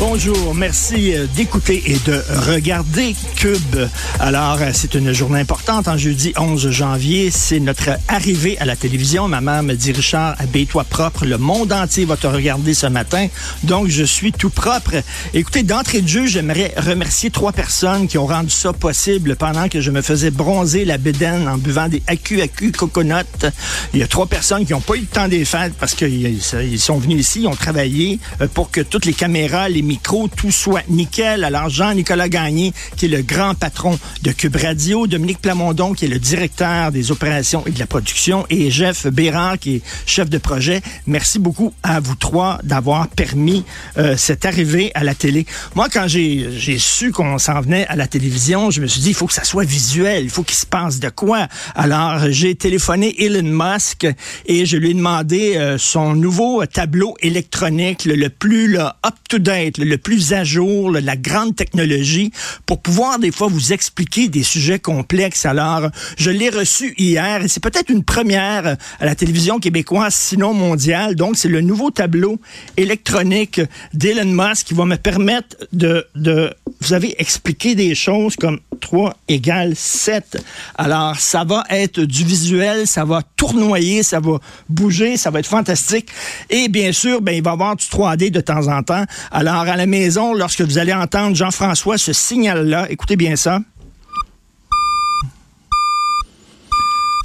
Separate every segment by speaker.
Speaker 1: Bonjour, merci euh, d'écouter et de regarder Cube. Alors, euh, c'est une journée importante en jeudi 11 janvier. C'est notre arrivée à la télévision. Ma mère me dit, Richard, habille-toi propre. Le monde entier va te regarder ce matin. Donc, je suis tout propre. Écoutez, d'entrée de jeu, j'aimerais remercier trois personnes qui ont rendu ça possible pendant que je me faisais bronzer la bédaine en buvant des AQ-AQ coconut. Il y a trois personnes qui n'ont pas eu le temps des fêtes parce qu'ils sont venus ici, ils ont travaillé euh, pour que toutes les caméras, les micros, tout soit nickel. Alors, Jean-Nicolas Gagné, qui est le grand patron de Cube Radio, Dominique Plamondon, qui est le directeur des opérations et de la production, et Jeff Bérard, qui est chef de projet. Merci beaucoup à vous trois d'avoir permis euh, cette arrivée à la télé. Moi, quand j'ai su qu'on s'en venait à la télévision, je me suis dit, il faut que ça soit visuel, il faut qu'il se passe de quoi. Alors, j'ai téléphoné Elon Musk et je lui ai demandé euh, son nouveau tableau électronique, le, le plus up-to-date, le, plus à jour, la grande technologie, pour pouvoir des fois vous expliquer des sujets complexes. Alors, je l'ai reçu hier et c'est peut-être une première à la télévision québécoise, sinon mondiale. Donc, c'est le nouveau tableau électronique d'Elon Musk qui va me permettre de, vous savez, expliquer des choses comme 3 égale 7. Alors, ça va être du visuel, ça va tournoyer, ça va bouger, ça va être fantastique. Et bien sûr, ben, il va y avoir du 3D de temps en temps. Alors, à la maison, lorsque vous allez entendre Jean-François ce signal-là, écoutez bien ça.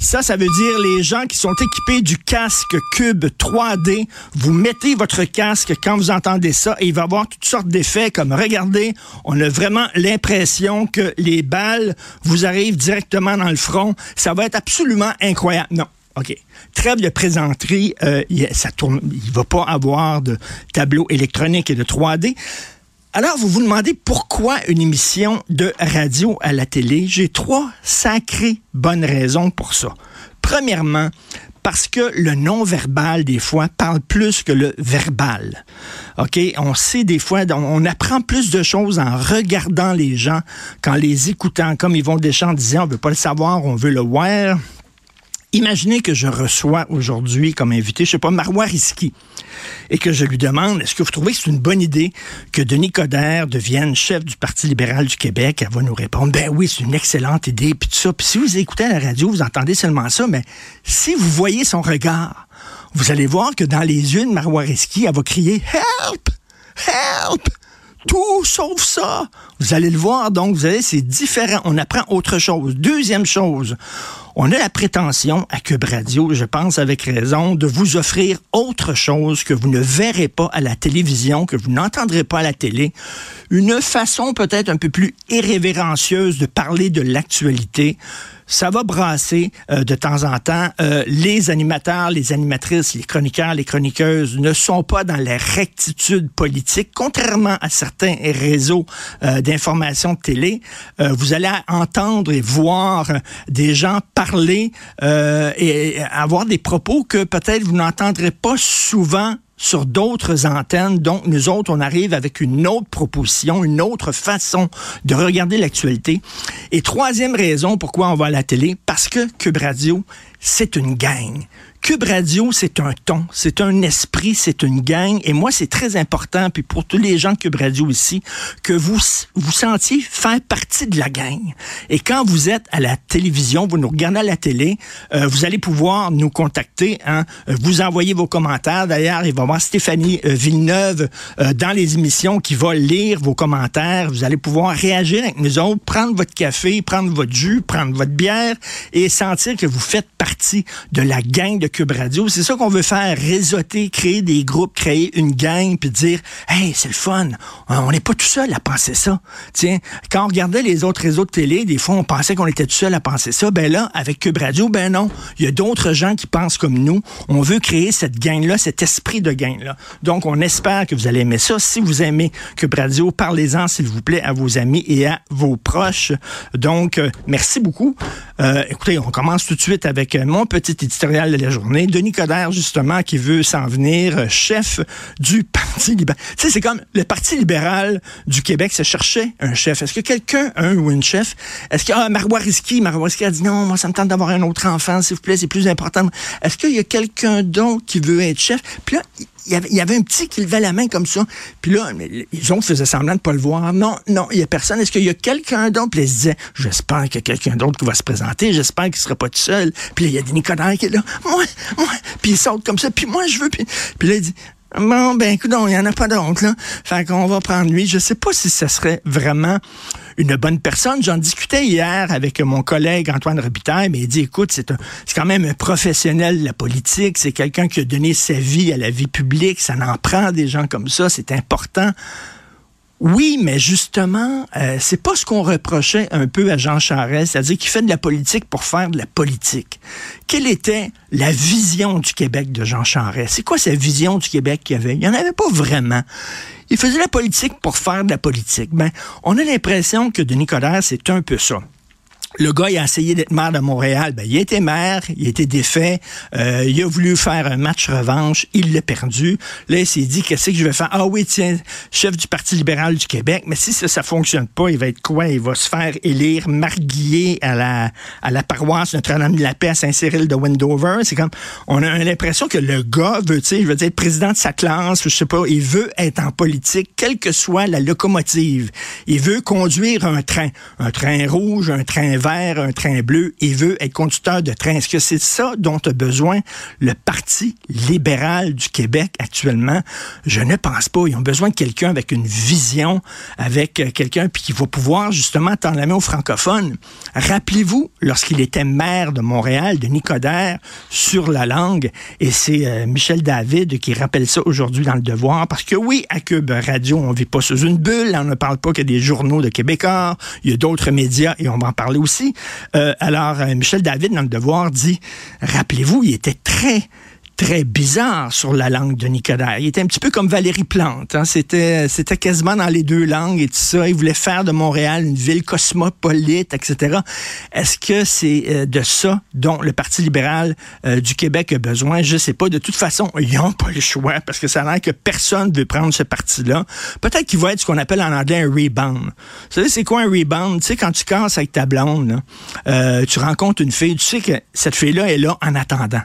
Speaker 1: Ça, ça veut dire les gens qui sont équipés du casque Cube 3D. Vous mettez votre casque quand vous entendez ça et il va avoir toutes sortes d'effets comme regardez, on a vraiment l'impression que les balles vous arrivent directement dans le front. Ça va être absolument incroyable. Non. OK. Trêve de présenterie, euh, ça tourne, il va pas avoir de tableau électronique et de 3D. Alors, vous vous demandez pourquoi une émission de radio à la télé? J'ai trois sacrées bonnes raisons pour ça. Premièrement, parce que le non-verbal, des fois, parle plus que le verbal. OK? On sait des fois, on, apprend plus de choses en regardant les gens qu'en les écoutant. Comme Yvon Deschamps disait, on veut pas le savoir, on veut le voir. Imaginez que je reçois aujourd'hui comme invité, je sais pas, Marois Risky, et que je lui demande, est-ce que vous trouvez que c'est une bonne idée que Denis Coderre devienne chef du Parti libéral du Québec? Elle va nous répondre, ben oui, c'est une excellente idée, puis tout ça. Puis si vous écoutez à la radio, vous entendez seulement ça, mais si vous voyez son regard, vous allez voir que dans les yeux de Marois Risky, elle va crier, help! Help! Tout sauf ça. Vous allez le voir, donc, vous allez, c'est différent. On apprend autre chose. Deuxième chose, on a la prétention à Cube Radio, je pense avec raison, de vous offrir autre chose que vous ne verrez pas à la télévision, que vous n'entendrez pas à la télé. Une façon peut-être un peu plus irrévérencieuse de parler de l'actualité. Ça va brasser euh, de temps en temps. Euh, les animateurs, les animatrices, les chroniqueurs, les chroniqueuses ne sont pas dans la rectitude politique, contrairement à certains réseaux euh, d'information de télé. Euh, vous allez entendre et voir des gens parler euh, et avoir des propos que peut-être vous n'entendrez pas souvent sur d'autres antennes. Donc, nous autres, on arrive avec une autre proposition, une autre façon de regarder l'actualité. Et troisième raison pourquoi on va à la télé, parce que Cube Radio, c'est une gang. Cube Radio, c'est un ton, c'est un esprit, c'est une gang. Et moi, c'est très important, puis pour tous les gens de Cube Radio ici, que vous vous sentiez faire partie de la gang. Et quand vous êtes à la télévision, vous nous regardez à la télé, euh, vous allez pouvoir nous contacter, hein, vous envoyer vos commentaires. D'ailleurs, il va y avoir Stéphanie euh, Villeneuve euh, dans les émissions qui va lire vos commentaires. Vous allez pouvoir réagir avec nous autres, prendre votre café, prendre votre jus, prendre votre bière et sentir que vous faites partie de la gang de C'est ça qu'on veut faire, réseauter, créer des groupes, créer une gang, puis dire, hey, c'est le fun. On n'est pas tout seul à penser ça. Tiens, quand on regardait les autres réseaux de télé, des fois, on pensait qu'on était tout seul à penser ça. Ben là, avec Cube Radio, ben non. Il y a d'autres gens qui pensent comme nous. On veut créer cette gang-là, cet esprit de gang-là. Donc, on espère que vous allez aimer ça. Si vous aimez Cube Radio, parlez-en, s'il vous plaît, à vos amis et à vos proches. Donc, euh, merci beaucoup. Euh, écoutez, on commence tout de suite avec euh, mon petit éditorial de la journée. Denis Coderre, justement, qui veut s'en venir euh, chef du Parti libéral. Tu sais, c'est comme le Parti libéral du Québec se cherchait un chef. Est-ce que quelqu'un, un ou une chef, est-ce que ah, Marois Risky, Marois Risky a dit non, moi, ça me tente d'avoir un autre enfant, s'il vous plaît, c'est plus important. Est-ce qu'il y a quelqu'un d'autre qui veut être chef? Puis là, il y, avait, un petit qui levait la main comme ça. Puis là, les autres faisaient semblant de pas le voir. Non, non, il y a personne. Est-ce qu'il y a quelqu'un d'autre? Puis ils se disaient, j'espère qu'il y a quelqu'un d'autre qui va se présenter. J'espère qu'il sera pas tout seul. Puis là, il y a des Nicolas qui est là. Moi, moi. Puis il saute comme ça. Puis moi, je veux. Puis, puis là, il dit, Bon, ben, écoute, il n'y en a pas d'autre, là. Fait qu'on va prendre lui. Je sais pas si ce serait vraiment une bonne personne. J'en discutais hier avec mon collègue Antoine Robitaille, mais il dit, écoute, c'est quand même un professionnel de la politique. C'est quelqu'un qui a donné sa vie à la vie publique. Ça n'en prend des gens comme ça. C'est important. Oui, mais justement, euh, c'est pas ce qu'on reprochait un peu à Jean Charest, c'est-à-dire qu'il fait de la politique pour faire de la politique. Quelle était la vision du Québec de Jean Charest? C'est quoi sa vision du Québec qu'il avait? Il n'y en avait pas vraiment. Il faisait la politique pour faire de la politique. Ben, on a l'impression que Denis Coderre, c'est un peu ça le gars, il a essayé d'être maire de Montréal. Ben, il était maire, il été défait. Euh, il a voulu faire un match revanche. Il l'a perdu. Là, il s'est dit, qu'est-ce que je vais faire? Ah oui, tiens, chef du Parti libéral du Québec. Mais si ça, ça fonctionne pas, il va être quoi? Il va se faire élire marguillé à la, à la paroisse Notre-Dame de la Paix à Saint-Cyril de Wendover. C'est comme, on a l'impression que le gars veut, tu sais, je veux dire, être président de sa classe, je sais pas, il veut être en politique, quelle que soit la locomotive. Il veut conduire un train. Un train rouge, un train vert un train bleu et veut être conducteur de train. Est-ce que c'est ça dont a besoin le Parti libéral du Québec actuellement? Je ne pense pas. Ils ont besoin de quelqu'un avec une vision, avec euh, quelqu'un qui va pouvoir justement tendre la main aux francophones. Rappelez-vous, lorsqu'il était maire de Montréal, de Nicodère, sur la langue, et c'est euh, Michel David qui rappelle ça aujourd'hui dans le Devoir, parce que oui, à Cube Radio, on vit pas sous une bulle, on ne parle pas que des journaux de Québécois, il y a d'autres médias et on va en parler aussi euh, alors, euh, Michel David, dans le Devoir, dit, rappelez-vous, il était très très bizarre sur la langue de Nicodère. Il était un petit peu comme Valérie Plante. Hein. C'était, c'était quasiment dans les deux langues et tout ça. Il voulait faire de Montréal une ville cosmopolite, etc. Est-ce que c'est euh, de ça dont le Parti libéral euh, du Québec a besoin? Je sais pas. De toute façon, ils n'ont pas le choix parce que ça a l'air que personne ne veut prendre ce parti-là. Peut-être qu'il va être ce qu'on appelle en anglais un rebound. Vous savez, c'est quoi un rebound? Tu sais, quand tu casses avec ta blonde, euh, tu rencontres une fille, tu sais que cette fille-là est là en attendant.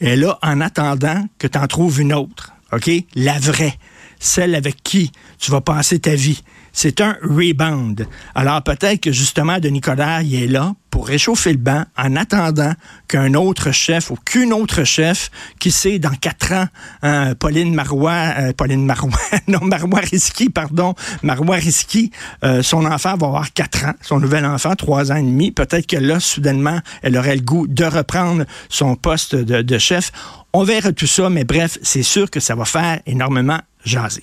Speaker 1: Et là, en attendant que tu en trouves une autre, OK? La vraie, celle avec qui tu vas passer ta vie. C'est un rebound. Alors peut-être que justement, Denis Coderre, il est là pour réchauffer le banc en attendant qu'un autre chef ou qu'une autre chef, qui sait, dans quatre ans, hein, Pauline Marois, euh, Pauline Marois, non, Marois Risky, pardon, Marois Risky, euh, son enfant va avoir quatre ans, son nouvel enfant, trois ans et demi. Peut-être que là, soudainement, elle aurait le goût de reprendre son poste de, de chef. On verra tout ça, mais bref, c'est sûr que ça va faire énormément jaser.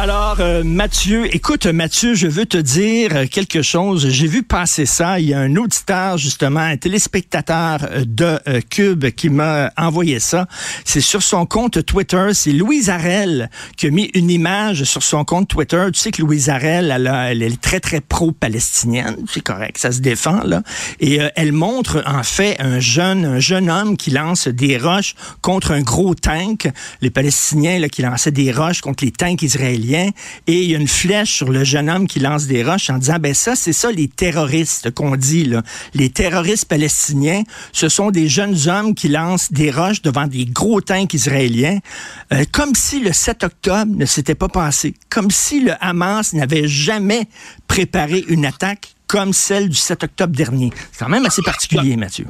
Speaker 1: Alors, euh, Mathieu, écoute, Mathieu, je veux te dire euh, quelque chose. J'ai vu passer ça. Il y a un auditeur, justement, un téléspectateur euh, de Cube qui m'a envoyé ça. C'est sur son compte Twitter. C'est Louise Arel qui a mis une image sur son compte Twitter. Tu sais que Louise Arel, elle, elle est très, très pro-palestinienne. C'est correct, ça se défend, là. Et elle montre, en fait, un jeune, un jeune homme qui lance des roches contre un gros tank. Les Palestiniens, là, qui lançaient des roches contre les tanks israéliens et il y a une flèche sur le jeune homme qui lance des roches en disant ben ça c'est ça les terroristes qu'on dit là. Les terroristes palestiniens, ce sont des jeunes hommes qui lancent des roches devant des gros tanks israéliens euh, comme si le 7 octobre ne s'était pas passé, comme si le Hamas n'avait jamais préparé une attaque comme celle du 7 octobre dernier. C'est quand même assez particulier, Mathieu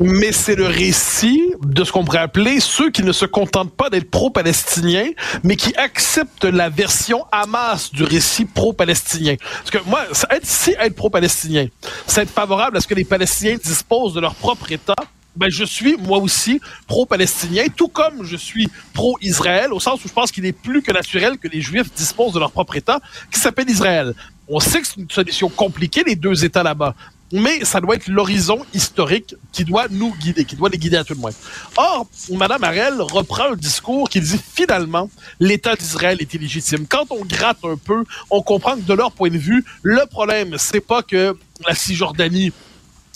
Speaker 2: mais c'est le récit de ce qu'on pourrait appeler ceux qui ne se contentent pas d'être pro-palestiniens, mais qui acceptent la version Hamas du récit pro-palestinien. Parce que moi, être, si être pro-palestinien, c'est être favorable à ce que les Palestiniens disposent de leur propre État, ben, je suis moi aussi pro-palestinien, tout comme je suis pro-Israël, au sens où je pense qu'il est plus que naturel que les Juifs disposent de leur propre État, qui s'appelle Israël. On sait que c'est une solution compliquée, les deux États là-bas mais ça doit être l'horizon historique qui doit nous guider, qui doit les guider à tout le moins. Or, Mme Harel reprend un discours qui dit finalement l'État d'Israël est illégitime. Quand on gratte un peu, on comprend que de leur point de vue, le problème, c'est pas que la Cisjordanie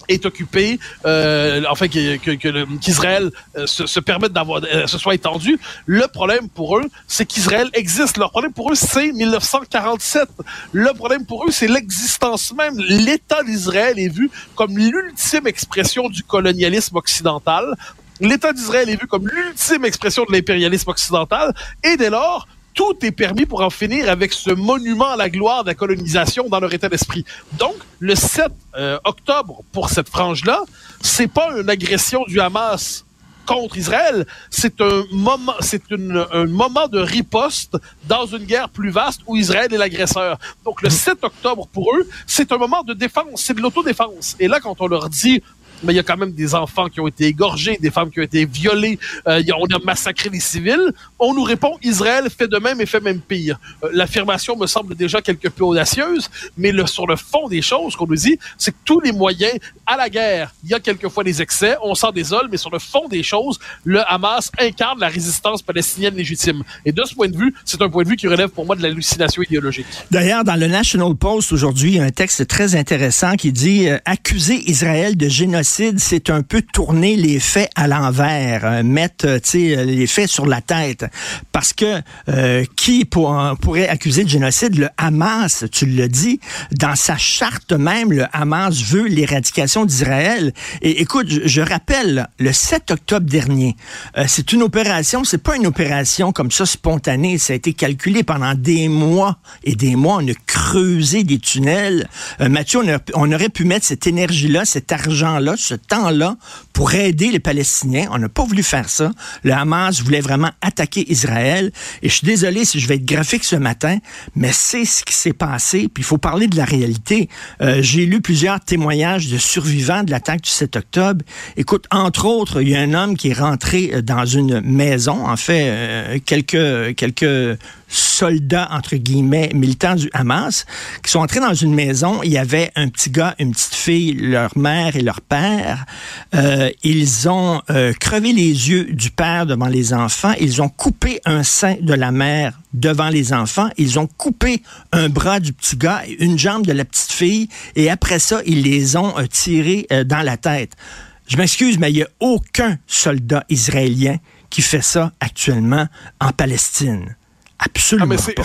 Speaker 2: est occupé, euh, enfin qu'Israël euh, se, se, permette d'avoir, euh, se soit étendu. Le problème pour eux, c'est qu'Israël existe. Leur problème pour eux, c'est 1947. Le problème pour eux, c'est l'existence même. L'État d'Israël est vu comme l'ultime expression du colonialisme occidental. L'État d'Israël est vu comme l'ultime expression de l'impérialisme occidental. Et dès lors, tout est permis pour en finir avec ce monument à la gloire de la colonisation dans leur état d'esprit. Donc, le 7 euh, octobre, pour cette frange-là, c'est pas une agression du Hamas contre Israël, c'est un moment, c'est un moment de riposte dans une guerre plus vaste où Israël est l'agresseur. Donc le 7 octobre pour eux, c'est un moment de défense, c'est de l'autodéfense. Et là, quand on leur dit mais il y a quand même des enfants qui ont été égorgés, des femmes qui ont été violées, euh, on a massacré les civils. On nous répond Israël fait de même et fait même pire. Euh, l'affirmation me semble déjà quelque peu audacieuse, mais sur le fond des choses, qu'on nous dit, c'est que tous les moyens à la guerre, il y a quelquefois des excès, on s'en désole, mais sur le fond des choses, le Hamas incarne la résistance palestinienne légitime. Et de ce point de vue, c'est un point de vue qui relève pour moi de l'hallucination idéologique.
Speaker 1: D'ailleurs, dans le National Post aujourd'hui, il y a un texte très intéressant qui dit euh, accuser Israël de génocide c'est un peu tourner les faits à l'envers, euh, mettre euh, les faits sur la tête. Parce que euh, qui pourrait accuser de génocide? Le Hamas, tu le dis, dans sa charte même, le Hamas veut l'éradication d'Israël. Et écoute, je, rappelle, le 7 octobre dernier, c'est une opération, c'est pas une opération comme ça spontanée, ça a été calculé pendant des mois et des mois. On a creusé des tunnels. Mathieu, on aurait pu mettre cette énergie-là, cet argent-là ce temps-là pour aider les Palestiniens. On n'a pas voulu faire ça. Le Hamas voulait vraiment attaquer Israël. Et je suis désolé si je vais être graphique ce matin, mais c'est ce qui s'est passé. Puis il faut parler de la réalité. Euh, j'ai lu plusieurs témoignages de survivants de l'attaque du 7 octobre. Écoute, entre autres, il y a un homme qui est rentré euh, dans une maison, en fait, euh, quelques, quelques soldats, entre guillemets, militants du Hamas, qui sont entrés dans une maison. Il y avait un petit gars, une petite fille, leur mère et leur père. Euh, ils ont euh, crevé les yeux du père devant les enfants. Ils ont coupé un sein de la mère devant les enfants. Ils ont coupé un bras du petit gars et une jambe de la petite fille. Et après ça, ils les ont euh, tirés dans la tête. Je m'excuse, mais il n'y a aucun soldat israélien qui fait ça actuellement en Palestine. Absolument. Ah,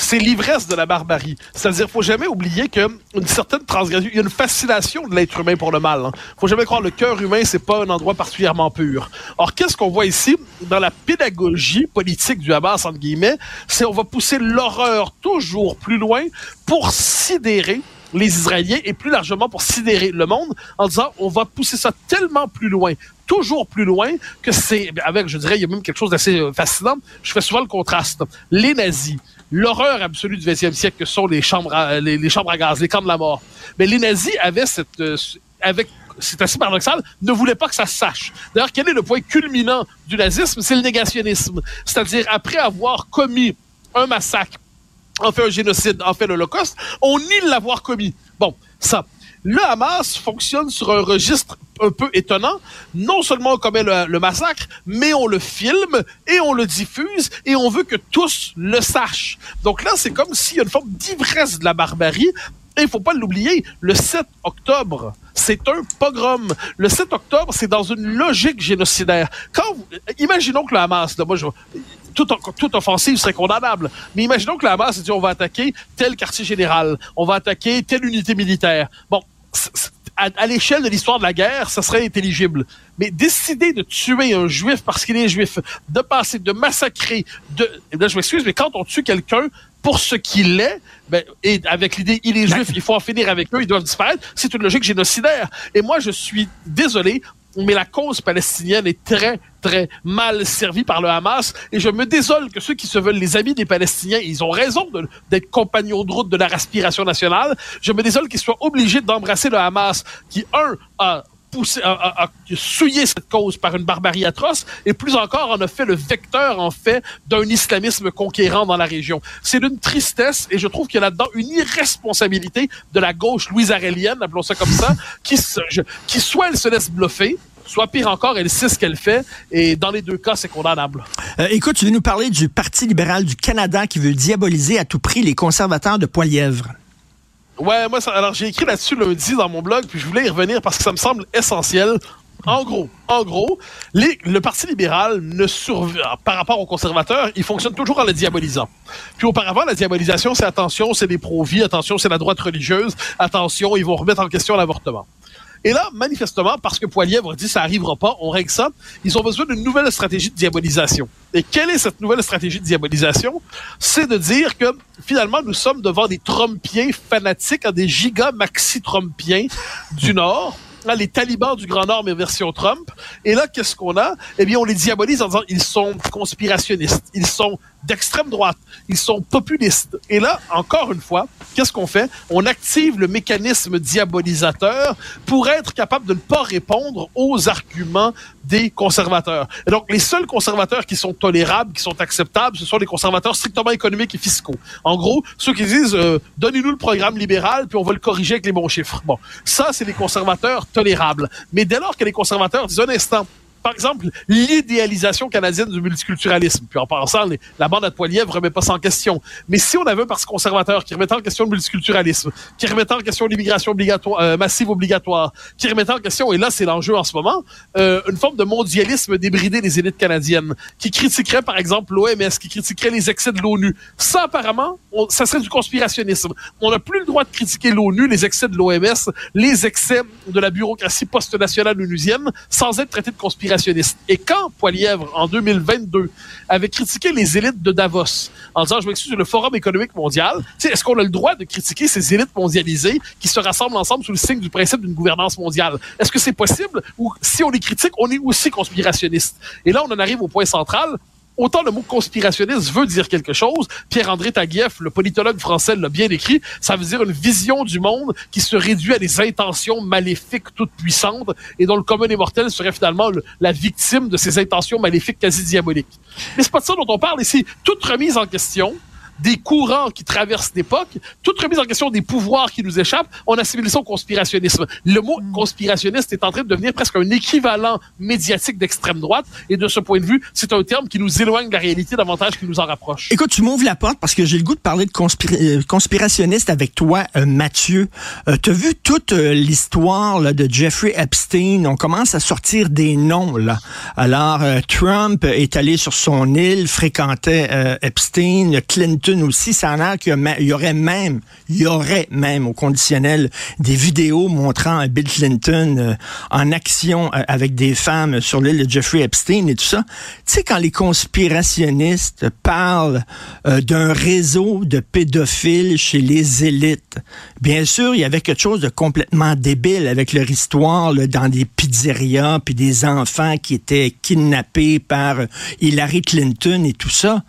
Speaker 2: c'est l'ivresse de la barbarie. C'est-à-dire, faut jamais oublier qu'une certaine transgression, il y a une fascination de l'être humain pour le mal. Hein. Faut jamais croire que le cœur humain, c'est pas un endroit particulièrement pur. Or, qu'est-ce qu'on voit ici? Dans la pédagogie politique du Hamas, entre guillemets, c'est on va pousser l'horreur toujours plus loin pour sidérer les Israéliens et plus largement pour sidérer le monde en disant on va pousser ça tellement plus loin, toujours plus loin que c'est, avec, je dirais, il y a même quelque chose d'assez euh, fascinant. Je fais souvent le contraste. Les nazis, l'horreur absolue du 20e siècle que sont les chambres à, gaz, les camps de la mort. Mais les nazis avaient cette, euh, avec c'est assez paradoxal, ne voulaient pas que ça se sache. D'ailleurs, quel est le point culminant du nazisme? C'est le négationnisme. C'est-à-dire, après avoir commis un massacre, en fait un génocide, en fait l'Holocauste, on nie l'avoir commis. Bon, ça. Le Hamas fonctionne sur un registre un peu étonnant. Non seulement on commet le, massacre, mais on le filme et on le diffuse et on veut que tous le sachent. Donc là, c'est comme s'il y a une forme d'ivresse de la barbarie. Et il faut pas l'oublier, le 7 octobre, c'est un pogrom. Le 7 octobre, c'est dans une logique génocidaire. Quand imaginons que le Hamas, là, moi, je, toute, offensive serait condamnable. Mais imaginons que le Hamas dit on va attaquer tel quartier général, on va attaquer telle unité militaire. Bon, à, à l'échelle de l'histoire de la guerre, ça serait intelligible. Mais décider de tuer un juif parce qu'il est juif, de passer, de massacrer, de, là je m'excuse, mais quand on tue quelqu'un pour ce qu'il est, ben, et avec l'idée il est juif, il faut en finir avec eux, ils doivent disparaître, c'est une logique génocidaire. Et moi, je suis désolé, mais la cause palestinienne est très, très mal servie par le Hamas. Et je me désole que ceux qui se veulent les amis des Palestiniens, ils ont raison d'être compagnons de route de la respiration nationale. Je me désole qu'ils soient obligés d'embrasser le Hamas, qui, un, a poussé, a, souillé cette cause par une barbarie atroce, et plus encore en a fait le vecteur, en fait, d'un islamisme conquérant dans la région. C'est d'une tristesse, et je trouve qu'il y a là-dedans une irresponsabilité de la gauche louise-arélienne, appelons ça comme ça, qui, qui soit elle se laisse bluffer, soit pire encore, elle sait ce qu'elle fait, et dans les deux cas, c'est condamnable.
Speaker 1: Euh, écoute, tu veux nous parler du Parti libéral du Canada qui veut diaboliser à tout prix les conservateurs de Poilièvre.
Speaker 2: Ouais, moi, ça, alors j'ai écrit là-dessus lundi dans mon blog, puis je voulais y revenir parce que ça me semble essentiel. En gros, en gros, le Parti libéral ne survit par rapport aux conservateurs, il fonctionne toujours en le diabolisant. Puis auparavant, la diabolisation, c'est attention, c'est des pro-vie, attention, c'est la droite religieuse, attention, ils vont remettre en question l'avortement. Et là, manifestement, parce que Poilièvre dit ça arrivera pas, on règle ça, ils ont besoin d'une nouvelle stratégie de diabolisation. Et quelle est cette nouvelle stratégie de diabolisation? C'est de dire que finalement, nous sommes devant des Trumpiens fanatiques, des giga maxi Trumpiens du Nord. Les talibans du Grand Nord, mais version Trump. Et là, qu'est-ce qu'on a? Eh bien, on les diabolise en disant ils sont conspirationnistes, ils sont d'extrême droite, ils sont populistes. Et là, encore une fois, qu'est-ce qu'on fait? On active le mécanisme diabolisateur pour être capable de ne pas répondre aux arguments des conservateurs. Et donc, les seuls conservateurs qui sont tolérables, qui sont acceptables, ce sont les conservateurs strictement économiques et fiscaux. En gros, ceux qui disent euh, donnez-nous le programme libéral, puis on va le corriger avec les bons chiffres. Bon, ça, c'est les conservateurs tolérables. Mais dès lors que les conservateurs disent un instant, par exemple, l'idéalisation canadienne du multiculturalisme. Puis en pensant, les, la bande à Poilièvre remet pas ça en question. Mais si on avait un parti conservateur qui remettait en question le multiculturalisme, qui remettait en question l'immigration euh, massive obligatoire, qui remettait en question, et là c'est l'enjeu en ce moment, euh, une forme de mondialisme débridé des élites canadiennes, qui critiquerait par exemple l'OMS, qui critiquerait les excès de l'ONU. Ça apparemment, ça serait du conspirationnisme. On n'a plus le droit de critiquer l'ONU, les excès de l'OMS, les excès de la bureaucratie post-nationale onusienne, sans être traité de et quand Poilièvre, en 2022, avait critiqué les élites de Davos, en disant, je m'excuse, le Forum économique mondial, est-ce qu'on a le droit de critiquer ces élites mondialisées qui se rassemblent ensemble sous le signe du principe d'une gouvernance mondiale? Est-ce que c'est possible? Ou si on les critique, on est aussi conspirationniste? Et là, on en arrive au point central autant le mot conspirationniste veut dire quelque chose, Pierre-André Taguieff, le politologue français, l'a bien écrit, ça veut dire une vision du monde qui se réduit à des intentions maléfiques toutes puissantes et dont le commun des mortels serait finalement le, la victime de ces intentions maléfiques quasi diaboliques. Mais c'est pas de ça dont on parle ici. Toute remise en question, des courants qui traversent l'époque, toute remise en question des pouvoirs qui nous échappent, on assimile ça au conspirationnisme. Le mot conspirationniste est en train de devenir presque un équivalent médiatique d'extrême droite, et de ce point de vue, c'est un terme qui nous éloigne de la réalité davantage qu'il nous en rapproche.
Speaker 1: Écoute, tu m'ouvres la porte parce que j'ai le goût de parler de conspira euh, conspirationniste avec toi, euh, Mathieu. Euh, tu as vu toute euh, l'histoire de Jeffrey Epstein? On commence à sortir des noms. là. Alors, Trump est allé sur son île, fréquentait Epstein, Clinton Clinton aussi. Ça a l'air qu'il y, aurait même, il y aurait même au conditionnel des vidéos montrant Bill Clinton euh, en action euh, avec des femmes sur l'île de Jeffrey Epstein et tout ça. Tu sais, quand les conspirationnistes parlent euh, d'un réseau de pédophiles chez les élites, bien sûr, il y avait quelque chose de complètement débile avec leur histoire là, dans des pizzerias, puis des enfants qui étaient kidnappés par Hillary Clinton et tout ça.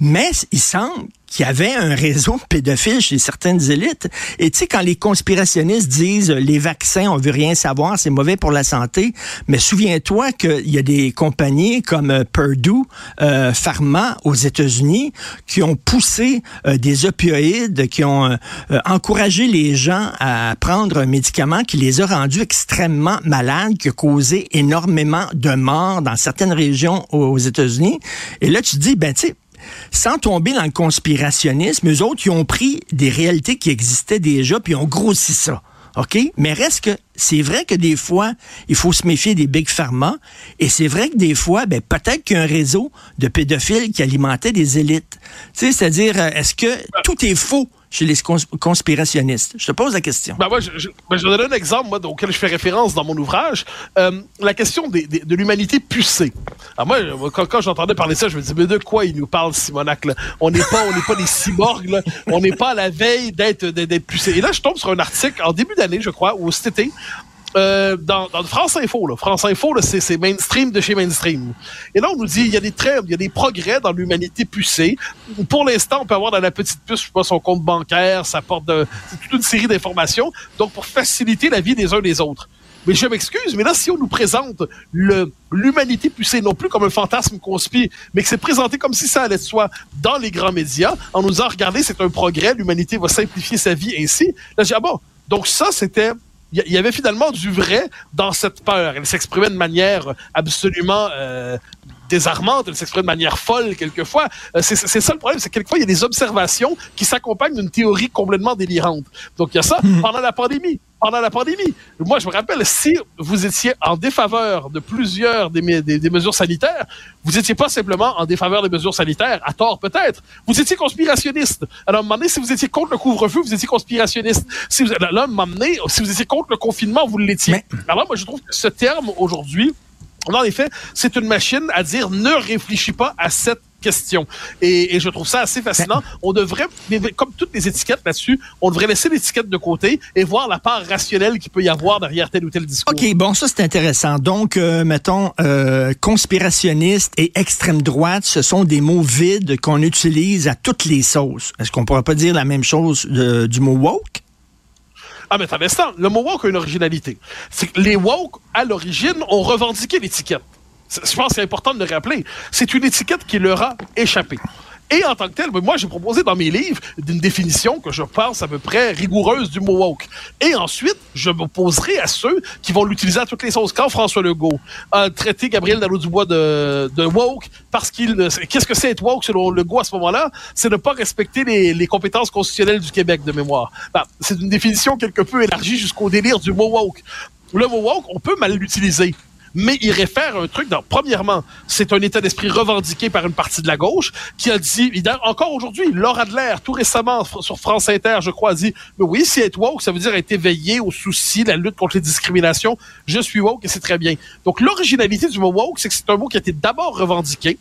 Speaker 1: Mais il semble qu'il y avait un réseau pédophile chez certaines élites. Et tu sais, quand les conspirationnistes disent euh, les vaccins, on veut rien savoir, c'est mauvais pour la santé, mais souviens-toi qu'il y a des compagnies comme euh, Purdue euh, Pharma aux États-Unis qui ont poussé des opioïdes, qui ont encouragé les gens à prendre un médicament qui les a rendus extrêmement malades, qui a causé énormément de morts dans certaines régions aux États-Unis. Et là, tu dis, ben tu sais, sans tomber dans le conspirationnisme, eux autres, ils ont pris des réalités qui existaient déjà, puis ils ont grossi ça. OK? Mais reste que c'est vrai que des fois, il faut se méfier des big pharma. Et c'est vrai que des fois, ben, peut-être qu'il y a un réseau de pédophiles qui alimentait des élites. Tu sais, c'est-à-dire, euh, est-ce que tout est faux? Chez les cons- conspirationnistes? Je te pose la question.
Speaker 2: Ben moi, je, je, ben, un exemple moi, auquel je fais référence dans mon ouvrage. Euh, la question de l'humanité pucée. Alors moi, quand, j'entendais parler ça, je me disais, mais de quoi il nous parle, Simonac? Là? On n'est pas, on n'est pas des cyborgs, là. on n'est pas à la veille d'être pucés. Et là, je tombe sur un article en début d'année, je crois, ou cet été, euh, dans, dans France Info. Là. France Info, c'est, mainstream de chez mainstream. Et là, on nous dit, il y a des traits, il y a des progrès dans l'humanité pucée. Pour l'instant, on peut avoir dans la petite puce, je sais pas, son compte bancaire, ça porte de, toute une série d'informations. Donc, pour faciliter la vie des uns des autres. Mais je m'excuse, mais là, si on nous présente l'humanité pucée, non plus comme un fantasme conspire, mais que c'est présenté comme si ça allait de soi dans les grands médias, en nous disant, regardez, c'est un progrès, l'humanité va simplifier sa vie ainsi. Là, j'ai ah bon, donc ça, c'était il y- avait finalement du vrai dans cette peur. Elle s'exprimait de manière absolument euh, désarmante, elle s'exprimait de manière folle quelquefois. Euh, c'est ça le problème, c'est que quelquefois il y a des observations qui s'accompagnent d'une théorie complètement délirante. Donc il y a ça pendant la pandémie. Pendant la pandémie, moi je me rappelle, si vous étiez en défaveur de plusieurs des, me- des- des mesures sanitaires, vous étiez pas simplement en défaveur des mesures sanitaires, à tort peut-être, vous étiez conspirationniste. Alors à un moment donné, si vous étiez contre le couvre-feu, vous étiez conspirationniste. Si vous, là, à un moment donné, si vous étiez contre le confinement, vous l'étiez. Alors moi je trouve que ce terme aujourd'hui, en effet, c'est une machine à dire ne réfléchis pas à cette question. Et, et je trouve ça assez fascinant. On devrait, comme toutes les étiquettes là-dessus, on devrait laisser l'étiquette de côté et voir la part rationnelle qu'il peut y avoir derrière tel ou tel discours.
Speaker 1: OK, bon, ça c'est intéressant. Donc, euh, mettons, euh, conspirationniste et extrême droite, ce sont des mots vides qu'on utilise à toutes les sauces. Est-ce qu'on pourrait pas dire la même chose de- du mot woke?
Speaker 2: Ah, mais un instant. Le mot woke a une originalité. Les woke, à l'origine, ont revendiqué l'étiquette. Je pense que c'est important de le rappeler. C'est une étiquette qui leur a échappé. Et en tant que tel, ben, moi, j'ai proposé dans mes livres d'une définition que je pense à peu près rigoureuse du mot woke. Et ensuite, je m'opposerai à ceux qui vont l'utiliser à toutes les sauces. Quand François Legault a traité Gabriel Nadeau-Dubois de, de woke, parce qu'il... ne- Qu'est-ce que c'est être woke selon Legault à ce moment-là? C'est ne pas respecter les, les compétences constitutionnelles du Québec, de mémoire. Ben, c'est une définition quelque peu élargie jusqu'au délire du mot woke. Le mot woke, on peut mal l'utiliser mais il réfère un truc dans, premièrement, c'est un état d'esprit revendiqué par une partie de la gauche qui a dit, encore aujourd'hui, Laura Adler, tout récemment, sur France Inter, je crois, a dit, mais oui, si être woke, ça veut dire être éveillé aux soucis, la lutte contre les discriminations, je suis woke et c'est très bien. Donc, l'originalité du mot woke, c'est que c'est un mot qui a été d'abord revendiqué,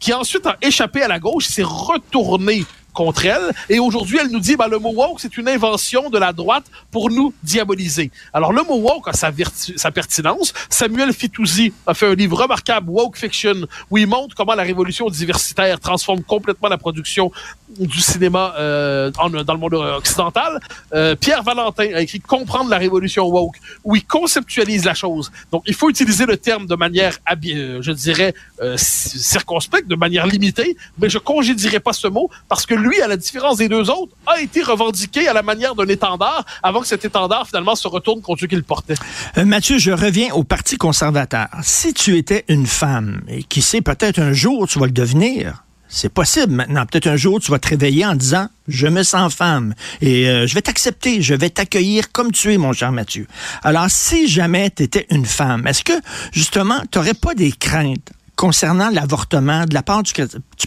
Speaker 2: qui ensuite a échappé à la gauche, s'est retourné contre elle. Et aujourd'hui, elle nous dit, ben, le mot woke, c'est une invention de la droite pour nous diaboliser. Alors, le mot woke a sa, sa pertinence. Samuel Fitoussi a fait un livre remarquable, Woke Fiction, où il montre comment la révolution diversitaire transforme complètement la production du cinéma euh, dans le monde occidental. Euh, Pierre Valentin a écrit Comprendre la révolution woke, où il conceptualise la chose. Donc, il faut utiliser le terme de manière, euh, je dirais, ci- circonspecte, de manière limitée, mais je congédierai pas ce mot parce que lui, à la différence des deux autres, a été revendiqué à la manière d'un étendard avant que cet étendard, finalement, se retourne contre ceux qui le portaient.
Speaker 1: Euh, Mathieu, je reviens au Parti conservateur. Si tu étais une femme, et qui sait, peut-être un jour tu vas le devenir, c'est possible maintenant. Peut-être un jour tu vas te réveiller en disant je me sens femme et euh, je vais t'accepter, je vais t'accueillir comme tu es, mon cher Mathieu. Alors, si jamais tu étais une femme, est-ce que justement tu n'aurais pas des craintes concernant l'avortement de la part du,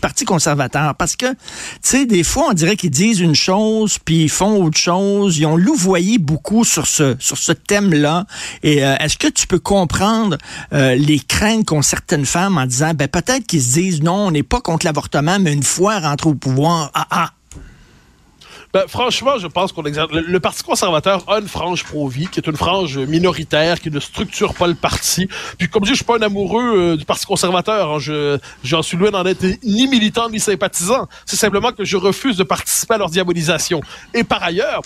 Speaker 1: Parti conservateur? Parce que, tu sais, des fois, on dirait qu'ils disent une chose, puis ils font autre chose. Ils ont louvoyé beaucoup sur ce, sur ce thème-là. Et euh, est-ce que tu peux comprendre euh, les craintes qu'ont certaines femmes en disant, ben peut-être qu'ils se disent, non, on n'est pas contre l'avortement, mais une fois rentré au pouvoir, ah ah,
Speaker 2: ben, franchement, je pense qu'on. Le, le, Parti conservateur a une frange pro-vie, qui est une frange minoritaire, qui ne structure pas le parti. Puis, comme je dis, je suis pas un amoureux euh, du Parti conservateur. Hein. Je, j'en suis loin d'en être ni militant ni sympathisant. C'est simplement que je refuse de participer à leur diabolisation. Et par ailleurs,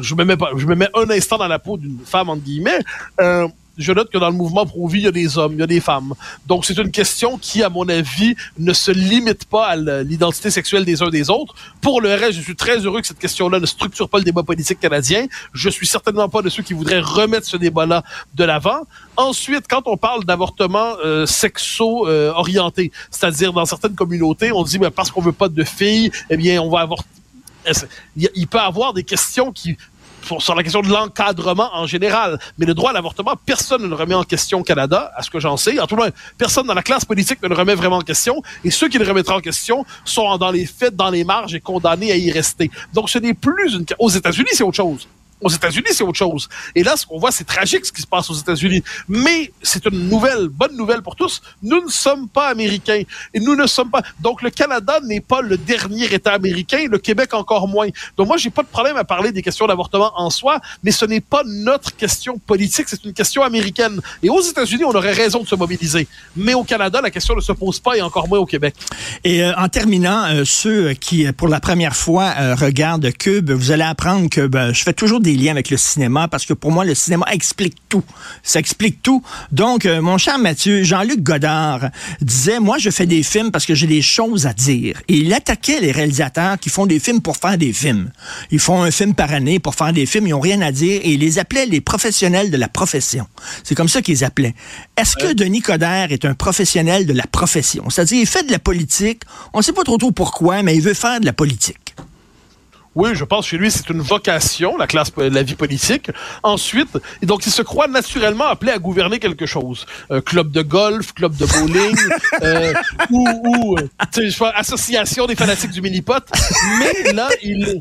Speaker 2: je me mets pas, je me mets un instant dans la peau d'une femme entre guillemets. Euh, je note que dans le mouvement pro-vie, il y a des hommes, il y a des femmes. Donc, c'est une question qui, à mon avis, ne se limite pas à l'identité sexuelle des uns des autres. Pour le reste, je suis très heureux que cette question-là ne structure pas le débat politique canadien. Je suis certainement pas de ceux qui voudraient remettre ce débat-là de l'avant. Ensuite, quand on parle d'avortement euh, sexo-orienté, euh, c'est-à-dire dans certaines communautés, on dit parce qu'on veut pas de filles, eh bien, on va avorter il peut avoir des questions qui sur la question de l'encadrement en général. Mais le droit à l'avortement, personne ne le remet en question au Canada, à ce que j'en sais. En tout cas, personne dans la classe politique ne le remet vraiment en question. Et ceux qui le remettraient en question sont dans les faits, dans les marges et condamnés à y rester. Donc, ce n'est plus une... Aux États-Unis, c'est autre chose. Aux États-Unis, c'est autre chose. Et là, ce qu'on voit, c'est tragique ce qui se passe aux États-Unis. Mais c'est une nouvelle, bonne nouvelle pour tous. Nous ne sommes pas américains. Et nous ne sommes pas. Donc, le Canada n'est pas le dernier État américain, le Québec encore moins. Donc, moi, j'ai pas de problème à parler des questions d'avortement en soi, mais ce n'est pas notre question politique, c'est une question américaine. Et aux États-Unis, on aurait raison de se mobiliser. Mais au Canada, la question ne se pose pas et encore moins au Québec.
Speaker 1: Et euh, en terminant, euh, ceux qui, pour la première fois, euh, regardent Cube, vous allez apprendre que ben, je fais toujours des liens avec le cinéma parce que pour moi, le cinéma explique tout. Ça explique tout. Donc, euh, mon cher Mathieu, Jean-Luc Godard disait, moi, je fais des films parce que j'ai des choses à dire. Et il attaquait les réalisateurs qui font des films pour faire des films. Ils font un film par année pour faire des films, ils n'ont rien à dire et il les appelait les professionnels de la profession. C'est comme ça qu'ils appelaient. Est-ce que Denis Coderre est un professionnel de la profession? C'est-à-dire, il fait de la politique, on ne sait pas trop trop pourquoi, mais il veut faire de la politique.
Speaker 2: Oui, je pense chez lui, c'est une vocation, la classe, la vie politique. Ensuite, et donc il se croit naturellement appelé à gouverner quelque chose. Euh, club de golf, club de bowling, euh, ou, ou euh, association des fanatiques du mini-pot. Mais là, il,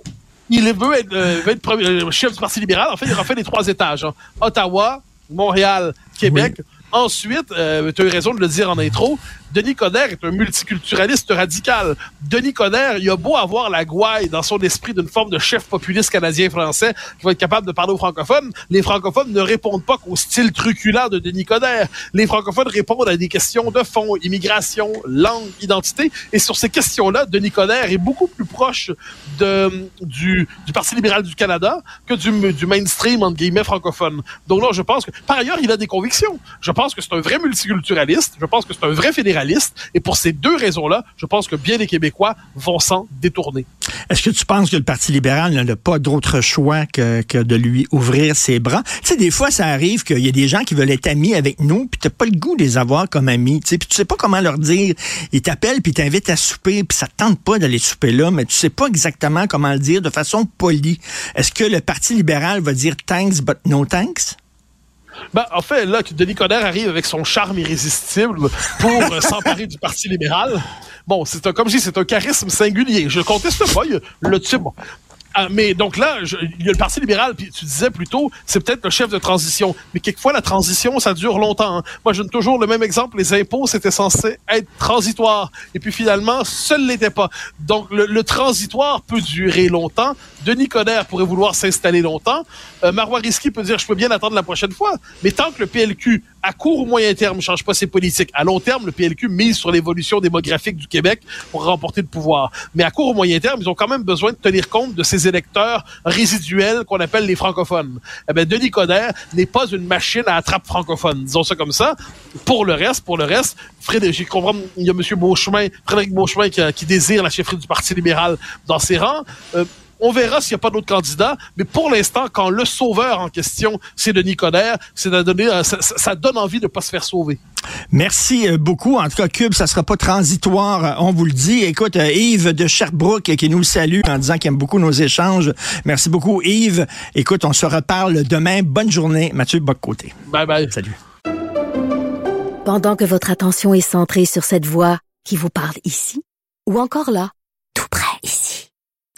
Speaker 2: il veut être, euh, veut être premier, euh, chef du Parti libéral. En fait, il refait les trois étages. Hein. Ottawa, Montréal, Québec. Oui. Ensuite, euh, tu as eu raison de le dire en intro, Denis Coderre est un multiculturaliste radical. Denis Coderre, il a beau avoir la gouaille dans son esprit d'une forme de chef populiste canadien-français qui va être capable de parler aux francophones, les francophones ne répondent pas qu'au style truculent de Denis Coderre. Les francophones répondent à des questions de fond, immigration, langue, identité. Et sur ces questions-là, Denis Coderre est beaucoup plus proche du Parti libéral du Canada que du, du mainstream, entre guillemets, francophone. Donc là, je pense que, par ailleurs, il a des convictions. Je pense que c'est un vrai multiculturaliste. Je pense que c'est un vrai fédéraliste et pour ces deux raisons-là, je pense que bien des Québécois vont s'en détourner.
Speaker 1: Est-ce que tu penses que le Parti libéral n'a pas d'autre choix que, de lui ouvrir ses bras? Tu sais, des fois, ça arrive qu'il y a des gens qui veulent être amis avec nous, puis t'as pas le goût de les avoir comme amis. Tu sais, puis tu sais pas comment leur dire. Ils t'appellent, puis t'invitent à souper, puis ça tente pas d'aller souper là, mais tu sais pas exactement comment le dire de façon polie. Est-ce que le Parti libéral va dire thanks, but no thanks?
Speaker 2: Ben, en fait, là, que Denis Coderre arrive avec son charme irrésistible pour euh, s'emparer du Parti libéral. Bon, c'est un, comme je dis, c'est un charisme singulier. Je conteste pas. le type, ah, mais donc là, il y a le Parti libéral, puis tu disais plutôt, c'est peut-être le chef de transition. Mais quelquefois, la transition, ça dure longtemps. Hein. Moi, je donne toujours le même exemple. Les impôts, c'était censé être transitoire. Et puis finalement, seul l'était pas. Donc, le, le, transitoire peut durer longtemps. Denis Coderre pourrait vouloir s'installer longtemps. Euh, Marois Risky peut dire, je peux bien attendre la prochaine fois. Mais tant que le PLQ, à court ou moyen terme, ne change pas ses politiques, à long terme, le PLQ mise sur l'évolution démographique du Québec pour remporter le pouvoir. Mais à court ou moyen terme, ils ont quand même besoin de tenir compte de ces électeurs résiduels qu'on appelle les francophones. Eh bien, Denis Coderre n'est pas une machine à attrape francophone, disons ça comme ça. Pour le reste, pour le reste, Frédéric, comprends, il y a M. Beauchemin, Frédéric Beauchemin qui, qui, désire la chefferie du Parti libéral dans ses rangs. Euh, on verra s'il n'y a pas d'autres candidats, mais pour l'instant, quand le sauveur en question, c'est Denis Coderre, c'est de donner, ça, ça, donne envie de ne pas se faire sauver.
Speaker 1: Merci euh, beaucoup. En tout cas, Cube, ça sera pas transitoire, euh, on vous le dit. Écoute, euh, Yves de Sherbrooke qui nous salue en disant qu'il aime beaucoup nos échanges. Merci beaucoup, Yves. Écoute, on se reparle demain. Bonne journée. Mathieu Boccoté.
Speaker 2: Bye bye.
Speaker 1: Salut.
Speaker 3: Pendant que votre attention est centrée sur cette voix qui vous parle ici, ou encore là, tout près ici,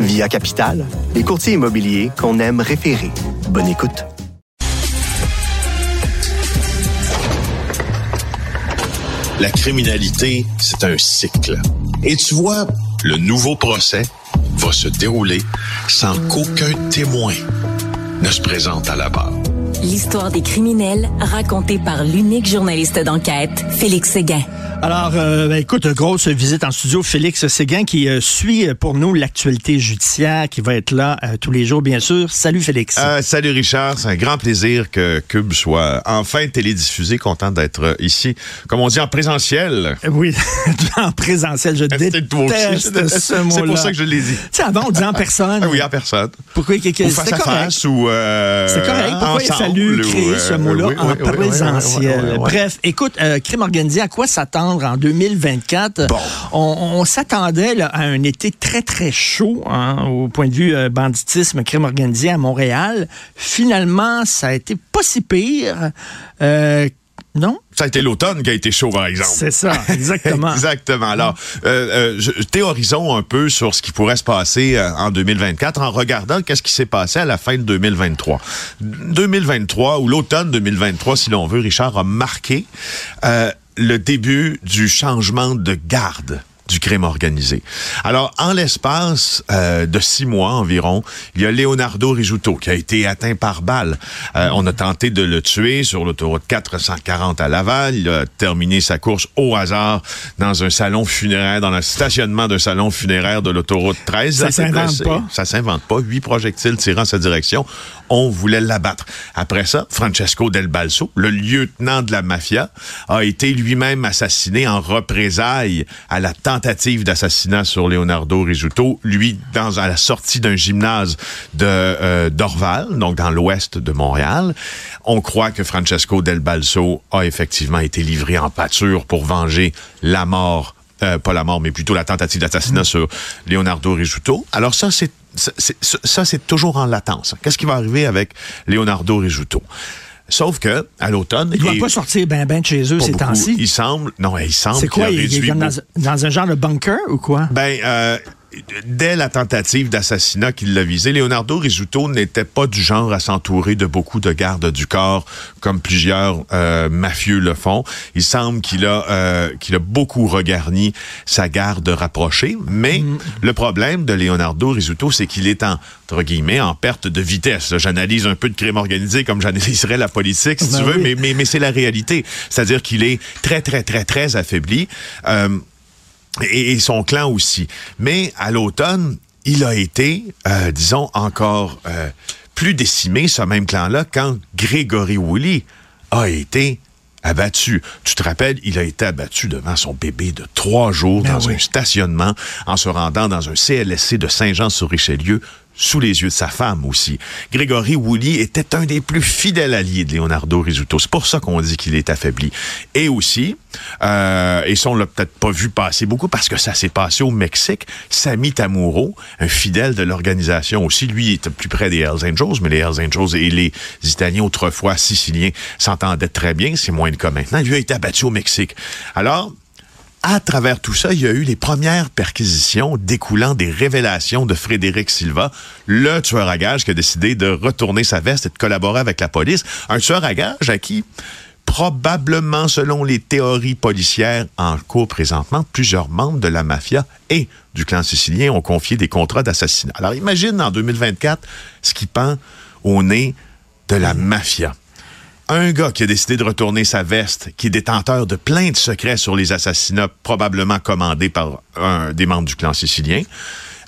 Speaker 4: Via Capital, les courtiers immobiliers qu'on aime référer. Bonne écoute.
Speaker 5: La criminalité, c'est un cycle. Et tu vois, le nouveau procès va se dérouler sans qu'aucun témoin ne se présente à la barre.
Speaker 6: L'histoire des criminels racontée par l'unique journaliste d'enquête, Félix Séguin.
Speaker 1: Alors, euh, ben, écoute, grosse visite en studio. Félix Séguin qui euh, suit pour nous l'actualité judiciaire, qui va être là euh, tous les jours, bien sûr. Salut, Félix.
Speaker 7: Salut, Richard. C'est un grand plaisir que Cube soit enfin télédiffusé. Content d'être ici, comme on dit, en présentiel.
Speaker 1: Oui, en présentiel. Je déteste ce
Speaker 7: C'est
Speaker 1: mot-là.
Speaker 7: pour ça que je l'ai dit.
Speaker 1: Tu sais, avant, on disait en personne.
Speaker 7: Ah oui, en personne.
Speaker 1: Pourquoi
Speaker 7: Ou face à face ou
Speaker 1: C'est correct. Pourquoi il a fallu créer ce mot-là en présentiel? Bref, écoute, crime organisé, à quoi s'attendre? En 2024?
Speaker 7: Bon.
Speaker 1: On, on s'attendait à un été très, très chaud hein, au point de vue euh, banditisme, crime organisé à Montréal. Finalement, ça a été pas si pire. Euh, non?
Speaker 7: Ça a été l'automne qui a été chaud, par exemple.
Speaker 1: C'est ça, exactement.
Speaker 7: Exactement. Alors, euh, euh, je- théorisons un peu sur ce qui pourrait se passer euh, en 2024 en regardant qu'est-ce qui s'est passé à la fin de 2023. 2023 ou l'automne 2023, si l'on veut, Richard a marqué le début du changement de garde du crime organisé. Alors, en l'espace euh, de six mois environ, il y a Leonardo Rizzuto qui a été atteint par balle. Euh, on a tenté de le tuer sur l'autoroute 440 à Laval. Il a terminé sa course au hasard dans un salon funéraire, dans le stationnement d'un salon funéraire de l'autoroute 13.
Speaker 1: Ça s'invente pas.
Speaker 7: Ça s'invente pas. Huit projectiles tirant sa direction. On voulait l'abattre. Après ça, Francesco Del Balso, le lieutenant de la mafia, a été lui-même assassiné en représailles à la tentative d'assassinat sur Leonardo Rizzuto, lui, dans, à la sortie d'un gymnase de euh, d'Orval, donc dans l'ouest de Montréal. On croit que Francesco Del Balso a effectivement été livré en pâture pour venger la mort euh, pas la mort, mais plutôt la tentative d'assassinat sur Leonardo Rizzuto. Alors ça, c'est ça, c'est- toujours en latence. Qu'est-ce qui va arriver avec Leonardo Rizzuto? Sauf que, à l'automne...
Speaker 1: Il ne doit pas sortir ben ben de chez eux ces temps-ci.
Speaker 7: Il semble... Non, il semble
Speaker 1: C'est quoi? Il, il est dans un genre de bunker ou quoi?
Speaker 7: Ben, euh, dès la tentative d'assassinat qu'il l'a visé, Leonardo Rizzuto n'était pas du genre à s'entourer de beaucoup de gardes du corps, comme plusieurs euh, mafieux le font. Il semble qu'il a, euh, qu'il a beaucoup regarni sa garde rapprochée, mais le problème de Leonardo Rizzuto, c'est qu'il est en, entre guillemets, en perte de vitesse. J'analyse un peu de crime organisé comme j'analyserais la politique, si
Speaker 1: Ben
Speaker 7: tu veux,
Speaker 1: oui.
Speaker 7: mais, mais, mais c'est la réalité. C'est-à-dire qu'il est très, très, très, très affaibli. Euh, et, et son clan aussi. Mais à l'automne, il a été, euh, disons, encore euh, plus décimé, ce même clan-là, quand Grégory Woolley a été abattu. Tu te rappelles, il a été abattu devant son bébé de trois jours
Speaker 1: Ben
Speaker 7: dans
Speaker 1: oui.
Speaker 7: un stationnement en se rendant dans un CLSC de Saint-Jean-sur-Richelieu sous les yeux de sa femme aussi. Grégory Woolley était un des plus fidèles alliés de Leonardo Rizzuto. C'est pour ça qu'on dit qu'il est affaibli. Et aussi, euh, et ça on l'a peut-être pas vu passer beaucoup parce que ça s'est passé au Mexique, Sami Tamuro, un fidèle de l'organisation aussi, lui était plus près des Hells Angels, mais les Hells Angels et les Italiens autrefois siciliens s'entendaient très bien, c'est moins le cas maintenant. Lui a été abattu au Mexique. Alors, à travers tout ça, il y a eu les premières perquisitions découlant des révélations de Frédéric Silva, le tueur à gages qui a décidé de retourner sa veste et de collaborer avec la police. Un tueur à gages à qui, probablement selon les théories policières en cours présentement, plusieurs membres de la mafia et du clan sicilien ont confié des contrats d'assassinat. Alors imagine en 2024 ce qui pend au nez de la mafia un gars qui a décidé de retourner sa veste, qui est détenteur de plein de secrets sur les assassinats probablement commandés par un des membres du clan sicilien,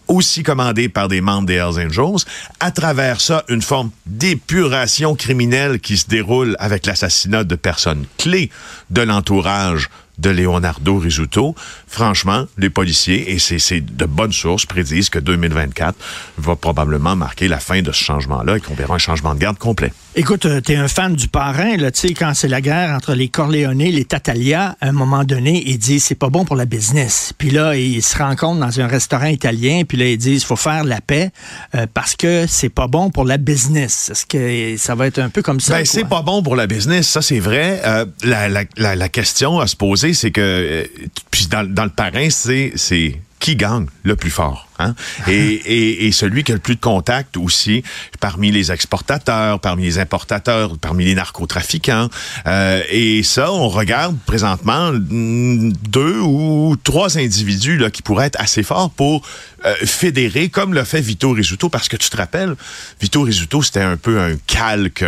Speaker 7: aussi commandés par des membres des Hells Angels, à travers ça, une forme d'épuration criminelle qui se déroule avec l'assassinat de personnes clés de l'entourage de Leonardo Risuto. Franchement, les policiers, et c'est de bonnes sources, prédisent que 2024 va probablement marquer la fin de ce changement-là et qu'on verra un changement de garde complet.
Speaker 1: Écoute, euh, t'es un fan du parrain, là, tu sais, quand c'est la guerre entre les Corleone, les Tatalia, à un moment donné, ils disent c'est pas bon pour la business. Puis là, ils se rencontrent dans un restaurant italien, puis là, ils disent faut faire la paix euh, parce que c'est pas bon pour la business. Est-ce que ça va être un peu comme ça?
Speaker 7: Ben, c'est pas bon pour la business, ça c'est vrai. Euh, la, la, la, la, question à se poser, c'est que, puis dans, dans le parrain, c'est qui gagne le plus fort? Hein? Et, et, et, celui qui a le plus de contacts aussi parmi les exportateurs, parmi les importateurs, parmi les narcotrafiquants. Euh, et ça, on regarde présentement deux ou trois individus là, qui pourraient être assez forts pour euh, fédérer, comme le fait Vito Rizzuto, parce que tu te rappelles, Vito Rizzuto, c'était un peu un calque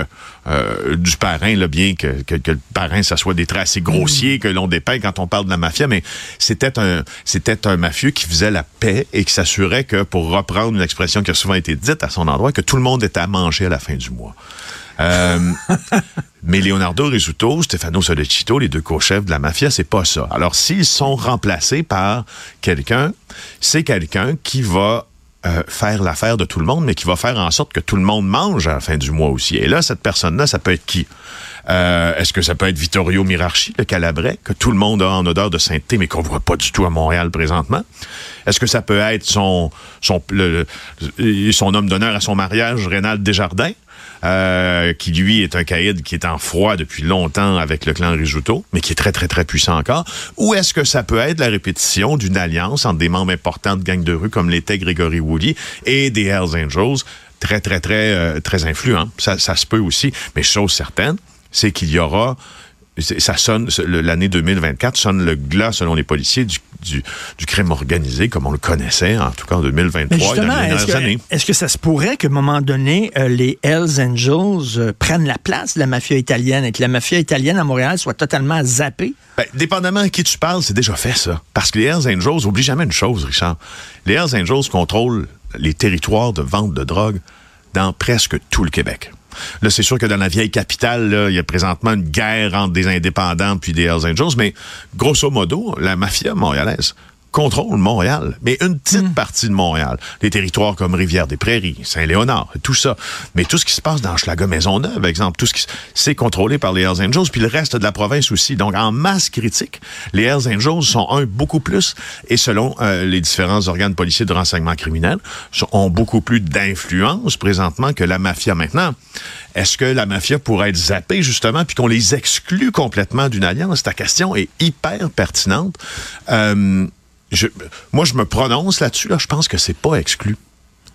Speaker 7: euh, du parrain, là, bien que, que, que, le parrain, ça soit des traits assez grossiers que l'on dépeint quand on parle de la mafia, mais c'était un, c'était un mafieux qui faisait la paix et qui s'assurait que, pour reprendre une expression qui a souvent été dite à son endroit, que tout le monde était à manger à la fin du mois. Euh, mais Leonardo Rizzuto, Stefano Solecito, les deux co-chefs de la mafia, c'est pas ça. Alors, s'ils sont remplacés par quelqu'un, c'est quelqu'un qui va euh, faire l'affaire de tout le monde, mais qui va faire en sorte que tout le monde mange à la fin du mois aussi. Et là, cette personne-là, ça peut être qui? Euh, Est-ce que ça peut être Vittorio Mirarchi, le Calabrais, que tout le monde a en odeur de sainteté, mais qu'on voit pas du tout à Montréal présentement? Est-ce que ça peut être son, son, son homme d'honneur à son mariage, Rénal Desjardins? Euh, qui lui est un caïd qui est en froid depuis longtemps avec le clan Rijuto, mais qui est très, très, très puissant encore? Ou est-ce que ça peut être la répétition d'une alliance entre des membres importants de gangs de rue comme l'était Grégory Woolley et des Hells Angels, très, très, très, euh, très influents? Ça, ça se peut aussi. Mais chose certaine, c'est qu'il y aura ça sonne, l'année 2024 sonne le glas, selon les policiers, du, du, du, crime organisé, comme on le connaissait, en tout cas en 2023.
Speaker 1: justement, est-ce que, est que, ça se pourrait qu'à un moment donné, euh, les Hells Angels euh, prennent la place de la mafia italienne et que la mafia italienne à Montréal soit totalement zappée?
Speaker 7: Ben, dépendamment à qui tu parles, c'est déjà fait, ça. Parce que les Hells Angels, oublie jamais une chose, Richard. Les Hells Angels contrôlent les territoires de vente de drogue dans presque tout le Québec. Là, c'est sûr que dans la vieille capitale, il y a présentement une guerre entre des indépendants puis des Hells Angels, mais grosso modo, la mafia montréalaise contrôle Montréal, mais une petite mm. partie de Montréal. Les territoires comme Rivière-des-Prairies, Saint-Léonard, tout ça. Mais tout ce qui se passe dans Schlager-Maisonneuve, par exemple, tout ce qui c'est contrôlé par les Hells Angels, puis le reste de la province aussi. Donc, en masse critique, les Hells Angels sont un beaucoup plus, et selon euh, les différents organes policiers de renseignement criminel, ont beaucoup plus d'influence présentement que la mafia maintenant. Est-ce que la mafia pourrait être zappée, justement, puis qu'on les exclut complètement d'une alliance? Ta question est hyper pertinente. Euh, je, moi, je me prononce là-dessus. Là, je pense que c'est pas exclu.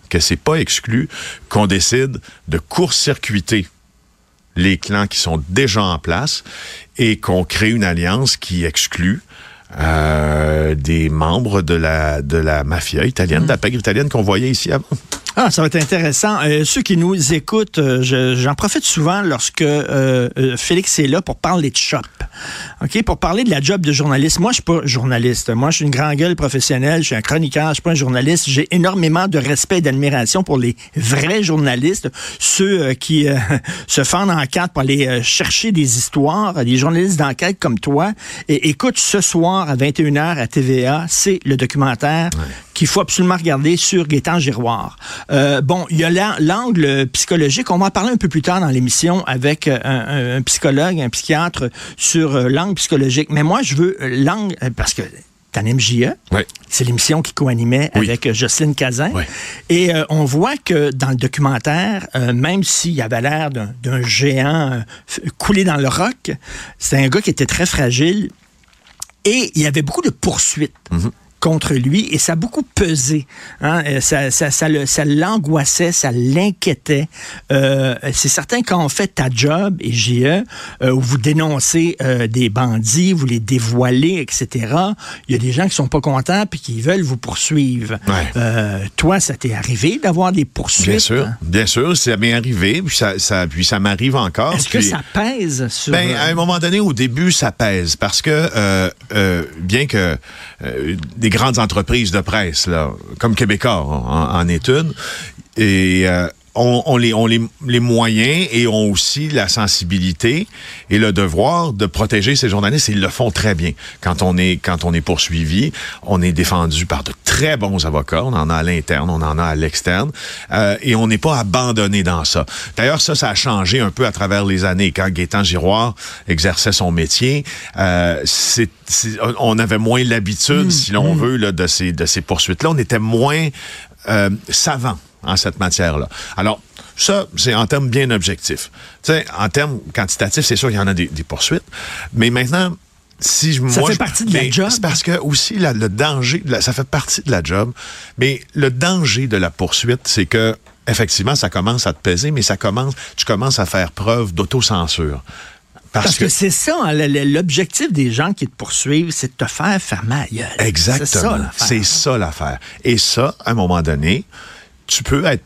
Speaker 7: Que c'est pas exclu qu'on décide de court-circuiter les clans qui sont déjà en place et qu'on crée une alliance qui exclut euh, des membres de la, de la mafia italienne, de la pègre italienne qu'on voyait ici avant.
Speaker 1: Ah, ça va être intéressant. Euh, ceux qui nous écoutent, euh, j'en profite souvent lorsque euh, Félix est là pour parler de shop. OK? Pour parler de la job de journaliste. Moi, je suis pas journaliste. Moi, je suis une grande gueule professionnelle. Je suis un chroniqueur. Je suis pas un journaliste. J'ai énormément de respect et d'admiration pour les vrais journalistes. Ceux qui se fendent en quatre pour aller chercher des histoires. Des journalistes d'enquête comme toi. Et écoute, ce soir à 21h à TVA, c'est le documentaire qu'il faut absolument regarder sur Gaétan Giroir. Euh, bon, il y a l'angle psychologique. On va en parler un peu plus tard dans l'émission avec euh, un, un, psychologue, un psychiatre sur euh, l'angle psychologique. Mais moi, je veux l'angle parce que t'animes JE.
Speaker 7: Oui.
Speaker 1: C'est l'émission qui co-animait
Speaker 7: oui.
Speaker 1: avec Jocelyne Cazin.
Speaker 7: Oui.
Speaker 1: Et euh, on voit que dans le documentaire, euh, même s'il avait l'air d'un géant euh, coulé dans le roc, c'est un gars qui était très fragile et il y avait beaucoup de poursuites. Mm -hmm contre lui et ça a beaucoup pesé. Hein? Ça, ça, ça, ça l'angoissait, ça l'inquiétait. Euh, c'est certain quand on fait ta job et JE, euh, où vous dénoncez euh, des bandits, vous les dévoilez, etc., il y a des gens qui sont pas contents puis qui veulent vous poursuivre.
Speaker 7: Ouais.
Speaker 1: toi, ça t'est arrivé d'avoir des poursuites?
Speaker 7: Bien sûr,
Speaker 1: hein?
Speaker 7: bien sûr, ça m'est arrivé, puis ça, ça, puis ça m'arrive encore.
Speaker 1: Est-ce que ça pèse sur...
Speaker 7: Ben, à un moment donné, au début, ça pèse, parce que bien que des grandes entreprises de presse, là, comme Québécois en, en est une, et euh, ont, ont les, ont les, les moyens et ont aussi la sensibilité et le devoir de protéger ces journalistes. Ils le font très bien. Quand on est, quand on est poursuivi, on est défendu par de très bons avocats. On en a à l'interne, on en a à l'externe. Euh, et on n'est pas abandonné dans ça. D'ailleurs, ça, ça a changé un peu à travers les années. Quand Gaétan Giroir exerçait son métier, euh, on avait moins l'habitude, si l'on veut, là, de ces, de ces poursuites-là. On était moins euh, savant en cette matière-là. Alors, ça, c'est en termes bien objectifs. Tu sais, en termes quantitatifs, c'est sûr qu'il y en a des, des poursuites. Mais maintenant, si je,
Speaker 1: Ça
Speaker 7: moi,
Speaker 1: fait
Speaker 7: je-
Speaker 1: partie de la job.
Speaker 7: c'est parce que aussi la- le danger, la- ça fait partie de la job. Mais le danger de la poursuite, c'est que effectivement, ça commence à te peser, mais ça commence, tu commences à faire preuve d'autocensure. Parce,
Speaker 1: Parce que, c'est ça, hein, l'objectif des gens qui te poursuivent, c'est de te faire. C'est ça,
Speaker 7: Exactement. C'est ça l'affaire. Et ça, à un moment donné, tu peux être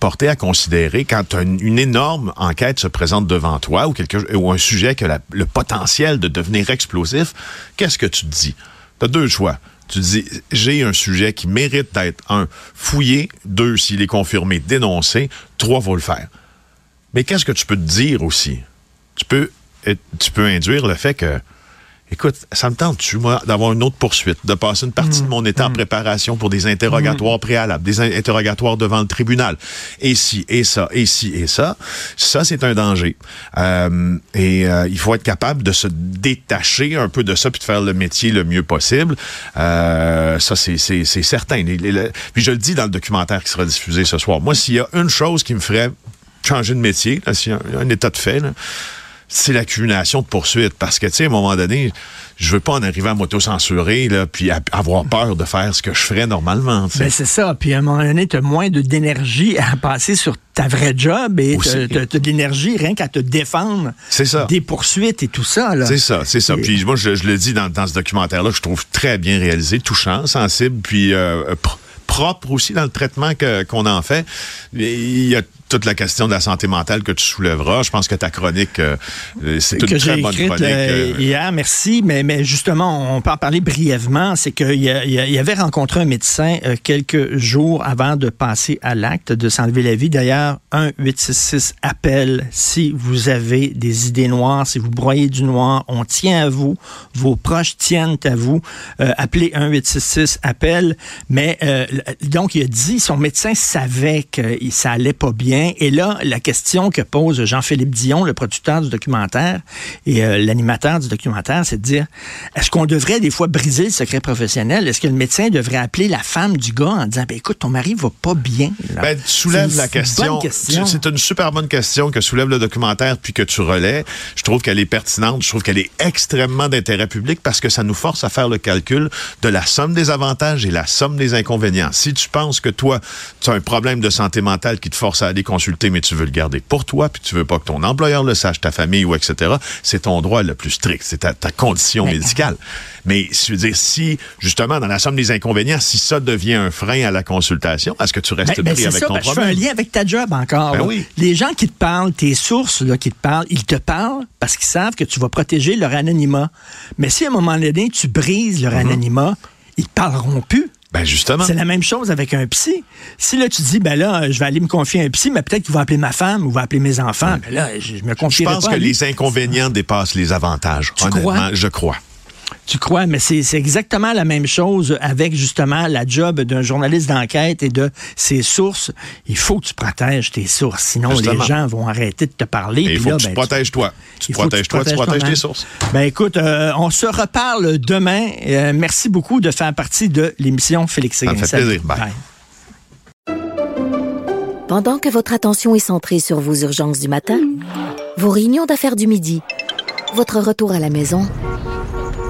Speaker 7: porté à considérer quand une, énorme enquête se présente devant toi ou, un sujet qui a le potentiel de devenir explosif, qu'est-ce que tu te dis? Tu as deux choix. Tu dis, j'ai un sujet qui mérite d'être, un, fouillé, deux, s'il est confirmé, dénoncé, trois, va le faire. Mais qu'est-ce que tu peux te dire aussi? Tu peux induire le fait que, écoute, ça me tente-tu, moi, d'avoir une autre poursuite, de passer une partie de mon état en préparation pour des interrogatoires préalables, des in- interrogatoires devant le tribunal, et ci, et ça, et ci, et ça. Ça, c'est un danger. Euh, et euh, il faut être capable de se détacher un peu de ça puis de faire le métier le mieux possible. Euh, ça, c'est certain. Les- les- les- puis je le dis dans le documentaire qui sera diffusé ce soir. Moi, s'il y a une chose qui me ferait changer de métier, s'il y a un, un état de fait, là, c'est l'accumulation de poursuites. Parce que, tu sais, à un moment donné, je veux pas en arriver à m'auto-censurer, là, puis à- avoir peur de faire ce que je ferais normalement, tu sais.
Speaker 1: Ben, c'est ça. Puis à un moment donné, tu as moins d'énergie à passer sur ta vraie job et tu as de l'énergie rien qu'à te défendre
Speaker 7: C'est ça.
Speaker 1: des poursuites et tout ça. là.
Speaker 7: C'est ça, c'est ça.
Speaker 1: Et-
Speaker 7: Puis moi, je, je le dis dans, dans ce documentaire-là, que je trouve très bien réalisé, touchant, sensible, puis euh, pr- propre aussi dans le traitement qu'on en fait. Il y a toute la question de la santé mentale que tu soulèveras. Je pense que ta chronique, euh, c'est une
Speaker 1: que
Speaker 7: très bonne
Speaker 1: écrite
Speaker 7: chronique.
Speaker 1: euh,
Speaker 7: euh,
Speaker 1: hier, merci. Mais, mais justement, on peut en parler brièvement. C'est qu'il y, avait rencontré un médecin euh, quelques jours avant de passer à l'acte de s'enlever la vie. D'ailleurs, 1-866 appel si vous avez des idées noires, si vous broyez du noir. On tient à vous. Vos proches tiennent à vous. Euh, appelez 1-866 appel. Mais donc, il a dit, son médecin savait que ça allait pas bien. Et là, la question que pose Jean-Philippe Dion, le producteur du documentaire et euh, l'animateur du documentaire, c'est de dire, est-ce qu'on devrait des fois briser le secret professionnel? Est-ce que le médecin devrait appeler la femme du gars en disant, ben, écoute, ton mari va pas bien?
Speaker 7: Ben, tu soulèves la question.
Speaker 1: bonne question.
Speaker 7: C'est une super bonne question que soulève le documentaire puis que tu relais. Je trouve qu'elle est pertinente. Je trouve qu'elle est extrêmement d'intérêt public parce que ça nous force à faire le calcul de la somme des avantages et la somme des inconvénients. Si tu penses que toi, tu as un problème de santé mentale qui te force à aller consulter, mais tu veux le garder pour toi puis tu veux pas que ton employeur le sache, ta famille ou etc., c'est ton droit le plus strict. C'est ta, ta condition médicale. Mais je veux dire, si, justement, dans la somme des inconvénients, si ça devient un frein à la consultation, est-ce que tu restes
Speaker 1: Ben, ben,
Speaker 7: pris avec
Speaker 1: ça,
Speaker 7: ton
Speaker 1: ben, je fais
Speaker 7: problème?
Speaker 1: un lien avec ta job encore.
Speaker 7: Ben oui.
Speaker 1: Les gens qui te parlent, tes sources là, qui te parlent, ils te parlent parce qu'ils savent que tu vas protéger leur anonymat. Mais si à un moment donné, tu brises leur anonymat, ils te parleront plus.
Speaker 7: Ben justement.
Speaker 1: C'est la même chose avec un psy. Si là, tu dis, ben là, je vais aller me confier à un psy, mais peut-être qu'il va appeler ma femme ou va appeler mes enfants. Ben là, je, je me
Speaker 7: Je
Speaker 1: confierai
Speaker 7: pense
Speaker 1: pas
Speaker 7: que les inconvénients dépassent les avantages.
Speaker 1: Tu
Speaker 7: honnêtement,
Speaker 1: crois?
Speaker 7: je crois.
Speaker 1: Tu crois, mais c'est exactement la même chose avec justement la job d'un journaliste d'enquête et de ses sources. Il faut que tu protèges tes sources, sinon
Speaker 7: Justement.
Speaker 1: les gens vont arrêter de te parler.
Speaker 7: Il
Speaker 1: puis
Speaker 7: faut
Speaker 1: là,
Speaker 7: que tu
Speaker 1: ben,
Speaker 7: protèges toi. Tu
Speaker 1: il faut que
Speaker 7: protèges toi, tu protèges tes sources.
Speaker 1: Ben écoute, euh, on se reparle demain. Euh, merci beaucoup de faire partie de l'émission Félix
Speaker 7: Ça me
Speaker 1: Séguin.
Speaker 7: fait
Speaker 1: Salut.
Speaker 7: plaisir. Bye.
Speaker 1: Bye.
Speaker 3: Pendant que votre attention est centrée sur vos urgences du matin, vos réunions d'affaires du midi, votre retour à la maison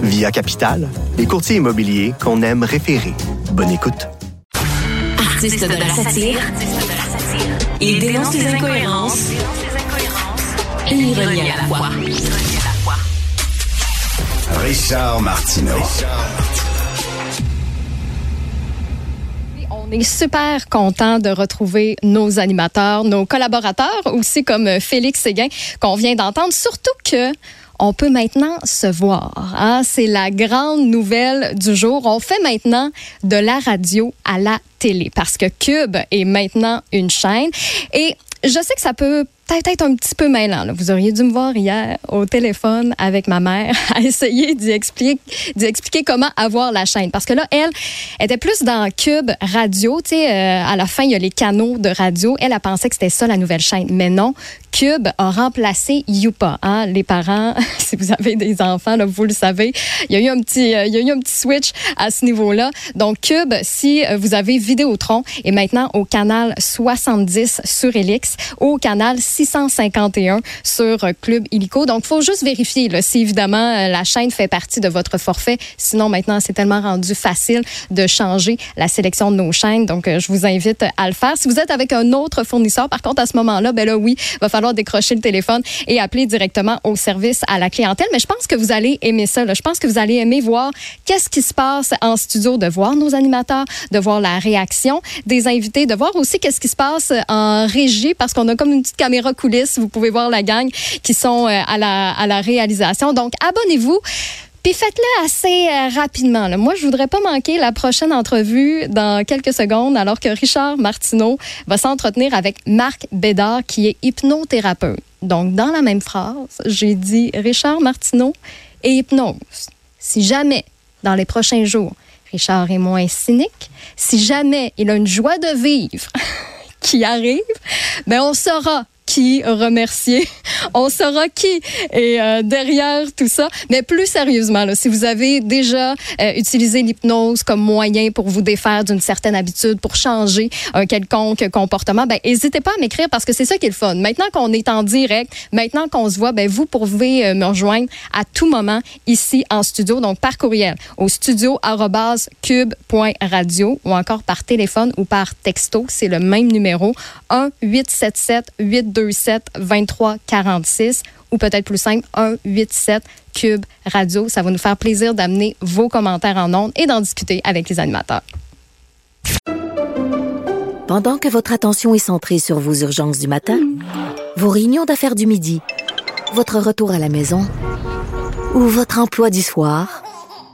Speaker 4: Via Capital, les courtiers immobiliers qu'on aime référer. Bonne écoute.
Speaker 6: Artiste de la satire, il dénonce les incohérences Une ironie à la fois.
Speaker 8: Richard Martineau.
Speaker 9: On est super content de retrouver nos animateurs, nos collaborateurs aussi comme Félix Séguin qu'on vient d'entendre, surtout que on peut maintenant se voir. Hein? C'est la grande nouvelle du jour. On fait maintenant de la radio à la télé parce que Cube est maintenant une chaîne. Et je sais que ça peut peut-être un petit peu mêlant. Là. Vous auriez dû me voir hier au téléphone avec ma mère à essayer d'y expliquer comment avoir la chaîne. Parce que là, elle était plus dans Cube Radio. Tu sais, euh, à la fin, il y a les canaux de radio. Elle a pensé que c'était ça la nouvelle chaîne. Mais non, Cube a remplacé Youpa. Hein? Les parents, si vous avez des enfants, là, vous le savez, il y a eu un petit, euh, il y a eu un petit switch à ce niveau-là. Donc Cube, si euh, vous avez Vidéotron, est maintenant au canal 70 sur Elix, au canal 651 sur euh, Club Illico. Donc, il faut juste vérifier là, si évidemment la chaîne fait partie de votre forfait. Sinon, maintenant, c'est tellement rendu facile de changer la sélection de nos chaînes. Donc, je vous invite à le faire. Si vous êtes avec un autre fournisseur, par contre, à ce moment-là, ben là, oui, va falloir décrocher le téléphone et appeler directement au service à la clientèle. Mais je pense que vous allez aimer ça. Je pense que vous allez aimer voir qu'est-ce qui se passe en studio, de voir nos animateurs, de voir la réaction des invités, de voir aussi qu'est-ce qui se passe en régie parce qu'on a comme une petite caméra coulisses. Vous pouvez voir la gang qui sont euh, à la, à la réalisation. Donc, abonnez-vous. Puis faites-le assez euh, rapidement. Moi, je voudrais pas manquer la prochaine entrevue dans quelques secondes, alors que Richard Martineau va s'entretenir avec Marc Bédard, qui est hypnothérapeute. Donc, dans la même phrase, j'ai dit Richard Martineau et hypnose. Si jamais, dans les prochains jours, Richard est moins cynique, si jamais il a une joie de vivre qui arrive, ben on saura qui remercier. On saura qui est euh, derrière tout ça. Mais plus sérieusement, si vous avez déjà euh, utilisé l'hypnose comme moyen pour vous défaire d'une certaine habitude, pour changer un quelconque comportement, ben n'hésitez pas à m'écrire parce que c'est ça qui est le fun. Maintenant qu'on est en direct, maintenant qu'on se voit, ben vous pouvez euh, me rejoindre à tout moment ici en studio, donc par courriel au studio@cube.radio ou encore par téléphone ou par texto, c'est le même numéro 1 877 827 23 46 ou peut-être plus simple 1 87 Cube Radio. Ça va nous faire plaisir d'amener vos commentaires en ondes et d'en discuter avec les animateurs.
Speaker 3: Pendant que votre attention est centrée sur vos urgences du matin, vos réunions d'affaires du midi, votre retour à la maison ou votre emploi du soir,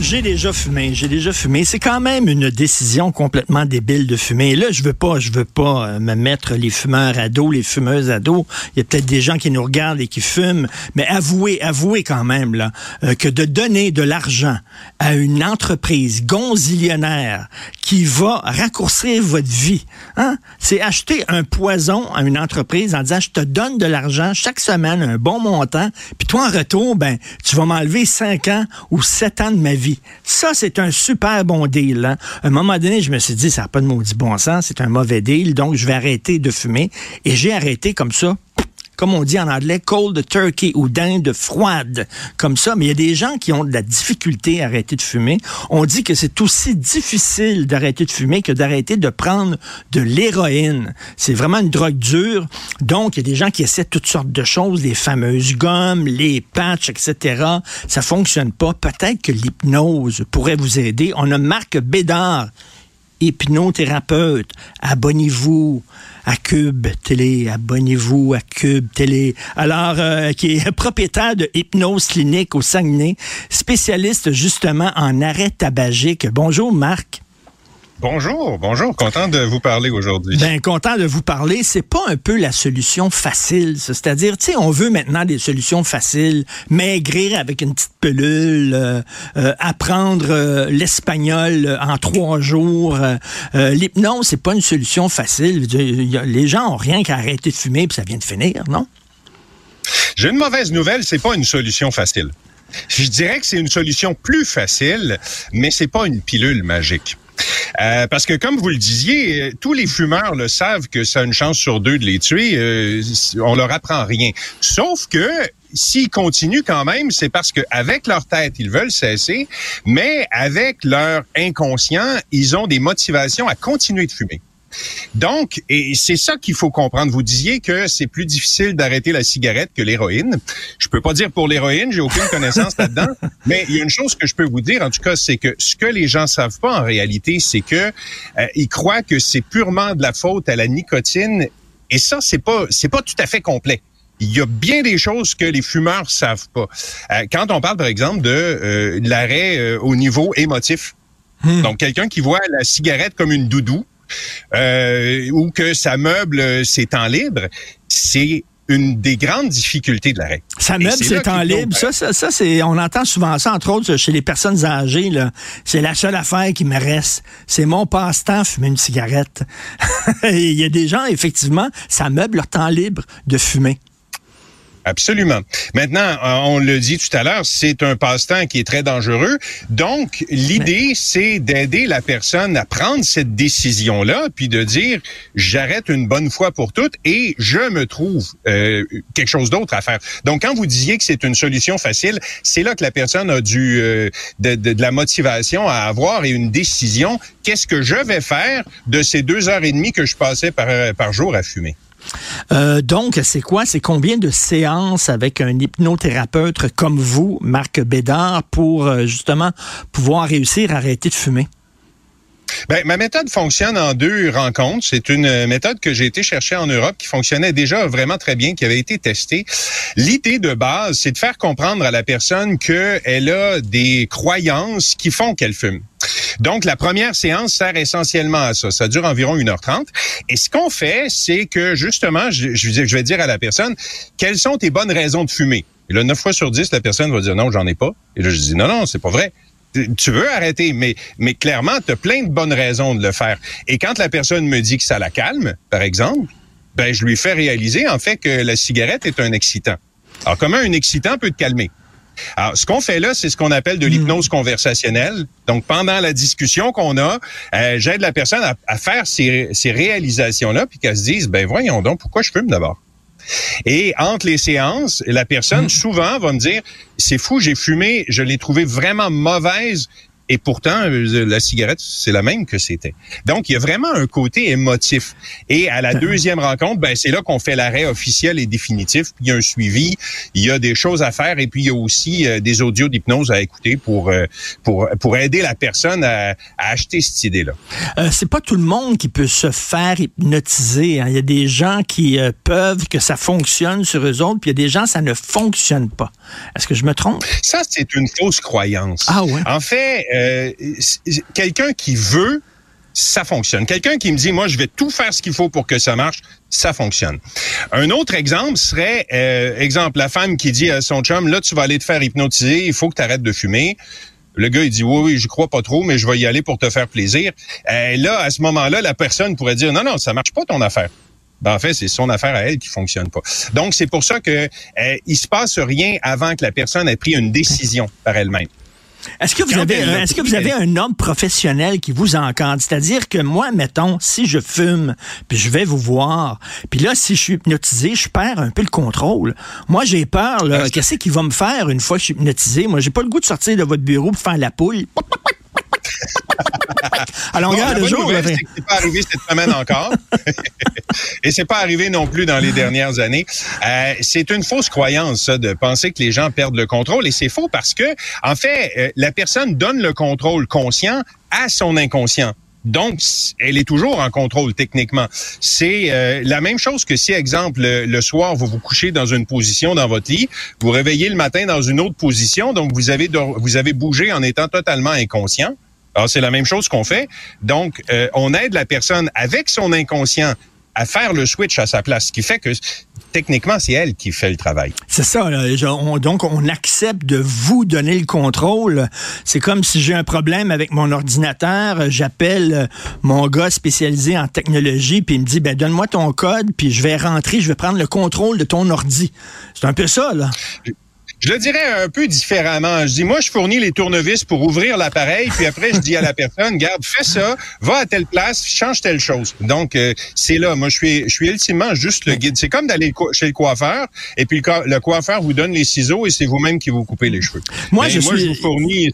Speaker 1: J'ai déjà fumé, j'ai déjà fumé. C'est quand même une décision complètement débile de fumer. Et là, je veux pas, je veux pas euh, me mettre les fumeurs à dos, les fumeuses à dos. Il y a peut-être des gens qui nous regardent et qui fument, mais avouez, avouez quand même là euh, que de donner de l'argent à une entreprise gonzillionnaire qui va raccourcir votre vie, hein, c'est acheter un poison à une entreprise en disant je te donne de l'argent chaque semaine, un bon montant, puis toi en retour, ben tu vas m'enlever 5 ans ou 7 ans de ma vie. Ça, c'est un super bon deal. Hein? À un moment donné, je me suis dit, ça n'a pas de maudit bon sens, c'est un mauvais deal, donc je vais arrêter de fumer. Et j'ai arrêté comme ça comme on dit en anglais, cold turkey ou dinde froide, comme ça. Mais il y a des gens qui ont de la difficulté à arrêter de fumer. On dit que c'est aussi difficile d'arrêter de fumer que d'arrêter de prendre de l'héroïne. C'est vraiment une drogue dure. Donc, il y a des gens qui essaient toutes sortes de choses, les fameuses gommes, les patchs, etc. Ça fonctionne pas. Peut-être que l'hypnose pourrait vous aider. On a Marc Bédard, hypnothérapeute. Abonnez-vous à Cube Télé, abonnez-vous à Cube Télé. Alors, euh, qui est propriétaire de Hypnose Clinique au Saguenay, spécialiste justement en arrêt tabagique. Bonjour Marc.
Speaker 10: Bonjour, bonjour, content de vous parler aujourd'hui.
Speaker 1: Ben content de vous parler. C'est pas un peu la solution facile, c'est-à-dire, tu sais, on veut maintenant des solutions faciles, maigrir avec une petite pelule, euh, euh, apprendre euh, l'espagnol en trois jours. L'hypnose, c'est pas une solution facile. Les gens ont rien qu'à arrêter de fumer puis ça vient de finir, non?
Speaker 10: J'ai une mauvaise nouvelle, c'est pas une solution facile. Je dirais que c'est une solution plus facile, mais c'est pas une pilule magique. Euh, parce que comme vous le disiez, euh, tous les fumeurs le savent que ça a une chance sur deux de les tuer. euh, on leur apprend rien. Sauf que s'ils continuent quand même, c'est parce que avec leur tête, ils veulent cesser, mais avec leur inconscient, ils ont des motivations à continuer de fumer. Donc, et c'est ça qu'il faut comprendre. Vous disiez que c'est plus difficile d'arrêter la cigarette que l'héroïne. Je peux pas dire pour l'héroïne, j'ai aucune connaissance là-dedans, mais il y a une chose que je peux vous dire, en tout cas, c'est que ce que les gens savent pas en réalité, c'est que euh, ils croient que c'est purement de la faute à la nicotine, et ça, c'est pas, c'est pas tout à fait complet. Il y a bien des choses que les fumeurs savent pas. Euh, quand on parle, par exemple, de euh, l'arrêt euh, au niveau émotif, donc quelqu'un qui voit la cigarette comme une doudou, euh, ou que ça meuble euh, ses temps libres, c'est une des grandes difficultés de l'arrêt.
Speaker 1: Ça
Speaker 10: Et
Speaker 1: meuble
Speaker 10: c'est
Speaker 1: c'est
Speaker 10: faut-
Speaker 1: libre. Ça, ça, ça, c'est, on entend souvent ça, entre autres, chez les personnes âgées, là. C'est la seule affaire qui me reste. C'est mon passe-temps, fumer une cigarette. Et Il y a des gens, effectivement, ça meuble leur temps libre de fumer.
Speaker 10: Absolument. Maintenant, euh, on le dit tout à l'heure, c'est un passe-temps qui est très dangereux. Donc, l'idée, c'est d'aider la personne à prendre cette décision-là, puis de dire, j'arrête une bonne fois pour toutes et je me trouve euh, quelque chose d'autre à faire. Donc, quand vous disiez que c'est une solution facile, c'est là que la personne a du euh, de, de- de la motivation à avoir et une décision. Qu'est-ce que je vais faire de ces deux heures et demie que je passais par, par jour à fumer?
Speaker 1: Euh, donc, c'est quoi? C'est combien de séances avec un hypnothérapeute comme vous, Marc Bédard, pour euh, justement pouvoir réussir à arrêter de fumer?
Speaker 10: Ben, ma méthode fonctionne en deux rencontres. C'est une euh, méthode que j'ai été chercher en Europe qui fonctionnait déjà vraiment très bien, qui avait été testée. L'idée de base, c'est de faire comprendre à la personne qu'elle a des croyances qui font qu'elle fume. Donc, la première séance sert essentiellement à ça. Ça dure environ 1h30. Et ce qu'on fait, c'est que, justement, je, vais dire à la personne, quelles sont tes bonnes raisons de fumer? Et là, 9 fois sur 10, la personne va dire, non, j'en ai pas. Et là, je dis, non, non, c'est pas vrai tu veux arrêter, mais, mais clairement, tu as plein de bonnes raisons de le faire. Et quand la personne me dit que ça la calme, par exemple, ben, je lui fais réaliser, en fait, que la cigarette est un excitant. Alors, comment un excitant peut te calmer? Alors, ce qu'on fait là, c'est ce qu'on appelle de l'hypnose conversationnelle. Donc, pendant la discussion qu'on a, euh, j'aide la personne à, à faire ces, ces réalisations-là, puis qu'elle se dise, ben voyons donc, pourquoi je fume d'abord? Et entre les séances, la personne souvent va me dire, c'est fou, j'ai fumé, je l'ai trouvé vraiment mauvaise. Et pourtant, euh, la cigarette, c'est la même que c'était. Donc, il y a vraiment un côté émotif. Et à la deuxième rencontre, ben, c'est là qu'on fait l'arrêt officiel et définitif. Puis il y a un suivi, il y a des choses à faire et puis il y a aussi euh, des audios d'hypnose à écouter pour, euh, pour, pour aider la personne à, à acheter cette idée-là.
Speaker 1: Euh, c'est pas tout le monde qui peut se faire hypnotiser. hein. Il y a des gens qui peuvent que ça fonctionne sur eux autres, puis il y a des gens ça ne fonctionne pas. Est-ce que je me trompe?
Speaker 10: Ça, c'est une fausse croyance.
Speaker 1: Ah ouais?
Speaker 10: En fait, euh, quelqu'un qui veut, ça fonctionne. Quelqu'un qui me dit, moi, je vais tout faire ce qu'il faut pour que ça marche, ça fonctionne. Un autre exemple serait, euh, exemple, la femme qui dit à son chum, là, tu vas aller te faire hypnotiser, il faut que tu arrêtes de fumer. Le gars, il dit, oui, oui, je crois pas trop, mais je vais y aller pour te faire plaisir. Euh, là, à ce moment-là, la personne pourrait dire, non, non, ça marche pas ton affaire. Ben, en fait, c'est son affaire à elle qui fonctionne pas. Donc, c'est pour ça que euh, il se passe rien avant que la personne ait pris une décision par elle-même.
Speaker 1: Est-ce que vous avez, euh, est-ce que vous avez un homme professionnel qui vous encadre? C'est-à-dire que moi, mettons, si je fume, puis je vais vous voir, puis là, si je suis hypnotisé, je perds un peu le contrôle. Moi, j'ai peur, là. Qu'est-ce qu'il va me faire une fois que je suis hypnotisé? Moi, j'ai pas le goût de sortir de votre bureau pour faire la poule. À longueur de jour,
Speaker 10: c'est pas arrivé cette semaine encore. Et c'est pas arrivé non plus dans les dernières années. Euh, c'est une fausse croyance, ça, de penser que les gens perdent le contrôle. Et c'est faux parce que, en fait, euh, la personne donne le contrôle conscient à son inconscient. Donc, elle est toujours en contrôle techniquement. C'est euh, la même chose que si, exemple, le, le soir, vous vous couchez dans une position dans votre lit, vous réveillez le matin dans une autre position, donc vous avez, vous avez bougé en étant totalement inconscient. Alors, c'est la même chose qu'on fait. Donc, euh, on aide la personne avec son inconscient à faire le switch à sa place, ce qui fait que techniquement, c'est elle qui fait le travail.
Speaker 1: C'est ça. Là. On- donc, on accepte de vous donner le contrôle. C'est comme si j'ai un problème avec mon ordinateur, j'appelle euh, mon gars spécialisé en technologie, puis il me dit, ben donne-moi ton code, puis je vais rentrer, je vais prendre le contrôle de ton ordi. C'est un peu ça, là.
Speaker 10: Je le dirais un peu différemment. Je dis, moi, je fournis les tournevis pour ouvrir l'appareil, puis après, je dis à la personne, garde, fais ça, va à telle place, change telle chose. Donc, euh, c'est là. Moi, je suis, je suis ultimement juste le guide. C'est comme d'aller chez le coiffeur, et puis le, le coiffeur vous donne les ciseaux, et c'est vous-même qui vous coupez les cheveux.
Speaker 1: Moi,
Speaker 10: Mais
Speaker 1: je
Speaker 10: moi,
Speaker 1: suis-
Speaker 10: je vous fournis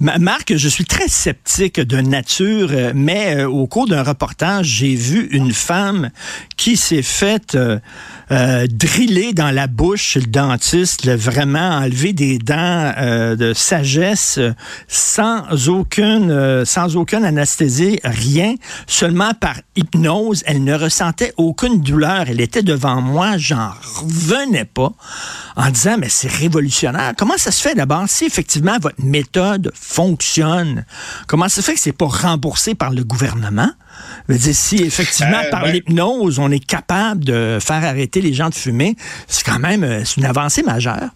Speaker 1: Ma- Marc, je suis très sceptique de nature, euh, mais euh, au cours d'un reportage, j'ai vu une femme qui s'est faite euh, euh, driller dans la bouche le dentiste, vraiment enlever des dents euh, de sagesse sans aucune, euh, sans aucune anesthésie, rien, seulement par hypnose. Elle ne ressentait aucune douleur. Elle était devant moi, j'en revenais pas, en disant mais c'est révolutionnaire. Comment ça se fait d'abord si effectivement votre méthode fonctionne? Comment ça se fait que c'est pas remboursé par le gouvernement? Je veux dire, si effectivement
Speaker 10: Euh,
Speaker 1: par
Speaker 10: ben-
Speaker 1: l'hypnose on est capable de faire arrêter les gens de fumer, c'est quand même euh, une avancée majeure.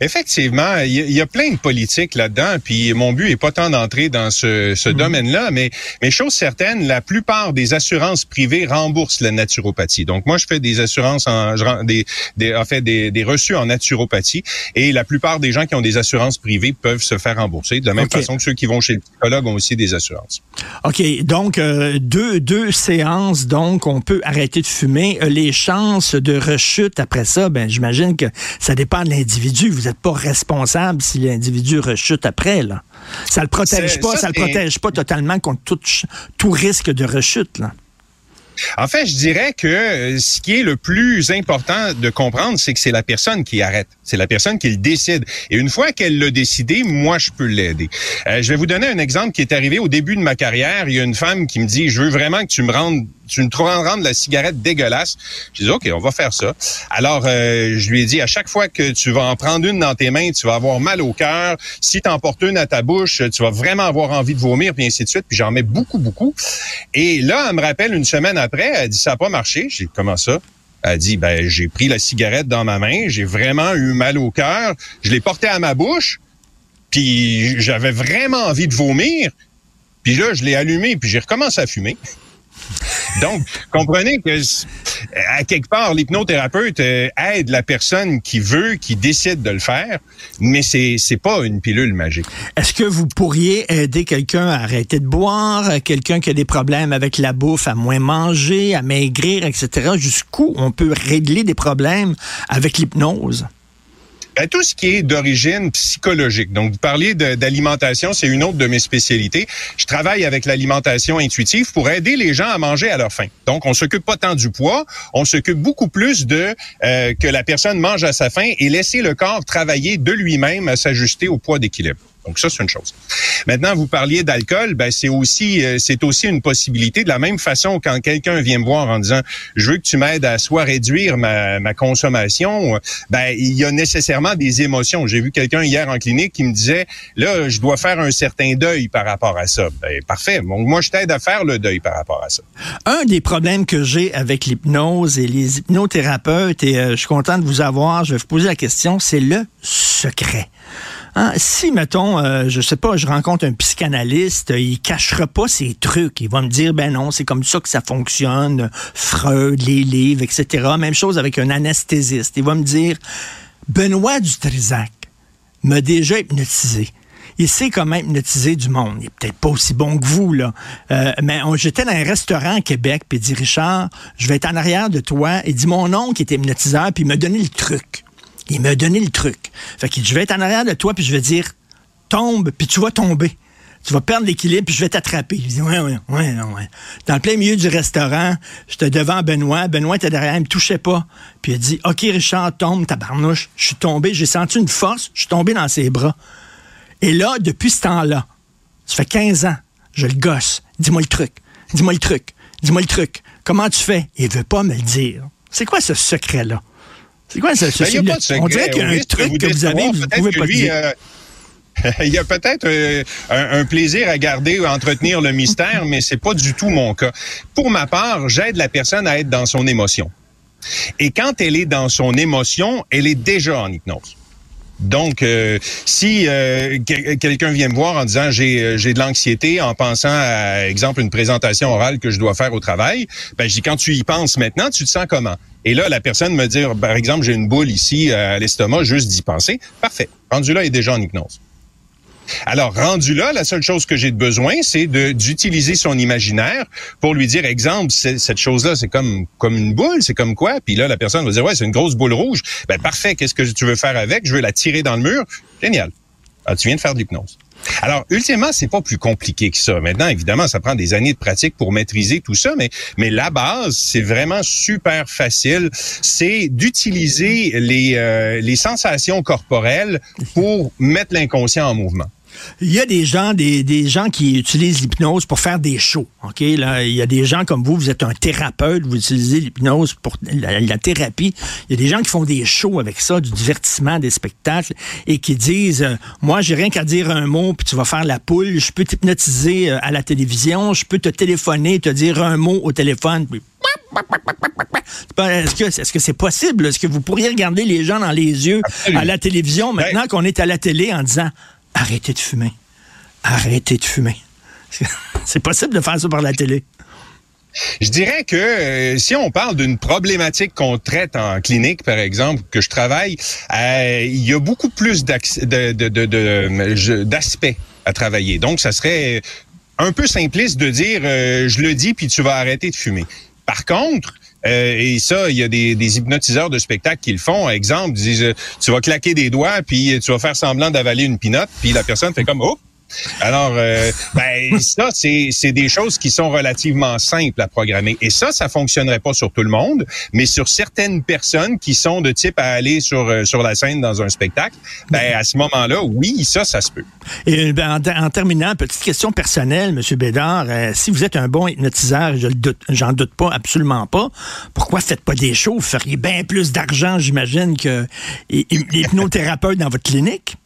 Speaker 10: Effectivement, il y, a- plein de politiques là-dedans, puis mon but est pas tant d'entrer dans ce, ce domaine-là, mais, mais chose certaine, la plupart des assurances privées remboursent la naturopathie. Donc moi, je fais des assurances en, je des, des, en fait, des, des reçus en naturopathie, et la plupart des gens qui ont des assurances privées peuvent se faire rembourser, de la même façon que ceux qui vont chez le psychologue ont aussi des assurances.
Speaker 1: OK, donc euh, deux, deux séances, donc on peut arrêter de fumer. Euh, les chances de rechute après ça, ben j'imagine que ça dépend de l'individu. Vous n'êtes pas responsable si l'individu rechute après, là. Ça le protège pas,
Speaker 10: ça,
Speaker 1: ça, le protège pas totalement contre tout risque de rechute, là.
Speaker 10: En fait, je dirais que euh, ce qui est le plus important de comprendre, c'est que c'est la personne qui arrête. C'est la personne qui le décide. Et une fois qu'elle l'a décidé, moi, je peux l'aider. Euh, je vais vous donner un exemple qui est arrivé au début de ma carrière. Il y a une femme qui me dit, je veux vraiment que tu me rendes tu me rends la cigarette dégueulasse. Je dis, OK, on va faire ça. Alors, euh, je lui ai dit, à chaque fois que tu vas en prendre une dans tes mains, tu vas avoir mal au cœur. Si tu en portes une à ta bouche, tu vas vraiment avoir envie de vomir, puis ainsi de suite. Puis j'en mets beaucoup, beaucoup. Et là, elle me rappelle une semaine après, elle dit, ça n'a pas marché. J'ai dit, comment ça? Elle dit, ben, j'ai pris la cigarette dans ma main, j'ai vraiment eu mal au cœur, je l'ai portée à ma bouche, puis j'avais vraiment envie de vomir. Puis là, je l'ai allumé, puis j'ai recommencé à fumer. Donc, comprenez que c- à quelque part, l'hypnothérapeute euh, aide la personne qui veut, qui décide de le faire, mais c'est c'est pas une pilule magique.
Speaker 1: Est-ce que vous pourriez aider quelqu'un à arrêter de boire, euh, quelqu'un qui a des problèmes avec la bouffe, à moins manger, à maigrir, etc. Jusqu'où on peut régler des problèmes avec l'hypnose?
Speaker 10: Ben, tout ce qui est d'origine psychologique. Donc, vous parliez d'alimentation, c'est une autre de mes spécialités. Je travaille avec l'alimentation intuitive pour aider les gens à manger à leur faim. Donc, on s'occupe pas tant du poids, on s'occupe beaucoup plus de euh, que la personne mange à sa faim et laisser le corps travailler de lui-même à s'ajuster au poids d'équilibre. Donc ça, c'est une chose. Maintenant, vous parliez d'alcool, ben c'est aussi euh, c'est aussi une possibilité. De la même façon, quand quelqu'un vient me voir en disant je veux que tu m'aides à soit réduire ma, ma consommation, ben il y a nécessairement des émotions. J'ai vu quelqu'un hier en clinique qui me disait là, je dois faire un certain deuil par rapport à ça. Ben parfait. Donc moi, je t'aide à faire le deuil par rapport à ça.
Speaker 1: Un des problèmes que j'ai avec l'hypnose et les hypnothérapeutes, et euh, je suis content de vous avoir, je vais vous poser la question, c'est le secret. Hein, si, mettons, euh, je sais pas, je rencontre un psychanalyste, euh, il cachera pas ses trucs. Il va me dire, ben non, c'est comme ça que ça fonctionne. Freud, les livres, etc. Même chose avec un anesthésiste. Il va me dire, Benoît Dutrisac m'a déjà hypnotisé. Il sait comment hypnotiser du monde. Il est peut-être pas aussi bon que vous, là. Euh, mais j'étais dans un restaurant à Québec, puis il dit, Richard, je vais être en arrière de toi. Il dit, mon oncle était hypnotiseur, puis il m'a donné le truc. Il m'a donné le truc. Fait qu'il je vais être en arrière de toi, puis je vais dire, tombe, puis tu vas tomber. Tu vas perdre l'équilibre, puis je vais t'attraper. Je dis, ouais, ouais, ouais, ouais. Dans le plein milieu du restaurant, j'étais devant Benoît. Benoît était derrière, il me touchait pas. Puis il a dit, OK, Richard, tombe, tabarnouche. Je suis tombé, j'ai senti une force, je suis tombé dans ses bras. Et là, depuis ce temps-là, ça fait 15 ans, je le gosse. Dis-moi le truc. Dis-moi le truc. Dis-moi le truc. Comment tu fais? Il veut pas me le dire. C'est quoi ce secret-là? C'est quoi ce, ce
Speaker 10: Ben, il y a pas de
Speaker 1: On dirait qu'il y a un truc que vous avez, vous
Speaker 10: peut-être
Speaker 1: pouvez pas
Speaker 10: lui,
Speaker 1: dire.
Speaker 10: euh, Il y a peut-être euh, un, un, plaisir à garder ou à entretenir le mystère, mais c'est pas du tout mon cas. Pour ma part, j'aide la personne à être dans son émotion. Et quand elle est dans son émotion, elle est déjà en hypnose. Donc, euh, si euh, quelqu'un vient me voir en disant j'ai euh, j'ai de l'anxiété en pensant à exemple une présentation orale que je dois faire au travail, ben je dis quand tu y penses maintenant, tu te sens comment? Et là, la personne me dit par exemple j'ai une boule ici à l'estomac, juste d'y penser, parfait. Rendu là, est déjà en hypnose. Alors, rendu là, la seule chose que j'ai besoin, c'est d'utiliser son imaginaire pour lui dire, exemple, cette chose-là, c'est comme, comme une boule, c'est comme quoi? Puis là, la personne va dire, ouais, c'est une grosse boule rouge. Ben, parfait, qu'est-ce que tu veux faire avec? Je veux la tirer dans le mur. Génial. Alors, tu viens de faire de l'hypnose. Alors, ultimement, c'est pas plus compliqué que ça. Maintenant, évidemment, ça prend des années de pratique pour maîtriser tout ça, mais, mais la base, c'est vraiment super facile. C'est d'utiliser les, euh, les sensations corporelles pour mettre l'inconscient en mouvement.
Speaker 1: Il y a des gens, des, des gens qui utilisent l'hypnose pour faire des shows. OK? Là, il y a des gens comme vous, vous êtes un thérapeute, vous utilisez l'hypnose pour la, thérapie. Il y a des gens qui font des shows avec ça, du divertissement, des spectacles, et qui disent euh, Moi, j'ai rien qu'à dire un mot, puis tu vas faire la poule, je peux t'hypnotiser euh, à la télévision, je peux te téléphoner, te dire un mot au téléphone, puis est-ce que est-ce que c'est possible? Est-ce que vous pourriez regarder les gens dans les yeux à la télévision maintenant qu'on est à la télé en disant arrêtez de fumer. Arrêtez de fumer. C'est possible de faire ça par la télé.
Speaker 10: Je dirais que euh, si on parle d'une problématique qu'on traite en clinique, par exemple, que je travaille, euh, il y a beaucoup plus d'aspects à travailler. Donc, ça serait un peu simpliste de dire euh, je le dis puis tu vas arrêter de fumer. Par contre, euh, et ça, il y a des, hypnotiseurs de spectacle qui le font. Exemple, disent, tu vas claquer des doigts, puis tu vas faire semblant d'avaler une pinotte, puis la personne fait comme, oh, alors, euh, ben, ça, c'est des choses qui sont relativement simples à programmer. Et ça, ça fonctionnerait pas sur tout le monde, mais sur certaines personnes qui sont de type à aller sur, euh, la scène dans un spectacle, ben, à ce moment-là, oui, ça, ça se peut.
Speaker 1: Et ben, en, terminant, petite question personnelle, M. Bédard, euh, si vous êtes un bon hypnotiseur, je j'en doute, pas, absolument pas, pourquoi faites pas des shows? Vous feriez bien plus d'argent, j'imagine, que l'hypnothérapeute dans votre clinique?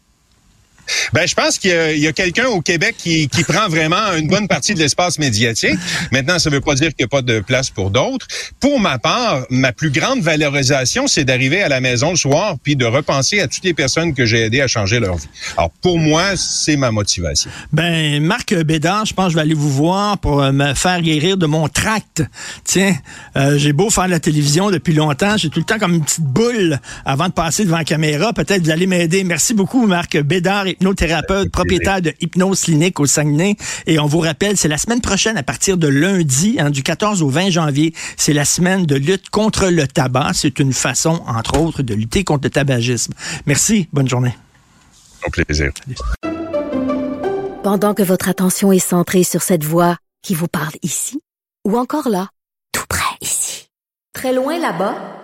Speaker 10: Ben, je pense qu'il y a, quelqu'un au Québec qui, qui, prend vraiment une bonne partie de l'espace médiatique. Maintenant, ça ne veut pas dire qu'il n'y a pas de place pour d'autres. Pour ma part, ma plus grande valorisation, c'est d'arriver à la maison le soir puis de repenser à toutes les personnes que j'ai aidées à changer leur vie. Alors, pour moi, c'est ma motivation.
Speaker 1: Ben, Marc Bédard, je pense que je vais aller vous voir pour euh, me faire guérir de mon tract. Tiens, euh, j'ai beau faire la télévision depuis longtemps, j'ai tout le temps comme une petite boule avant de passer devant la caméra. Peut-être vous allez m'aider. Merci beaucoup, Marc Bédard hypnothérapeute, propriétaire de Hypnose Clinique au Saguenay. Et on vous rappelle, c'est la semaine prochaine, à partir de lundi, hein, du 14 au 20 janvier, c'est la semaine de lutte contre le tabac. C'est une façon, entre autres, de lutter contre le tabagisme. Merci. Bonne journée.
Speaker 10: Au plaisir.
Speaker 3: Pendant que votre attention est centrée sur cette voix qui vous parle ici, ou encore là, tout près ici, très loin là-bas,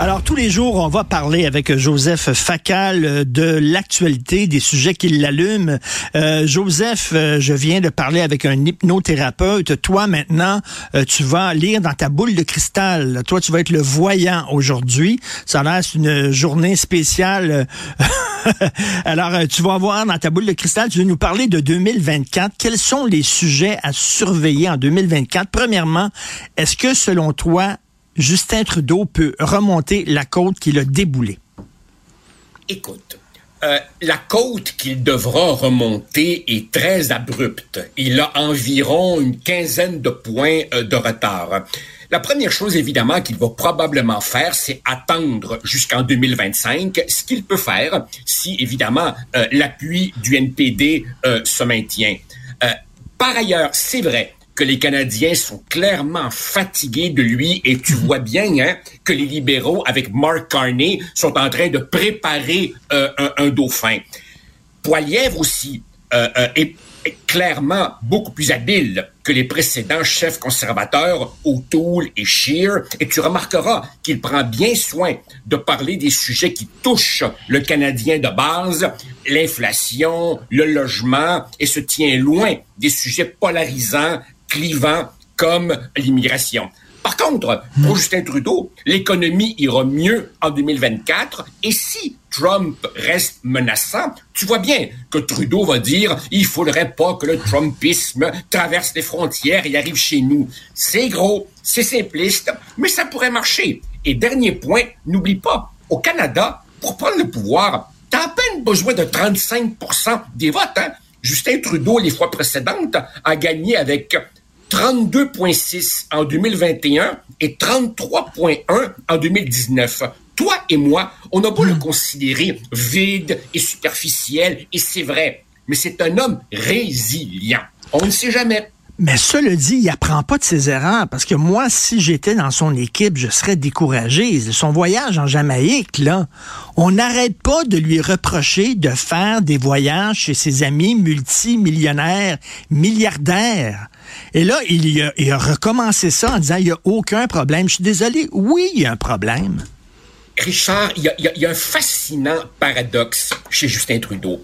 Speaker 1: Alors, tous les jours, on va parler avec Joseph Facal de l'actualité, des sujets qui l'allument. Euh, Joseph, euh, je viens de parler avec un hypnothérapeute. Toi, maintenant, euh, tu vas lire dans ta boule de cristal. Toi, tu vas être le voyant aujourd'hui. Ça a une journée spéciale. Alors, tu vas voir dans ta boule de cristal, tu vas nous parler de 2024. Quels sont les sujets à surveiller en 2024? Premièrement, est-ce que, selon toi, Justin Trudeau peut remonter la côte qu'il a déboulée?
Speaker 11: Écoute, Euh, la côte qu'il devra remonter est très abrupte. Il a environ une quinzaine de points euh, de retard. La première chose, évidemment, qu'il va probablement faire, c'est attendre jusqu'en 2025, ce qu'il peut faire si, évidemment, euh, l'appui du NPD se maintient. par ailleurs, c'est vrai, que les Canadiens sont clairement fatigués de lui et tu mhm. vois bien hein, que les libéraux, avec Mark Carney, sont en train de préparer euh, un, dauphin. Poilièvre aussi euh, euh, est, clairement beaucoup plus habile que les précédents chefs conservateurs, O'Toole et Scheer, et tu remarqueras qu'il prend bien soin de parler des sujets qui touchent le Canadien de base, l'inflation, le logement, et se tient loin des sujets polarisants clivant comme l'immigration. Par contre, pour Justin Trudeau, l'économie ira mieux en 2024 et si Trump reste menaçant, tu vois bien que Trudeau va dire il faudrait pas que le Trumpisme traverse les frontières et arrive chez nous. C'est gros, c'est simpliste, mais ça pourrait marcher. Et dernier point, n'oublie pas, au Canada, pour prendre le pouvoir, t'as à peine besoin de 35% des votes. Hein? Justin Trudeau, les fois précédentes, a gagné avec 32,6 en 2021 et 33,1 en 2019. Toi et moi, on a beau le hmm. considérer vide et superficiel, et c'est vrai, mais c'est un homme résilient. On ne sait jamais.
Speaker 1: Mais cela dit, il apprend pas de ses erreurs parce que moi, si j'étais dans son équipe, je serais découragé. Son voyage en Jamaïque, là, on n'arrête pas de lui reprocher de faire des voyages chez ses amis multimillionnaires, milliardaires. Et là, il, a, recommencé ça en disant, il n'y a aucun problème. Je suis désolé, oui, il y a un problème.
Speaker 11: Richard, il y a un fascinant paradoxe chez Justin Trudeau.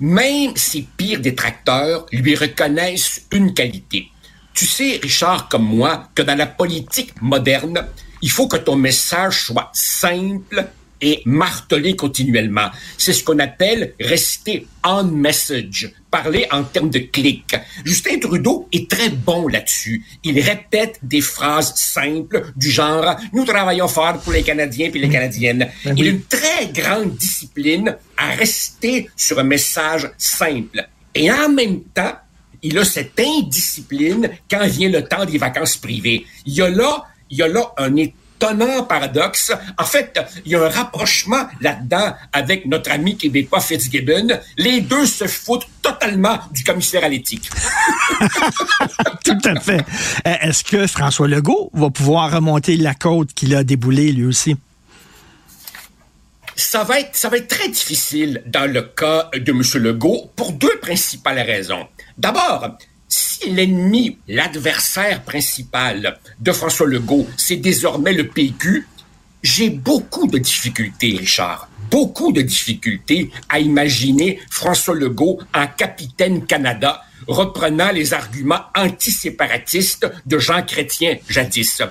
Speaker 11: Même ses pires détracteurs lui reconnaissent une qualité. Tu sais, Richard, comme moi, que dans la politique moderne, il faut que ton message soit simple et martelé continuellement. C'est ce qu'on appelle rester on message, parler en termes de clic. Justin Trudeau est très bon là-dessus. Il répète des phrases simples du genre nous travaillons fort pour les Canadiens puis les Canadiennes. Ben Il a une très grande discipline à rester sur un message simple. Et en même temps, il a cette indiscipline quand vient le temps des vacances privées. Il y a là, il y a là un état étonnant paradoxe. En fait, il y a un rapprochement là-dedans avec notre ami québécois Fitzgibbon. Les deux se foutent totalement du commissaire à l'éthique.
Speaker 1: Tout à fait. Euh, est-ce que François Legault va pouvoir remonter la côte qu'il a déboulée lui aussi?
Speaker 11: Ça va, être, ça va être très difficile dans le cas de M. Legault pour deux principales raisons. D'abord, si l'ennemi, l'adversaire principal de François Legault, c'est désormais le PQ, j'ai beaucoup de difficultés, Richard, beaucoup de difficultés à imaginer François Legault en capitaine Canada, reprenant les arguments antiséparatistes de Jean Chrétien jadis.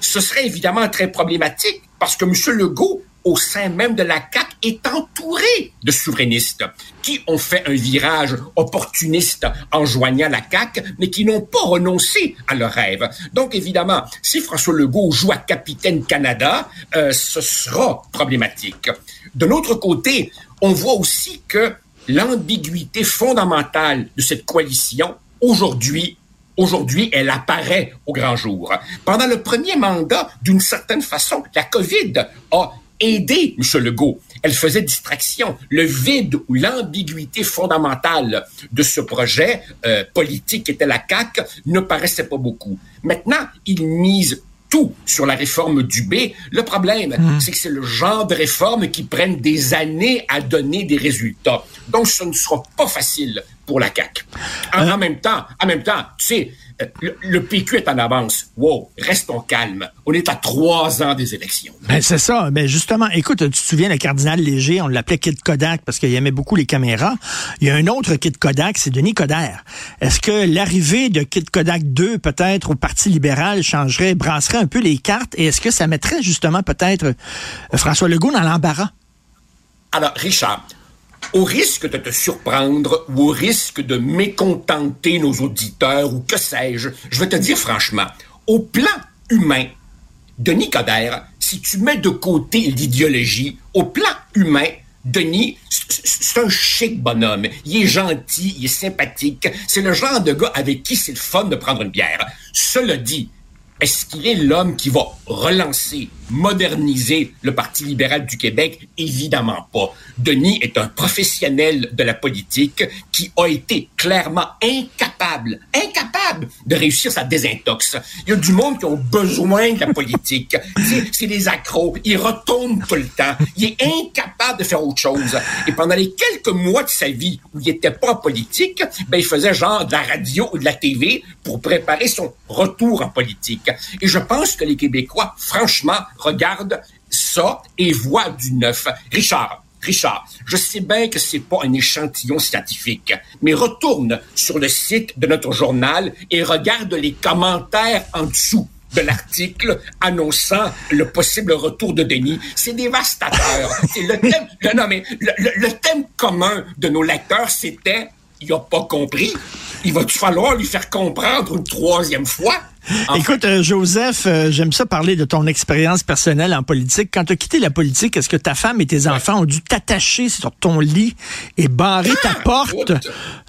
Speaker 11: Ce serait évidemment très problématique parce que M. Legault au sein même de la CAQ est entouré de souverainistes qui ont fait un virage opportuniste en joignant la CAQ, mais qui n'ont pas renoncé à leur rêve. Donc, évidemment, si François Legault joue à Capitaine Canada, euh, ce sera problématique. De l'autre côté, on voit aussi que l'ambiguïté fondamentale de cette coalition, aujourd'hui, Aujourd'hui, elle apparaît au grand jour. Pendant le premier mandat, d'une certaine façon, la COVID a aider M. Legault. Elle faisait distraction. Le vide ou l'ambiguïté fondamentale de ce projet euh, politique qui était la CAQ ne paraissait pas beaucoup. Maintenant, il mise tout sur la réforme du B. Le problème, hmm. c'est que c'est le genre de réforme qui prennent des années à donner des résultats. Donc, ce ne sera pas facile pour la CAQ. En, en même temps, en même temps, tu sais, le, PQ est en avance. Wow, restons calmes. On est à trois ans des élections.
Speaker 1: Ben, c'est ça. Ben, justement, écoute, tu te souviens, le cardinal Léger, on l'appelait Kid Kodak parce qu'il aimait beaucoup les caméras. Il y a un autre Kid Kodak, c'est Denis Coderre. Est-ce que l'arrivée de Kid Kodak 2, peut-être, au Parti libéral changerait, brasserait un peu les cartes? Et est-ce que ça mettrait justement peut-être euh, François Legault dans l'embarras?
Speaker 11: Alors, Richard, au risque de te surprendre ou au risque de mécontenter nos auditeurs ou que sais-je, je vais te dire franchement, au plan humain, Denis Coderre, si tu mets de côté l'idéologie, au plan humain, Denis, c'est un chic bonhomme. Il est gentil, il est sympathique. C'est le genre de gars avec qui c'est le fun de prendre une bière. Cela dit, est-ce qu'il est l'homme qui va relancer, moderniser le Parti libéral du Québec? Évidemment pas. Denis est un professionnel de la politique qui a été clairement incapable, incapable de réussir sa désintox. Il y a du monde qui a besoin de la politique. C'est des accros. Il retourne tout le temps. Il est incapable de faire autre chose. Et pendant les quelques mois de sa vie où il n'était pas politique, ben, il faisait genre de la radio ou de la TV pour préparer son retour en politique. Et je pense que les Québécois, franchement, regardent ça et voient du neuf. Richard, Richard, je sais bien que c'est pas un échantillon scientifique, mais retourne sur le site de notre journal et regarde les commentaires en dessous de l'article annonçant le possible retour de Denis. C'est dévastateur. Le thème, non, mais le, le thème commun de nos lecteurs, c'était il a pas compris. Il va-tu falloir lui faire comprendre une troisième fois?
Speaker 1: Écoute, euh, Joseph, euh, j'aime ça parler de ton expérience personnelle en politique. Quand tu as quitté la politique, est-ce que ta femme et tes enfants ont dû t'attacher sur ton lit et barrer ta
Speaker 11: Ah,
Speaker 1: porte?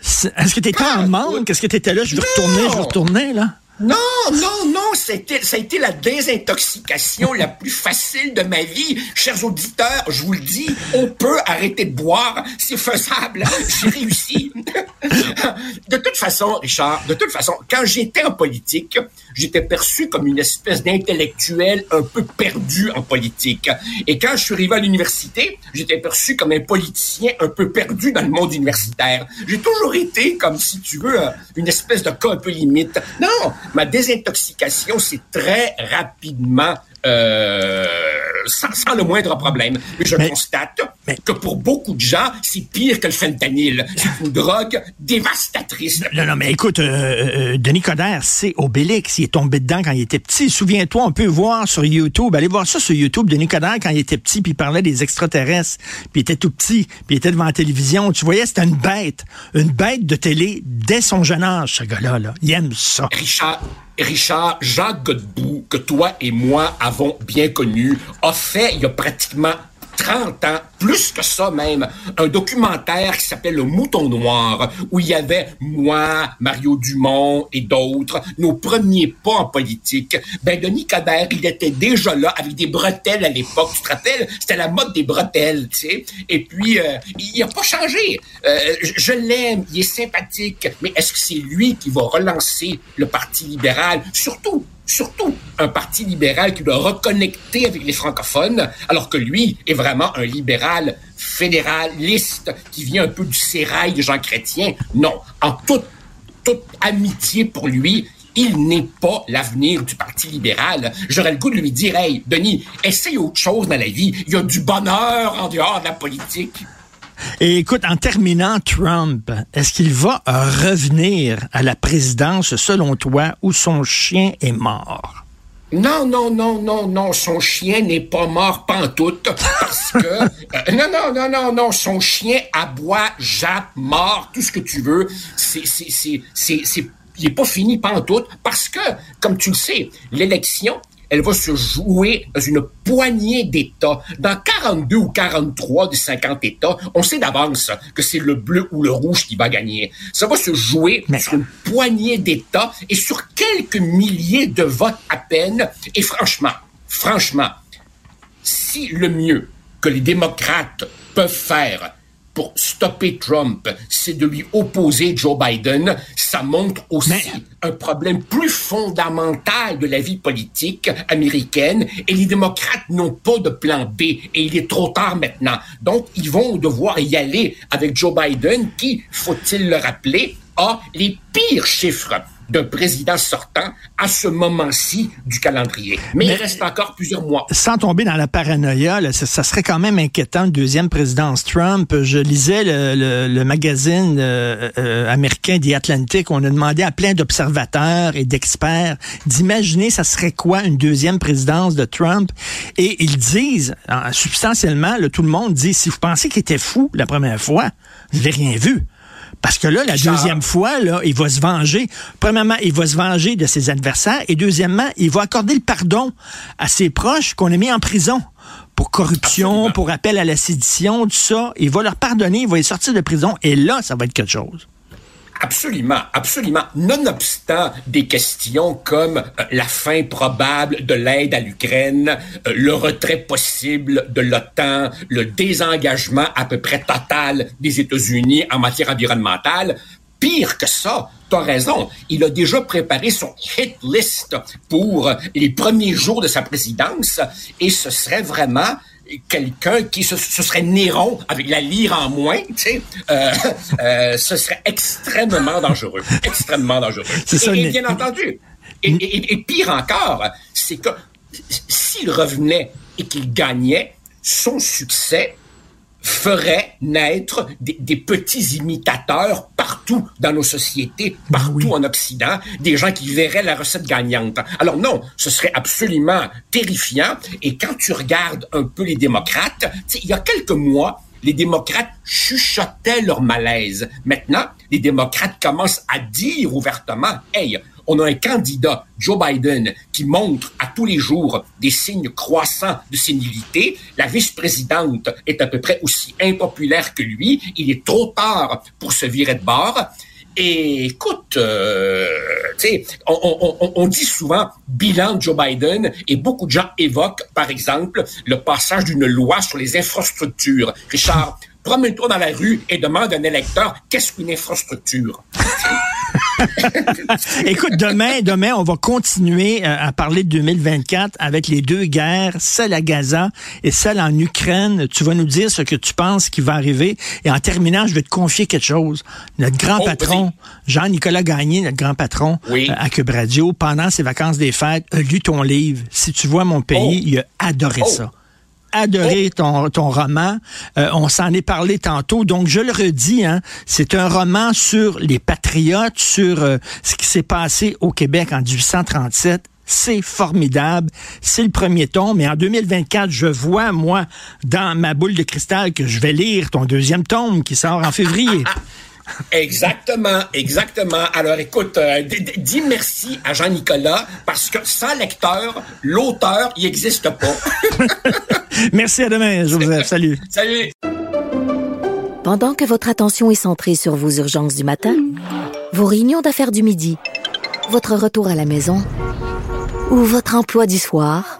Speaker 1: Est-ce que tu étais en manque? Est-ce que tu étais là? Je veux retourner, je veux retourner, là?
Speaker 11: Non, non, non, c'était, ça a été la désintoxication la plus facile de ma vie. Chers auditeurs, je vous le dis, on peut arrêter de boire, c'est faisable. J'ai réussi. de toute façon, Richard, de toute façon, quand j'étais en politique, j'étais perçu comme une espèce d'intellectuel un peu perdu en politique. Et quand je suis arrivé à l'université, j'étais perçu comme un politicien un peu perdu dans le monde universitaire. J'ai toujours été, comme si tu veux, une espèce de cas un peu limite. Non, ma désintoxication s'est très rapidement euh, sans, sans, le moindre problème. Mais je mais, constate mais, que pour beaucoup de gens, c'est pire que le fentanyl. C'est une drogue dévastatrice.
Speaker 1: Non, non, mais écoute, euh, euh, Denis Coderre, c'est Obélix. Il est tombé dedans quand il était petit. Souviens-toi, on peut voir sur YouTube. Allez voir ça sur YouTube. Denis Coderre, quand il était petit, puis il parlait des extraterrestres, puis il était tout petit, puis il était devant la télévision. Tu voyais, c'était une bête. Une bête de télé dès son jeune âge, ce gars-là. Là. Il aime ça.
Speaker 11: Richard, Richard, Jacques Godbout, que toi et moi avons bien connu, a fait il y a pratiquement 30 ans, plus que ça même, un documentaire qui s'appelle Le Mouton Noir, où il y avait moi, Mario Dumont et d'autres, nos premiers pas en politique. Ben, Denis Coderre, il était déjà là avec des bretelles à l'époque. Tu te rappelles? C'était la mode des bretelles, tu sais. Et puis, euh, il n'a pas changé. Euh, je l'aime, il est sympathique, mais est-ce que c'est lui qui va relancer le Parti libéral? Surtout, surtout un parti libéral qui doit reconnecter avec les francophones, alors que lui est vraiment un libéral fédéraliste qui vient un peu du sérail de Jean Chrétien. Non, en toute, toute amitié pour lui, il n'est pas l'avenir du Parti libéral. J'aurais le goût de lui dire, hey, Denis, essaye autre chose dans la vie. Il y a du bonheur en dehors de la politique.
Speaker 1: Et écoute, en terminant, Trump, est-ce qu'il va revenir à la présidence, selon toi, où son chien est mort?
Speaker 11: Non, non, non, non, non, son chien n'est pas mort pantoute parce que... euh, non, non, non, non, non, son chien aboie, jappe, mort, tout ce que tu veux. C'est, c'est, c'est, c'est, c'est, il n'est pas fini pantoute parce que, comme tu le sais, l'élection, elle va se jouer dans une poignée d'États. Dans 42 ou 43 des 50 États, on sait d'avance que c'est le bleu ou le rouge qui va gagner. Ça va se jouer Mais... sur une poignée d'États et sur quelques milliers de votes à peine. Et franchement, franchement, si le mieux que les démocrates peuvent faire pour stopper Trump, c'est de lui opposer Joe Biden, ça montre aussi Mais... un problème plus fondamental de la vie politique américaine. Et les démocrates n'ont pas de plan B. Et il est trop tard maintenant. Donc, ils vont devoir y aller avec Joe Biden qui, faut-il le rappeler, a les pires chiffres d'un président sortant à ce moment-ci du calendrier. Mais, Mais, il reste encore plusieurs mois.
Speaker 1: Sans tomber dans la paranoïa, là, ça, ça, serait quand même inquiétant, une deuxième présidence Trump. Je lisais le, le, le magazine euh, euh, américain The Atlantic. On a demandé à plein d'observateurs et d'experts d'imaginer ça serait quoi une deuxième présidence de Trump. Et ils disent, substantiellement, là, tout le monde dit, si vous pensez qu'il était fou la première fois, vous n'avez rien vu. Parce que là, la deuxième fois, là, il va se venger. Premièrement, il va se venger de ses adversaires. Et deuxièmement, il va accorder le pardon à ses proches qu'on a mis en prison pour corruption, pour appel à la sédition, tout ça. Il va leur pardonner, il va les sortir de prison, et là, ça va être quelque chose.
Speaker 11: Absolument, absolument. Nonobstant des questions comme euh, la fin probable de l'aide à l'Ukraine, euh, le retrait possible de l'OTAN, le désengagement à peu près total des États-Unis en matière environnementale, pire que ça, T'as raison. Il a déjà préparé son hit list pour les premiers jours de sa présidence et ce serait vraiment quelqu'un qui ce, serait Néron avec la lyre en moins, tu sais, euh, euh, ce serait extrêmement dangereux, extrêmement dangereux. et, bien entendu, et, pire encore, c'est que s'il revenait et qu'il gagnait, son succès ferait naître des, petits imitateurs partout dans nos sociétés, ben partout en Occident, des gens qui verraient la recette gagnante. Alors non, ce serait absolument terrifiant. Et quand tu regardes un peu les démocrates, il y a quelques mois, les démocrates chuchotaient leur malaise. Maintenant, les démocrates commencent à dire ouvertement, hey, on a un candidat, Joe Biden, qui montre à tous les jours des signes croissants de sénilité. La vice-présidente est à peu près aussi impopulaire que lui. Il est trop tard pour se virer de bord. Et écoute, euh, on, on, on, dit souvent bilan de Joe Biden et beaucoup de gens évoquent, par exemple, le passage d'une loi sur les infrastructures. Richard, promène-toi dans la rue et demande à un électeur qu'est-ce qu'une infrastructure?
Speaker 1: Écoute, demain, demain, on va continuer euh, à parler de 2024 avec les deux guerres, celle à Gaza et celle en Ukraine. Tu vas nous dire ce que tu penses qui va arriver. Et en terminant, je vais te confier quelque chose. Notre grand oh, patron, Jean-Nicolas Gagné, notre grand patron euh, à Cube Radio, pendant ses vacances des fêtes, a lu ton livre. Si tu vois mon pays, oh. il a adoré oh. ça adoré ton, ton roman. Euh, on s'en est parlé tantôt. Donc, je le redis, hein, c'est un roman sur les patriotes, sur euh, ce qui s'est passé au Québec en 1837. C'est formidable. C'est le premier tome. Mais en 2024, je vois, moi, dans ma boule de cristal, que je vais lire ton deuxième tome qui sort en février.
Speaker 11: Exactement, exactement. Alors écoute, euh, dis merci à Jean-Nicolas parce que sans lecteur, l'auteur, il n'existe pas.
Speaker 1: merci à demain, Joseph. Salut.
Speaker 11: Salut.
Speaker 3: Pendant que votre attention est centrée sur vos urgences du matin, vos réunions d'affaires du midi, votre retour à la maison ou votre emploi du soir,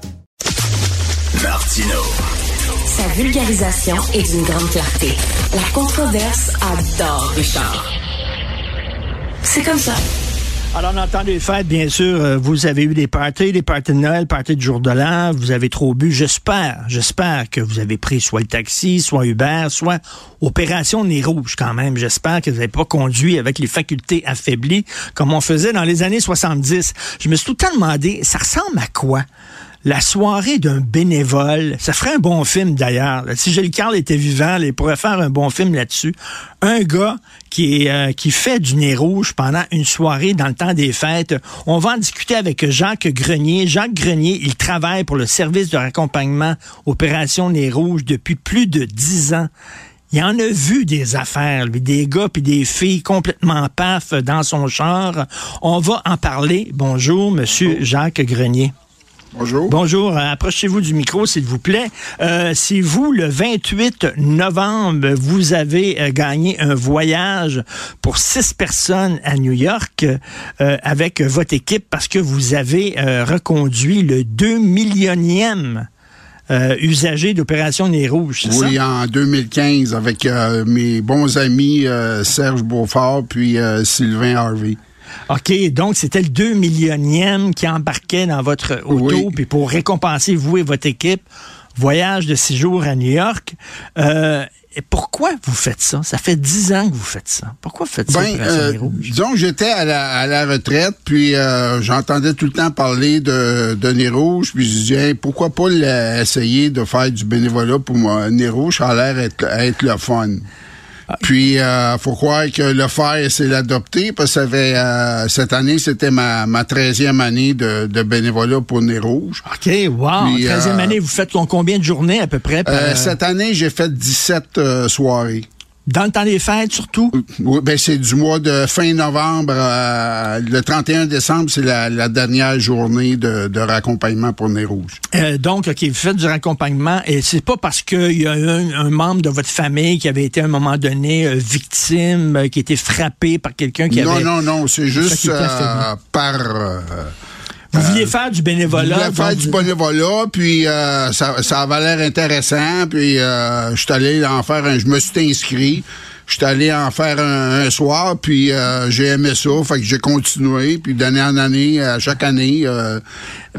Speaker 6: Sa vulgarisation est d'une grande clarté. La controverse adore Richard. C'est comme ça.
Speaker 1: Alors, on entend les fêtes, bien sûr. Euh, vous avez eu des parties, des parties de Noël, parties de jour de l'an. Vous avez trop bu. J'espère, j'espère que vous avez pris soit le taxi, soit Uber, soit Opération Nez Rouge quand même. J'espère que vous n'avez pas conduit avec les facultés affaiblies comme on faisait dans les années 70. Je me suis tout le temps demandé, ça ressemble à quoi? La soirée d'un bénévole, ça ferait un bon film d'ailleurs. Si Gilles Carl était vivant, il pourrait faire un bon film là-dessus. Un gars qui, est, euh, qui fait du nez rouge pendant une soirée dans le temps des fêtes. On va en discuter avec Jacques Grenier. Jacques Grenier, il travaille pour le service de raccompagnement Opération Nez Rouge depuis plus de dix ans. Il en a vu des affaires, lui, des gars puis des filles complètement paf dans son char. On va en parler. Bonjour, Monsieur Jacques Grenier.
Speaker 12: Bonjour.
Speaker 1: Bonjour. Euh, approchez-vous du micro, s'il vous plaît. Euh, si vous, le 28 novembre, vous avez euh, gagné un voyage pour six personnes à New York avec votre équipe parce que vous avez reconduit le 2 millionième usager d'Opération Nez Rouge,
Speaker 12: c'est oui, en 2015, avec mes bons amis Serge Beaufort puis Sylvain Harvey.
Speaker 1: OK, donc c'était le 2 millionième qui embarquait dans votre auto, puis pour récompenser vous et votre équipe, voyage de six jours à New York. Euh, pourquoi vous faites ça? Ça fait dix ans que vous faites ça. Pourquoi vous faites ça,
Speaker 12: Ben,
Speaker 1: Opération
Speaker 12: euh, disons que j'étais à la, à la retraite, puis euh, j'entendais tout le temps parler de, de Nez Rouge, puis je disais, Hey, pourquoi pas essayer de faire du bénévolat pour moi? Nez Rouge, ça a l'air être, être le fun. Puis, euh, faut croire que le faire, c'est l'adopter, parce que ça fait, euh, cette année, c'était ma, ma 13e année de, de bénévolat pour Nez Rouge.
Speaker 1: OK, wow.
Speaker 12: Puis,
Speaker 1: 13e
Speaker 12: euh,
Speaker 1: année, vous faites combien de journées à peu près? par-
Speaker 12: Euh, cette année, j'ai fait 17 euh, soirées.
Speaker 1: Dans le temps des fêtes, surtout?
Speaker 12: Oui, ben c'est du mois de fin novembre. euh, le 31 décembre, c'est la, la dernière journée de, de raccompagnement pour Nez Rouge.
Speaker 1: Euh, donc, OK, vous faites du raccompagnement et c'est pas parce qu'il y a un, un membre de votre famille qui avait été à un moment donné euh, victime, euh, qui a été frappé par quelqu'un qui
Speaker 12: non,
Speaker 1: avait...
Speaker 12: non, non, c'est juste
Speaker 1: était
Speaker 12: euh, par... euh,
Speaker 1: Vous vouliez faire du bénévolat?
Speaker 12: Je voulais faire du bénévolat, puis euh, ça, ça avait l'air intéressant, puis euh, je suis allé en faire un... Je me suis inscrit, je suis allé en faire un, un soir, puis euh, j'ai aimé ça, fait que j'ai continué, puis d'année en année, à chaque année... euh,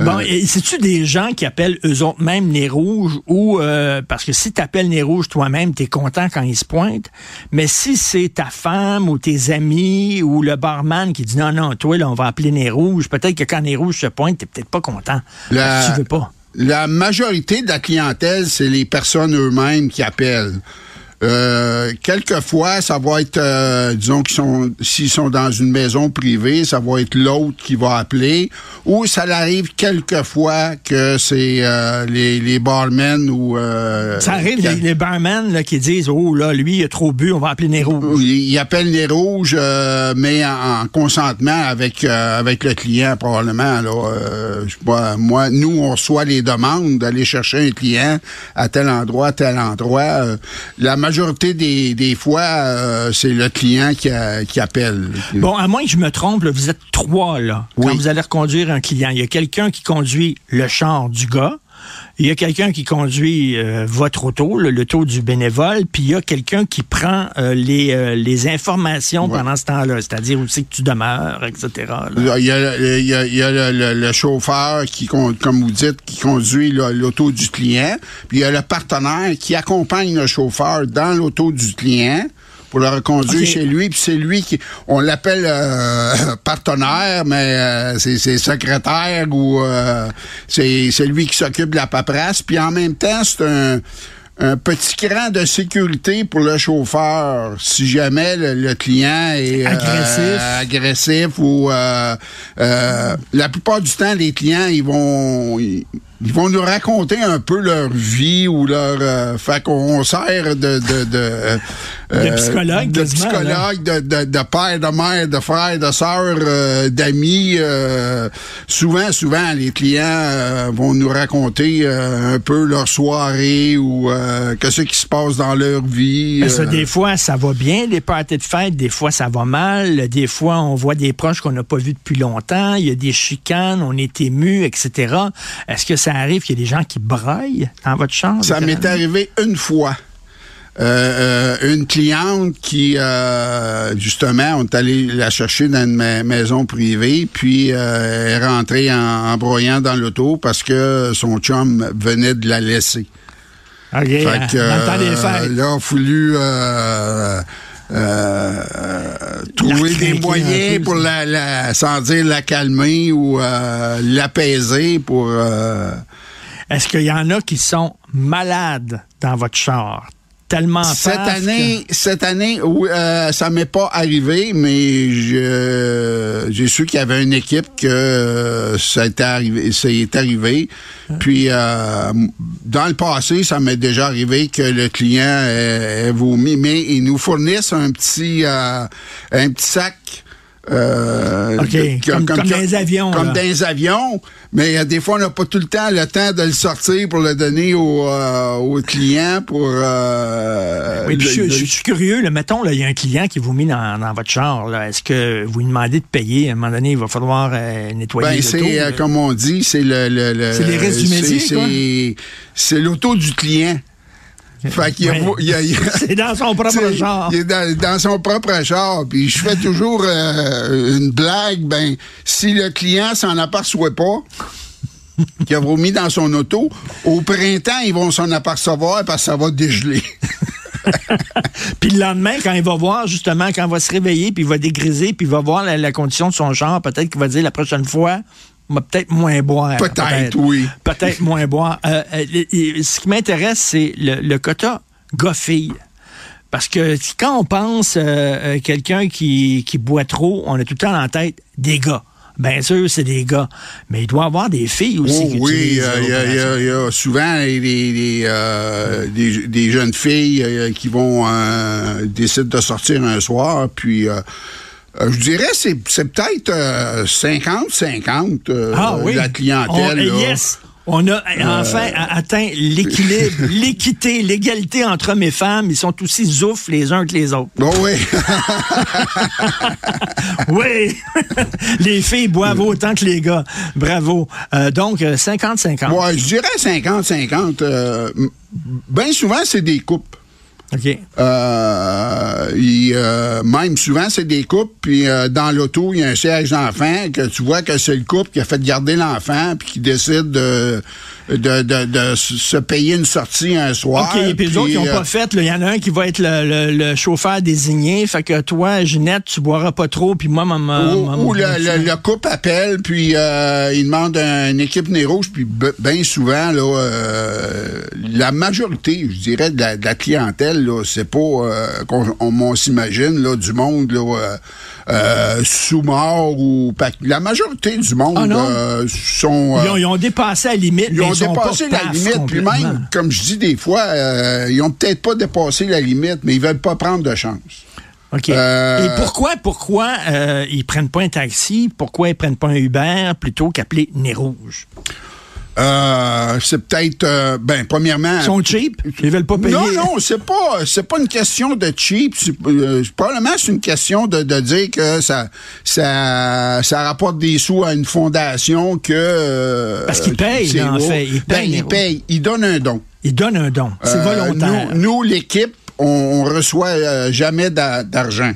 Speaker 1: Bon,
Speaker 12: euh,
Speaker 1: et c'est-tu des gens qui appellent eux autres même Nez Rouge ou parce que si tu appelles Nez Rouge toi-même, tu es content quand ils se pointent, mais si c'est ta femme ou tes amis ou le barman qui dit non, non, toi, là, on va appeler Nez Rouge, peut-être que quand Nez Rouge se pointe, t'es peut-être pas content.
Speaker 12: La-
Speaker 1: Tu veux pas.
Speaker 12: La majorité de la clientèle, c'est les personnes eux-mêmes qui appellent. Euh, quelquefois, ça va être, euh, disons qu'ils sont, s'ils sont dans une maison privée, ça va être l'autre qui va appeler. Ou ça arrive quelquefois que c'est euh, les, les barmen ou. euh,
Speaker 1: Ça arrive, les, les barmen là, qui disent Oh là, lui, il a trop bu, on va appeler Nez Rouge.
Speaker 12: ils ils appellent les rouges, euh, mais en, en consentement avec euh, avec le client probablement. Là, Euh, je sais pas, moi, nous, on reçoit les demandes d'aller chercher un client à tel endroit, à tel endroit. La majorité des, des fois, euh, c'est le client qui, a- qui appelle.
Speaker 1: Bon, à moins que je me trompe, là, vous êtes trois, là. Quand vous allez reconduire un client, il y a quelqu'un qui conduit le char du gars, il y a quelqu'un qui conduit euh, votre auto, le, le taux du bénévole, puis il y a quelqu'un qui prend euh, les, euh, les informations
Speaker 12: Ouais.
Speaker 1: pendant ce temps-là, c'est-à-dire où c'est que tu demeures, etc. là.
Speaker 12: Il y a, il y a- il y a le, le- le chauffeur qui, comme vous dites, qui conduit l'auto du client. Puis il y a le partenaire qui accompagne le chauffeur dans l'auto du client pour le reconduire chez lui. Puis c'est lui qui, on l'appelle euh, partenaire, mais euh, c'est secrétaire ou euh, c'est c'est lui qui s'occupe de la paperasse. Puis en même temps, c'est un un petit cran de sécurité pour le chauffeur si jamais le, le client est euh,
Speaker 1: Agressif.
Speaker 12: agressif ou euh, euh, la plupart du temps les clients ils vont ils, ils vont nous raconter un peu leur vie ou leur euh, fait qu'on sert de de de, euh,
Speaker 1: De psychologue,
Speaker 12: de psychologue de, de, de père de mère de frère de sœur euh, d'amis euh, souvent souvent les clients vont nous raconter un peu leur soirée ou que ce qui se passe dans leur vie
Speaker 1: Parce que des fois, ça va bien, les parties de fête. Des fois, ça va mal. Des fois, on voit des proches qu'on n'a pas vus depuis longtemps. Il y a des chicanes, on est ému, etc. Est-ce que ça arrive qu'il y a des gens qui braillent dans votre chambre?
Speaker 12: Ça m'est arrivé une fois. Euh, euh, une cliente qui, euh, justement, on est allé la chercher dans une ma- maison privée, puis elle est rentrée en, en broyant dans l'auto parce que son chum venait de la laisser.
Speaker 1: OK,
Speaker 12: Fait que,
Speaker 1: dans le temps des fêtes.
Speaker 12: là, a fallu euh, euh, trouver des moyens pour la, la, sans dire la calmer ou euh, l'apaiser pour... euh,
Speaker 1: Est-ce qu'il y en a qui sont malades dans votre char? Tellement
Speaker 12: Cette année, cette année, oui, euh, ça m'est pas arrivé, mais je- j'ai su qu'il y avait une équipe que euh, ça est arrivé, ça est arrivé. Puis euh, dans le passé, ça m'est déjà arrivé que le client ait, ait vomi, mais ils nous fournissent un petit, un petit sac. Euh,
Speaker 1: comme- comme dans les avions,
Speaker 12: Comme
Speaker 1: là.
Speaker 12: dans les avions, mais euh, des fois, on n'a pas tout le temps le temps de le sortir pour le donner au, euh, au client pour... euh,
Speaker 1: Oui, puis
Speaker 12: le-
Speaker 1: je, suis curieux. Là, mettons, là, il y a un client qui vous met dans, dans votre char. Est-ce que vous lui demandez de payer? À un moment donné, il va falloir euh, nettoyer
Speaker 12: Ben, c'est, comme on dit, c'est le... le, le-
Speaker 1: C'est les restes du métier.
Speaker 12: C'est l'auto du client. Fait qu'il
Speaker 1: C'est dans son propre char.
Speaker 12: Il est dans, dans son propre char. Puis je fais toujours euh, une blague. Ben, si le client s'en aperçoit pas, qu'il a vomi dans son auto, au printemps, ils vont s'en apercevoir parce que ça va dégeler.
Speaker 1: puis le lendemain, quand il va voir, justement, quand il va se réveiller, puis il va dégriser, puis il va voir la, la condition de son char, peut-être qu'il va dire la prochaine fois, peut-être moins boire.
Speaker 12: Peut-être, oui.
Speaker 1: Peut-être moins boire. Euh, euh, et- ce qui m'intéresse, c'est le, le quota gars-fille. Parce que quand on pense euh, quelqu'un qui, qui boit trop, on a tout le temps en tête des gars. Bien sûr, c'est des gars. Mais il doit y avoir des filles aussi.
Speaker 12: Oh, oui, euh, il y, a- y y souvent des, des, euh, des- des jeunes filles euh, qui vont décident de sortir un soir, puis euh, euh, je dirais c'est c'est peut-être euh, 50-50 euh,
Speaker 1: Ah oui.
Speaker 12: la clientèle.
Speaker 1: On-
Speaker 12: là.
Speaker 1: yes. On a enfin a- atteint l'équilibre, l'équité, l'égalité entre hommes et femmes. Ils sont aussi zoufs les uns que les autres.
Speaker 12: Bon, oui.
Speaker 1: oui. les filles boivent autant que les gars. Bravo. Euh, donc, euh, 50-50.
Speaker 12: Ouais, je dirais 50-50. euh, m- Bien souvent, c'est des couples.
Speaker 1: OK.
Speaker 12: Euh, euh, même souvent, c'est des couples, puis euh, dans l'auto, il y a un siège d'enfant, que tu vois que c'est le couple qui a fait garder l'enfant, puis qui décide de, de, de, de se payer une sortie un soir.
Speaker 1: OK, puis les autres, ils n'ont
Speaker 12: euh,
Speaker 1: pas fait. Il y en a un qui va être le, le- le chauffeur désigné. Fait que toi, Ginette, tu boiras pas trop. Puis moi, maman.
Speaker 12: Ou, ou le, le- le couple appelle, puis euh, il demande un- une équipe nez rouge, puis bien souvent, là, euh, la majorité, je dirais, de la, de la clientèle, là, c'est pas euh, qu'on on, on s'imagine là, du monde là, euh, euh, sous-mort ou pas. La majorité du monde
Speaker 1: Ah
Speaker 12: euh, sont.
Speaker 1: Ils, ont,
Speaker 12: euh,
Speaker 1: ils ont dépassé la limite.
Speaker 12: ils ont
Speaker 1: sont
Speaker 12: dépassé
Speaker 1: pas
Speaker 12: la limite, puis même, comme je dis des fois, euh, ils ont peut-être pas dépassé la limite, mais ils veulent pas prendre de chance.
Speaker 1: OK.
Speaker 12: Euh,
Speaker 1: Et pourquoi, pourquoi euh, ils prennent pas un taxi? Pourquoi ils prennent pas un Uber plutôt qu'appeler Nez Rouge?
Speaker 12: Euh, c'est peut-être, euh, ben, premièrement.
Speaker 1: Ils sont cheap? Ils veulent pas payer?
Speaker 12: Non, non, c'est pas, c'est pas une question de cheap. C'est, euh, probablement, c'est une question de, de dire que ça, ça, ça rapporte des sous à une fondation que. euh,
Speaker 1: Parce qu'ils payent, en fait. Ils
Speaker 12: Ben,
Speaker 1: payent,
Speaker 12: ils
Speaker 1: les
Speaker 12: payent. Ils donnent un don.
Speaker 1: Ils donnent un don. C'est
Speaker 12: Euh,
Speaker 1: volontaire.
Speaker 12: Nous, nous, l'équipe, on, on reçoit jamais d'a- d'argent.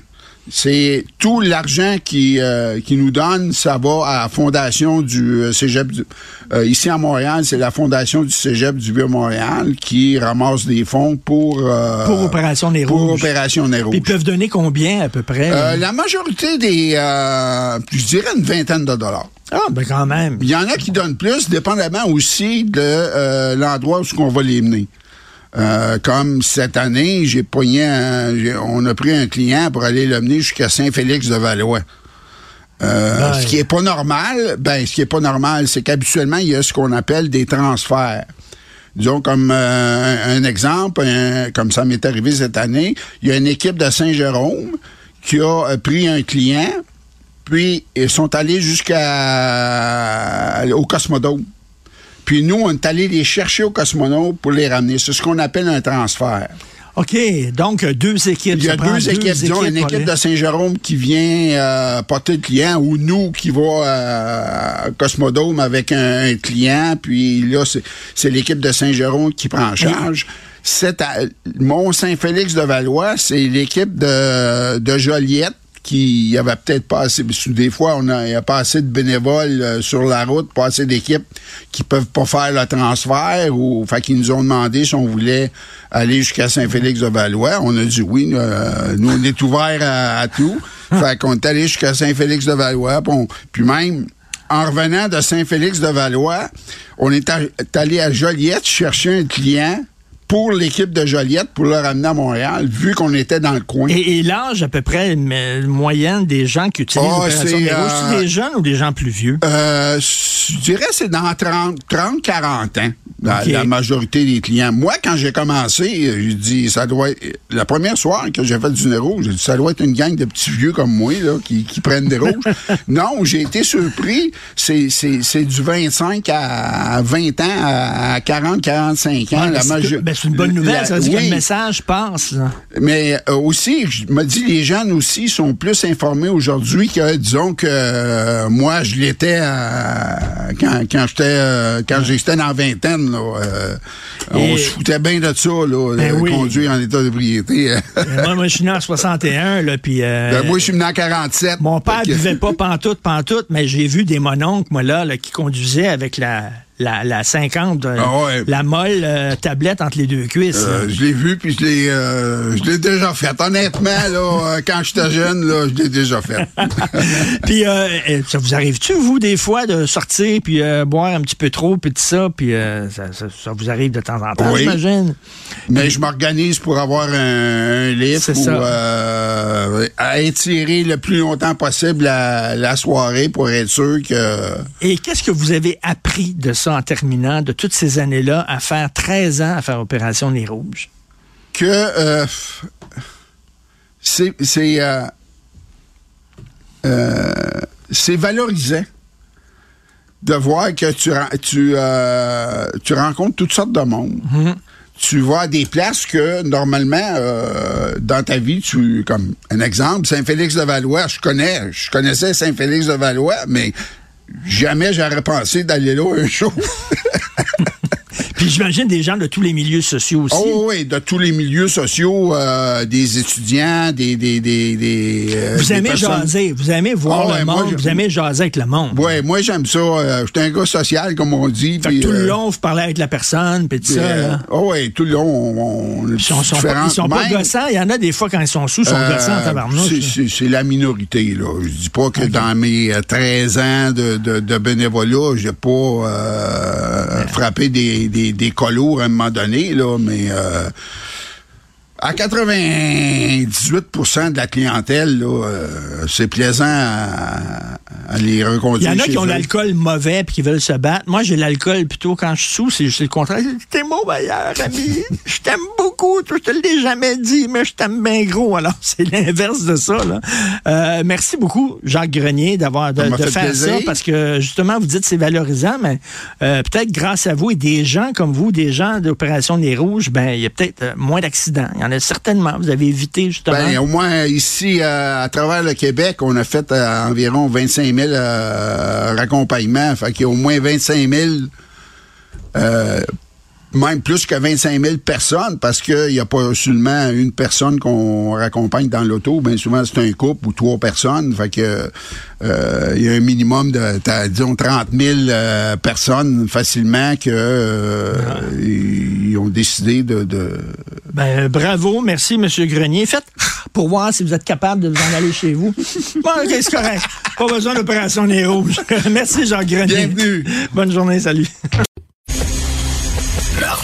Speaker 12: C'est tout l'argent qui, euh, qui nous donne, ça va à la fondation du euh, Cégep. du- euh, ici à Montréal, c'est la fondation du Cégep du Vieux-Montréal qui ramasse des fonds pour... euh,
Speaker 1: Pour Opération Nez
Speaker 12: Pour. Opération Nez
Speaker 1: ils peuvent donner combien à peu près?
Speaker 12: Euh, la majorité des... euh, je dirais une vingtaine de dollars.
Speaker 1: Ah, ben quand même.
Speaker 12: Il y en a qui donnent plus, dépendamment aussi de euh, l'endroit où ce qu'on va les mener. Euh, comme cette année, j'ai pogné un- on a pris un client pour aller le mener jusqu'à Saint-Félix-de-Valois. Euh. Ce qui est pas normal, ben ce qui est pas normal, c'est qu'habituellement, il y a ce qu'on appelle des transferts. Disons comme euh, un, exemple, comme ça m'est arrivé cette année, il y a une équipe de Saint-Jérôme qui a pris un client, puis ils sont allés jusqu'à au Cosmodome. Puis nous, on est allés les chercher au Cosmonaume pour les ramener. C'est ce qu'on appelle un transfert.
Speaker 1: OK, donc euh, deux équipes.
Speaker 12: Il y a deux équipes, disons, une équipe de Saint-Jérôme qui vient euh, porter le client ou nous qui va euh, Cosmodome avec un, un client, puis là, c'est- l'équipe de Saint-Jérôme qui prend en charge. C'est à- Mont-Saint-Félix de Valois, c'est l'équipe de, de Joliette qui y avait peut-être pas assez, parce que des fois, on a, il y a pas assez de bénévoles euh, sur la route, pas assez d'équipes qui peuvent pas faire le transfert ou, fait qu'ils nous ont demandé si on voulait aller jusqu'à Saint-Félix-de-Valois. On a dit oui, euh, nous, on est ouvert à, à tout. fait qu'on est allé jusqu'à Saint-Félix-de-Valois, puis même, en revenant de Saint-Félix-de-Valois, on est allé à Joliette chercher un client pour l'équipe de Joliette pour le ramener à Montréal, vu qu'on était dans le coin.
Speaker 1: Et, et l'âge à peu près mais, moyenne des gens qui utilisent
Speaker 12: Ah,
Speaker 1: l'opération
Speaker 12: euh,
Speaker 1: des jeunes ou des gens plus vieux?
Speaker 12: Euh, je dirais que c'est dans 30, 30 40 ans, la, majorité des clients. Moi, quand j'ai commencé, j'ai dit, ça doit être... La première soirée que j'ai fait du nez rouge, j'ai dit, ça doit être une gang de petits vieux comme moi, là, qui, qui prennent des rouges. non, j'ai été surpris. C'est, c'est, c'est du 25 à 20 ans, à 40, 45 ans.
Speaker 1: Ouais,
Speaker 12: la
Speaker 1: mais c'est une bonne nouvelle,
Speaker 12: la-
Speaker 1: ça veut dire que
Speaker 12: oui.
Speaker 1: le message passe. là.
Speaker 12: Mais euh, aussi, je me dis, les jeunes aussi sont plus informés aujourd'hui que, disons que euh, moi, je l'étais à- quand, quand j'étais euh, quand j'étais dans la vingtaine. Là, euh, On se foutait bien de ça, là,
Speaker 1: Ben oui.
Speaker 12: conduire en état d'ébriété.
Speaker 1: Euh, moi, moi, je suis né en 61, là, puis... euh,
Speaker 12: Ben, moi, je suis venu en 47.
Speaker 1: Mon père
Speaker 12: Fait que-
Speaker 1: buvait pas pantoute, pantoute, mais j'ai vu des mononcles, moi, là, là, qui conduisaient avec la, La, la 50, euh,
Speaker 12: Ah ouais.
Speaker 1: la molle euh, tablette entre les deux cuisses.
Speaker 12: Euh, je l'ai vu, puis je l'ai, euh, je l'ai déjà fait. Honnêtement, là, quand j'étais jeune, là, je l'ai déjà fait.
Speaker 1: puis euh, euh, ça vous arrive-tu, vous, des fois, de sortir puis boire un petit peu trop, puis tout ça, puis ça, ça- ça vous arrive de temps en temps,
Speaker 12: Oui.
Speaker 1: j'imagine?
Speaker 12: Mais je m'organise pour avoir un, un lift
Speaker 1: C'est
Speaker 12: pour
Speaker 1: ça.
Speaker 12: à étirer le plus longtemps possible la, la soirée pour être sûr que...
Speaker 1: Et qu'est-ce que vous avez appris de ça en terminant, de toutes ces années-là, à faire 13 ans à faire Opération Nez Rouge?
Speaker 12: que euh, c'est c'est euh, euh, c'est valorisant de voir que tu tu tu rencontres toutes sortes de monde. Tu vas à des places que normalement euh, dans ta vie tu comme un exemple Saint-Félix-de-Valois, je connais, je connaissais Saint-Félix-de-Valois, mais jamais j'aurais pensé d'aller là un jour.
Speaker 1: Puis j'imagine des gens de tous les milieux sociaux aussi.
Speaker 12: Oh oui, de tous les milieux sociaux, euh, des étudiants, des... des, des, des, euh,
Speaker 1: vous aimez
Speaker 12: personnes-
Speaker 1: jaser, vous aimez voir
Speaker 12: Ah
Speaker 1: le monde,
Speaker 12: je-
Speaker 1: vous aimez jaser avec le monde.
Speaker 12: Ouais, moi j'aime ça. Euh, J'étais un gars social, comme on dit.
Speaker 1: Fait que tout le
Speaker 12: euh,
Speaker 1: long, vous parlez avec la personne, puis tout ça.
Speaker 12: oh ouais, tout le long, on, on
Speaker 1: Ils sont, sont pas, ils sont pas gossants. Il y en a des fois, quand ils sont sous, ils sont gossants en tabarnouche.
Speaker 12: C'est- la minorité, là. Je dis pas que dans mes euh, 13 ans de, de, de bénévolat, j'ai pas frappé des, des, des colos à un moment donné, là, mais euh, à 98% de la clientèle, là, euh, c'est plaisant à, à les
Speaker 1: Il
Speaker 12: reconduire.
Speaker 1: y en a qui ont l'alcool mauvais puis qui veulent se battre. Moi, j'ai l'alcool plutôt quand je suis sous, c'est le contraire. T'es meilleur ami. Je t'aime beaucoup. Je te l'ai jamais dit, mais je t'aime bien gros. Alors, c'est l'inverse de ça. Là. Euh, merci beaucoup, Jacques Grenier, d'avoir de, faire
Speaker 12: plaisir.
Speaker 1: ça parce que justement, vous dites que c'est valorisant, mais euh, peut-être grâce à vous et des gens comme vous, des gens d'Opération Nez Rouges, ben il y a peut-être moins d'accidents. Il y en a certainement. Vous avez évité justement.
Speaker 12: Ben, au moins, ici, à travers le Québec, on a fait euh, environ 25 000 euh, raccompagnements. Fait qu'il y a au moins 25 000, euh, même plus que 25 000 personnes, parce qu'il n'y a pas seulement une personne qu'on raccompagne dans l'auto. Bien souvent, c'est un couple ou trois personnes. Fait que euh, il y a un minimum de, disons, 30 000 euh, personnes facilement que euh, ils ont décidé de- de
Speaker 1: Ben, bravo, merci, M. Grenier. Faites pour voir si vous êtes capable de vous en aller chez vous. Bon, OK, c'est correct. Pas besoin d'opération nez rouge. merci, Jean Grenier.
Speaker 12: Bienvenue.
Speaker 1: Bonne journée, salut.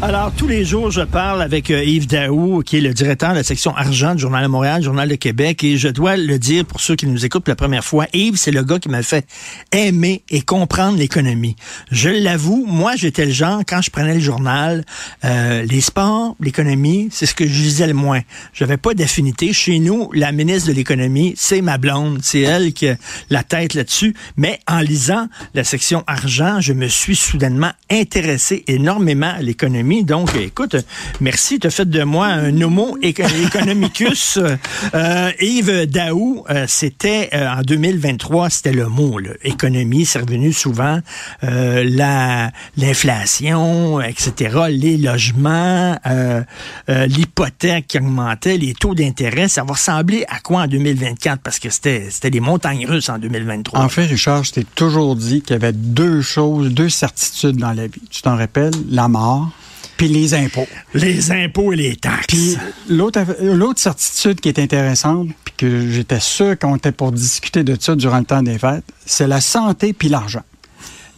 Speaker 1: Alors, tous les jours, je parle avec euh, Yves Daou, qui est le directeur de la section argent du Journal de Montréal, Journal de Québec, et je dois le dire pour ceux qui nous écoutent la première fois, Yves, c'est le gars qui m'a fait aimer et comprendre l'économie. Je l'avoue, moi, j'étais le genre, quand je prenais le journal, euh, les sports, l'économie, c'est ce que je lisais le moins. J'avais pas d'affinité. Chez nous, la ministre de l'économie, c'est ma blonde, c'est elle qui a la tête là-dessus, mais en lisant la section argent, je me suis soudainement intéressé énormément à l'économie. Donc, écoute, merci, tu as fait de moi un homo economicus. Euh, Yves Daou, euh, c'était euh, en 2023, c'était le mot, là. économie, c'est revenu souvent, la l'inflation, etc., les logements, l'hypothèque qui augmentait, les taux d'intérêt, ça va ressembler à quoi en 2024? Parce que c'était c'était des montagnes russes en 2023.
Speaker 13: En fait, Richard, je t'ai toujours dit qu'il y avait deux choses, deux certitudes dans la vie. Tu t'en rappelles? La mort, puis les impôts.
Speaker 1: Les impôts et les taxes.
Speaker 13: Puis l'autre certitude qui est intéressante, puis que j'étais sûr qu'on était pour discuter de ça durant le temps des fêtes, c'est la santé puis l'argent.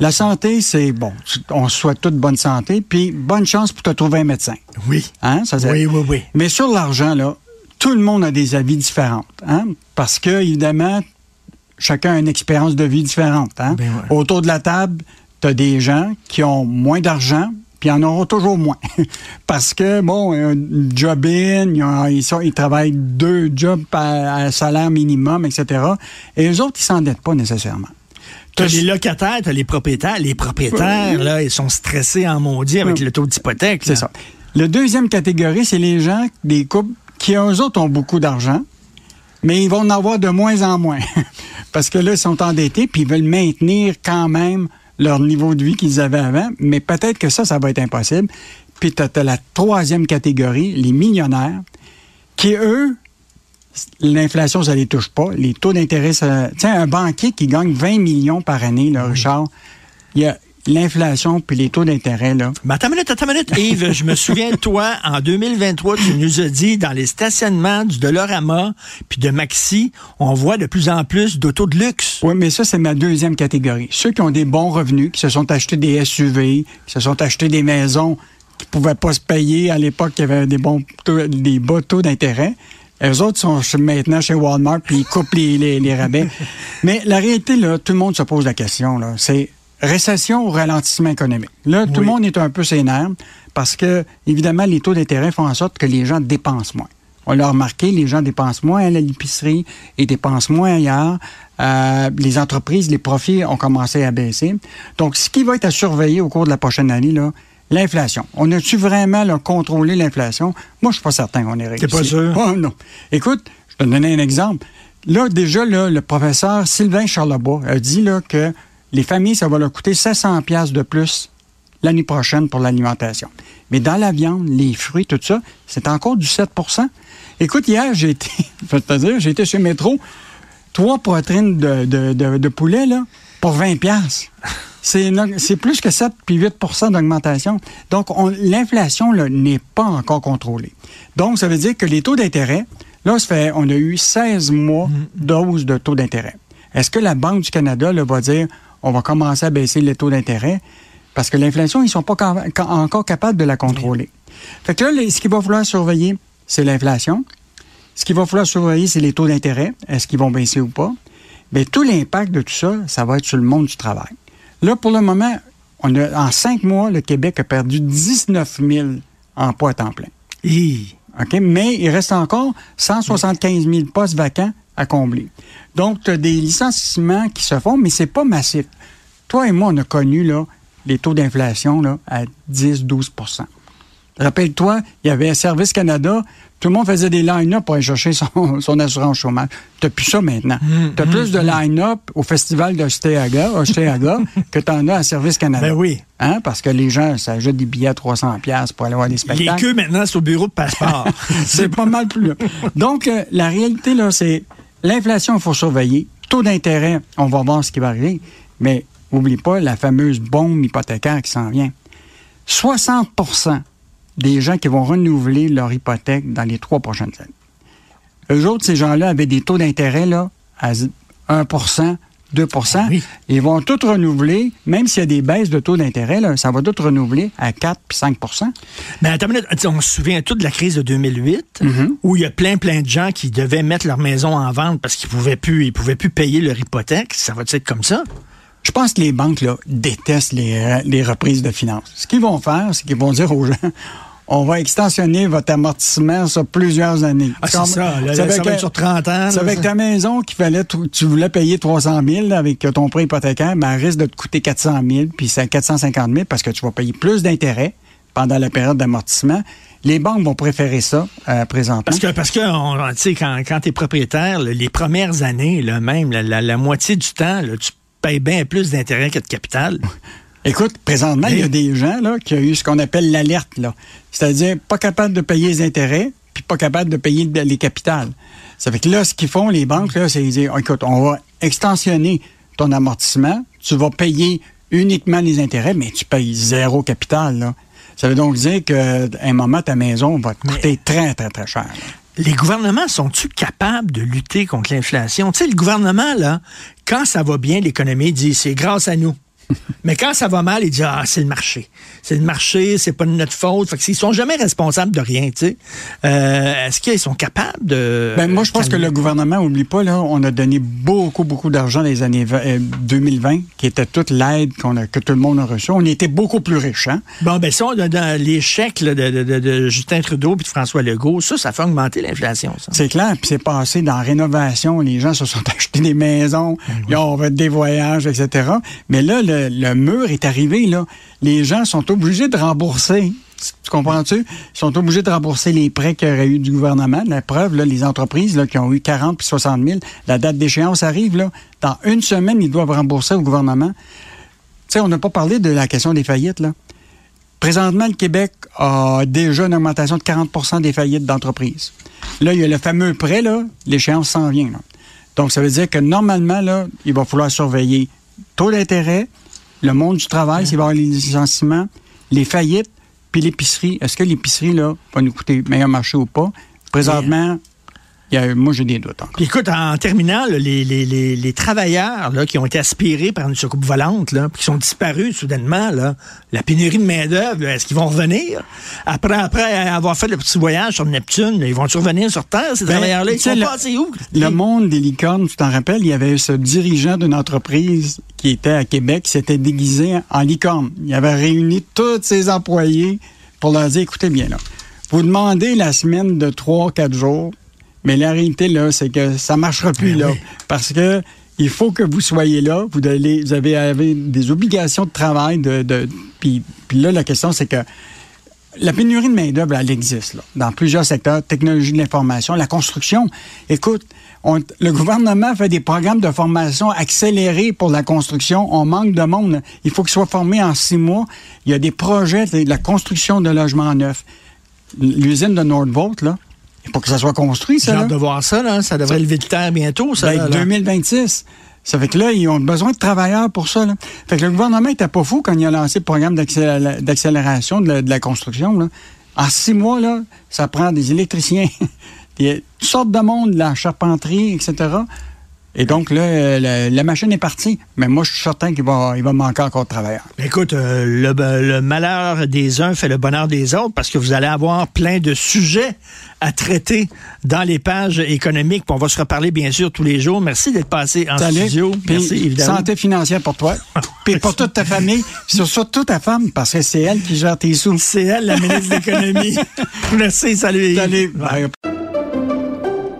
Speaker 13: La santé, c'est bon, on souhaite toute bonne santé, puis bonne chance pour te trouver un médecin.
Speaker 1: Oui.
Speaker 13: Hein, ça,
Speaker 1: Oui, oui, oui.
Speaker 13: Mais sur l'argent, là, tout le monde a des avis différents. Hein? Parce que, évidemment, chacun a une expérience de vie différente. Hein? Autour de la table, tu as des gens qui ont moins d'argent, puis ils en auront toujours moins. Parce que, bon, un job in, ils, ont- ils sont- ils travaillent deux jobs à, à salaire minimum, etc. Et les autres, ils s'endettent pas nécessairement.
Speaker 1: T'as les locataires, t'as les propriétaires. Les propriétaires,
Speaker 13: Oui.
Speaker 1: là, ils sont stressés en maudit avec
Speaker 13: Oui.
Speaker 1: le taux d'hypothèque.
Speaker 13: C'est ça. Le deuxième catégorie, c'est les gens, des couples qui, eux autres, ont beaucoup d'argent, mais ils vont en avoir de moins en moins. Parce que là, ils sont endettés, puis ils veulent maintenir quand même leur niveau de vie qu'ils avaient avant, mais peut-être que ça, ça va être impossible. puis tu as, la troisième catégorie, les millionnaires, qui, eux, l'inflation, ça les touche pas. Les taux d'intérêt, ça... Tiens, un banquier qui gagne 20 millions par année, là, Richard, il y a l'inflation puis les taux d'intérêt, là.
Speaker 1: Mais attends une minute, attends une minute. Yves, je me souviens de toi, en 2023, tu nous as dit, dans les stationnements du Dolorama puis de Maxi, on voit de plus en plus d'autos de luxe.
Speaker 13: Oui, mais ça, c'est ma deuxième catégorie. Ceux qui ont des bons revenus, qui se sont achetés des SUV, qui se sont achetés des maisons qui pouvaient pas se payer à l'époque, qui avaient des bons taux- des bas taux d'intérêt. Les autres sont maintenant chez Walmart puis ils coupent les, les- les rabais. Mais la réalité, là, tout le monde se pose la question, là. C'est récession ou ralentissement économique? Là, tout le monde est un peu sénère parce que, évidemment, les taux d'intérêt font en sorte que les gens dépensent moins. On l'a remarqué, les gens dépensent moins à l'épicerie et dépensent moins ailleurs. Euh, les entreprises, les profits ont commencé à baisser. Donc, ce qui va être à surveiller au cours de la prochaine année, là, l'inflation. On a-tu vraiment là, contrôlé l'inflation? Moi, je suis pas certain qu'on ait réussi.
Speaker 1: T'es pas sûr?
Speaker 13: Oh, non. Écoute, je vais te donner un exemple. Là, déjà, là, le professeur Sylvain Charlebois a dit là, que les familles, ça va leur coûter 700 pièces de plus l'année prochaine pour l'alimentation. Mais dans la viande, les fruits, tout ça, c'est encore du 7% Écoute, hier, j'ai été, j'ai été chez Métro, trois poitrines de, de, de- de poulet, là, pour 20 pièces. C'est plus que 7 puis 8% d'augmentation. Donc, on- l'inflation là, n'est pas encore contrôlée. Donc, ça veut dire que les taux d'intérêt, là, ça fait, on a eu 16 mois d'hausse de taux d'intérêt. Est-ce que la Banque du Canada là, va dire on va commencer à baisser les taux d'intérêt? Parce que l'inflation, ils sont pas encore capables de la contrôler. Fait que là, les- ce qu'il va falloir surveiller, c'est l'inflation. Ce qu'il va falloir surveiller, c'est les taux d'intérêt. Est-ce qu'ils vont baisser ou pas? Bien, tout l'impact de tout ça, ça va être sur le monde du travail. Là, pour le moment, on a, en cinq mois, le Québec a perdu 19 000 emplois à temps plein. Mais il reste encore 175 000 postes vacants à combler. Donc, tu as des licenciements qui se font, mais c'est pas massif. Toi et moi, on a connu les taux d'inflation à 10-12% Rappelle-toi, il y avait Service Canada, tout le monde faisait des line-up pour aller chercher son, son assurance chômage. Tu plus ça maintenant. tu as plus de line-up au festival d'Osteaga Osteaga, que tu en as à Service Canada.
Speaker 1: Ben oui.
Speaker 13: Hein? Parce que les gens s'achètent des billets à 300$ piastres pour aller voir des
Speaker 1: Les
Speaker 13: spectacles.
Speaker 1: queues maintenant, c'est au bureau de passeport.
Speaker 13: c'est pas mal plus. Donc, euh, la réalité, là, c'est l'inflation, il faut surveiller. Taux d'intérêt, on va voir ce qui va arriver. Mais oublie pas la fameuse bombe hypothécaire qui s'en vient. 60 des gens qui vont renouveler leur hypothèque dans les trois prochaines années. Eux autres, ces gens-là avaient des taux d'intérêt là, à 1% 2% Ils vont tous renouveler, même s'il y a des baisses de taux d'intérêt, ça va tout renouveler à 4 puis 5
Speaker 1: Mais attends une minute, on se souvient tout de la crise de 2008, où il y a plein, plein de gens qui devaient mettre leur maison en vente parce qu'ils pouvaient plus, ils pouvaient plus payer leur hypothèque. Ça va être comme ça?
Speaker 13: Je pense que les banques là, détestent les, euh, les reprises de finances. Ce qu'ils vont faire, c'est qu'ils vont dire aux gens on va extensionner votre amortissement sur plusieurs années.
Speaker 1: Ah, c'est ça, là, ça va être sur 30 ans,
Speaker 13: C'est avec ta maison qu'il fallait, tu, voulais payer 300 000 là, avec ton prêt hypothécaire, mais elle risque de te coûter 400 000, puis c'est à 450 000 parce que tu vas payer plus d'intérêts pendant la période d'amortissement. Les banques vont préférer ça euh, présentement.
Speaker 1: Parce que, parce que on- tu sais, quand, quand tu es propriétaire, là, les premières années, là, même la, la- la moitié du temps, là, tu payes bien plus d'intérêt que de capital.
Speaker 13: Écoute, présentement, il y a des gens là, qui ont eu ce qu'on appelle l'alerte. là. C'est-à-dire pas capable de payer les intérêts, puis pas capable de payer le- les capitales. Ça fait que là, ce qu'ils font, les banques, là, c'est dire, écoute, on va extensionner ton amortissement, tu vas payer uniquement les intérêts, mais tu payes zéro capital. Là. Ça veut donc dire qu'à un moment, ta maison va te coûter très, très, très cher. là.
Speaker 1: Les gouvernements sont-ils capables de lutter contre l'inflation? Tu sais, le gouvernement, là, quand ça va bien, l'économie dit c'est grâce à nous. Mais quand ça va mal, il dit ah c'est le marché, c'est le marché, c'est pas de notre faute. Fait que ils sont jamais responsables de rien, tu sais. Euh, Est-ce qu'ils sont capables de
Speaker 13: Ben, moi, je pense que le gouvernement, oublie pas, là, on a donné beaucoup, beaucoup d'argent dans les années 20, euh, 2020, qui était toute l'aide qu'on que tout le monde a reçue. On était beaucoup plus riches, hein?
Speaker 1: Bon, ben ça, dans les chèques là, de, de- de- de Justin Trudeau et de François Legault, ça, ça fait augmenter l'inflation. ça.
Speaker 13: C'est clair, puis c'est passé dans la rénovation. Les gens se sont achetés des maisons, ils ont fait des voyages, etc. Mais là, le, le mur est arrivé, là. Les gens sont obligés de rembourser. Tu comprends-tu? Ils sont obligés de rembourser les prêts qu'il y aurait eu du gouvernement. La preuve, là, les entreprises qui ont eu 40 puis 60 000, la date d'échéance arrive, là. Dans une semaine, ils doivent rembourser au gouvernement. Tu sais, on n'a pas parlé de la question des faillites, là. Présentement, le Québec a déjà une augmentation de 40% des faillites d'entreprises. Là, il y a le fameux prêt, l'échéance s'en vient. Donc, ça veut dire que normalement, là, il va falloir surveiller taux d'intérêt, le monde du travail, s'il va y avoir les licenciements, les faillites, puis l'épicerie. Est-ce que l'épicerie, là, va nous coûter meilleur marché ou pas? Présentement, y a- moi, j'ai des doutes encore.
Speaker 1: Puis écoute, en terminant, là, les, les, les, les travailleurs là, qui ont été aspirés par une soucoupe volante, là, puis qui sont disparus soudainement, là, la pénurie de main-d'œuvre, est-ce qu'ils vont revenir? Après, après avoir fait le petit voyage sur Neptune, ils vont revenir sur Terre, ces
Speaker 13: Ben,
Speaker 1: travailleurs-là? Ils sont
Speaker 13: le-
Speaker 1: passés où?
Speaker 13: Le monde des licornes, tu t'en rappelles, il y avait ce dirigeant d'une entreprise qui était à Québec, qui s'était déguisé en licorne. Il avait réuni tous ses employés pour leur dire, écoutez bien, là, vous demandez la semaine de 3-4 jours, mais la réalité, là, c'est que ça marchera plus, là. Parce que il faut que vous soyez là. Vous, allez- vous avez, avez des obligations de travail. De, de- puis, puis là, la question, c'est que la pénurie de main-d'œuvre, elle existe là, dans plusieurs secteurs, technologie de l'information, la construction. Écoute, on- le gouvernement fait des programmes de formation accélérés pour la construction. On manque de monde. Il faut qu'ils soient formés en six mois. Il y a des projets de la construction de logements neufs. L'usine de Nordvolt, là, faut que ça soit construit, ça.
Speaker 1: J'ai hâte de voir ça, là. Ça devrait lever de terre bientôt, ça.
Speaker 13: Ben,
Speaker 1: là, là.
Speaker 13: 2026. Ça fait que là, ils ont besoin de travailleurs pour ça. Là. Fait que le gouvernement était pas fou quand il a lancé le programme d'accélé- d'accélération de, la- de la construction. Là. En six mois, là, ça prend des électriciens, des, toutes sortes de monde, de la charpenterie, etc. Et donc, là, euh, la, la machine est partie. Mais moi, je suis certain qu'il va, il va manquer encore de travailleurs.
Speaker 1: Écoute, euh, le, le malheur des uns fait le bonheur des autres parce que vous allez avoir plein de sujets à traiter dans les pages économiques. Puis on va se reparler, bien sûr, tous les jours. Merci d'être passé en
Speaker 13: Salut.
Speaker 1: studio.
Speaker 13: Puis
Speaker 1: Merci, évidemment.
Speaker 13: Santé financière pour toi. Puis pour toute ta famille. Puis surtout ta femme, parce que c'est elle qui gère tes sous.
Speaker 1: C'est elle, la ministre de l'Économie. Merci, salut.
Speaker 13: Salut. Bye.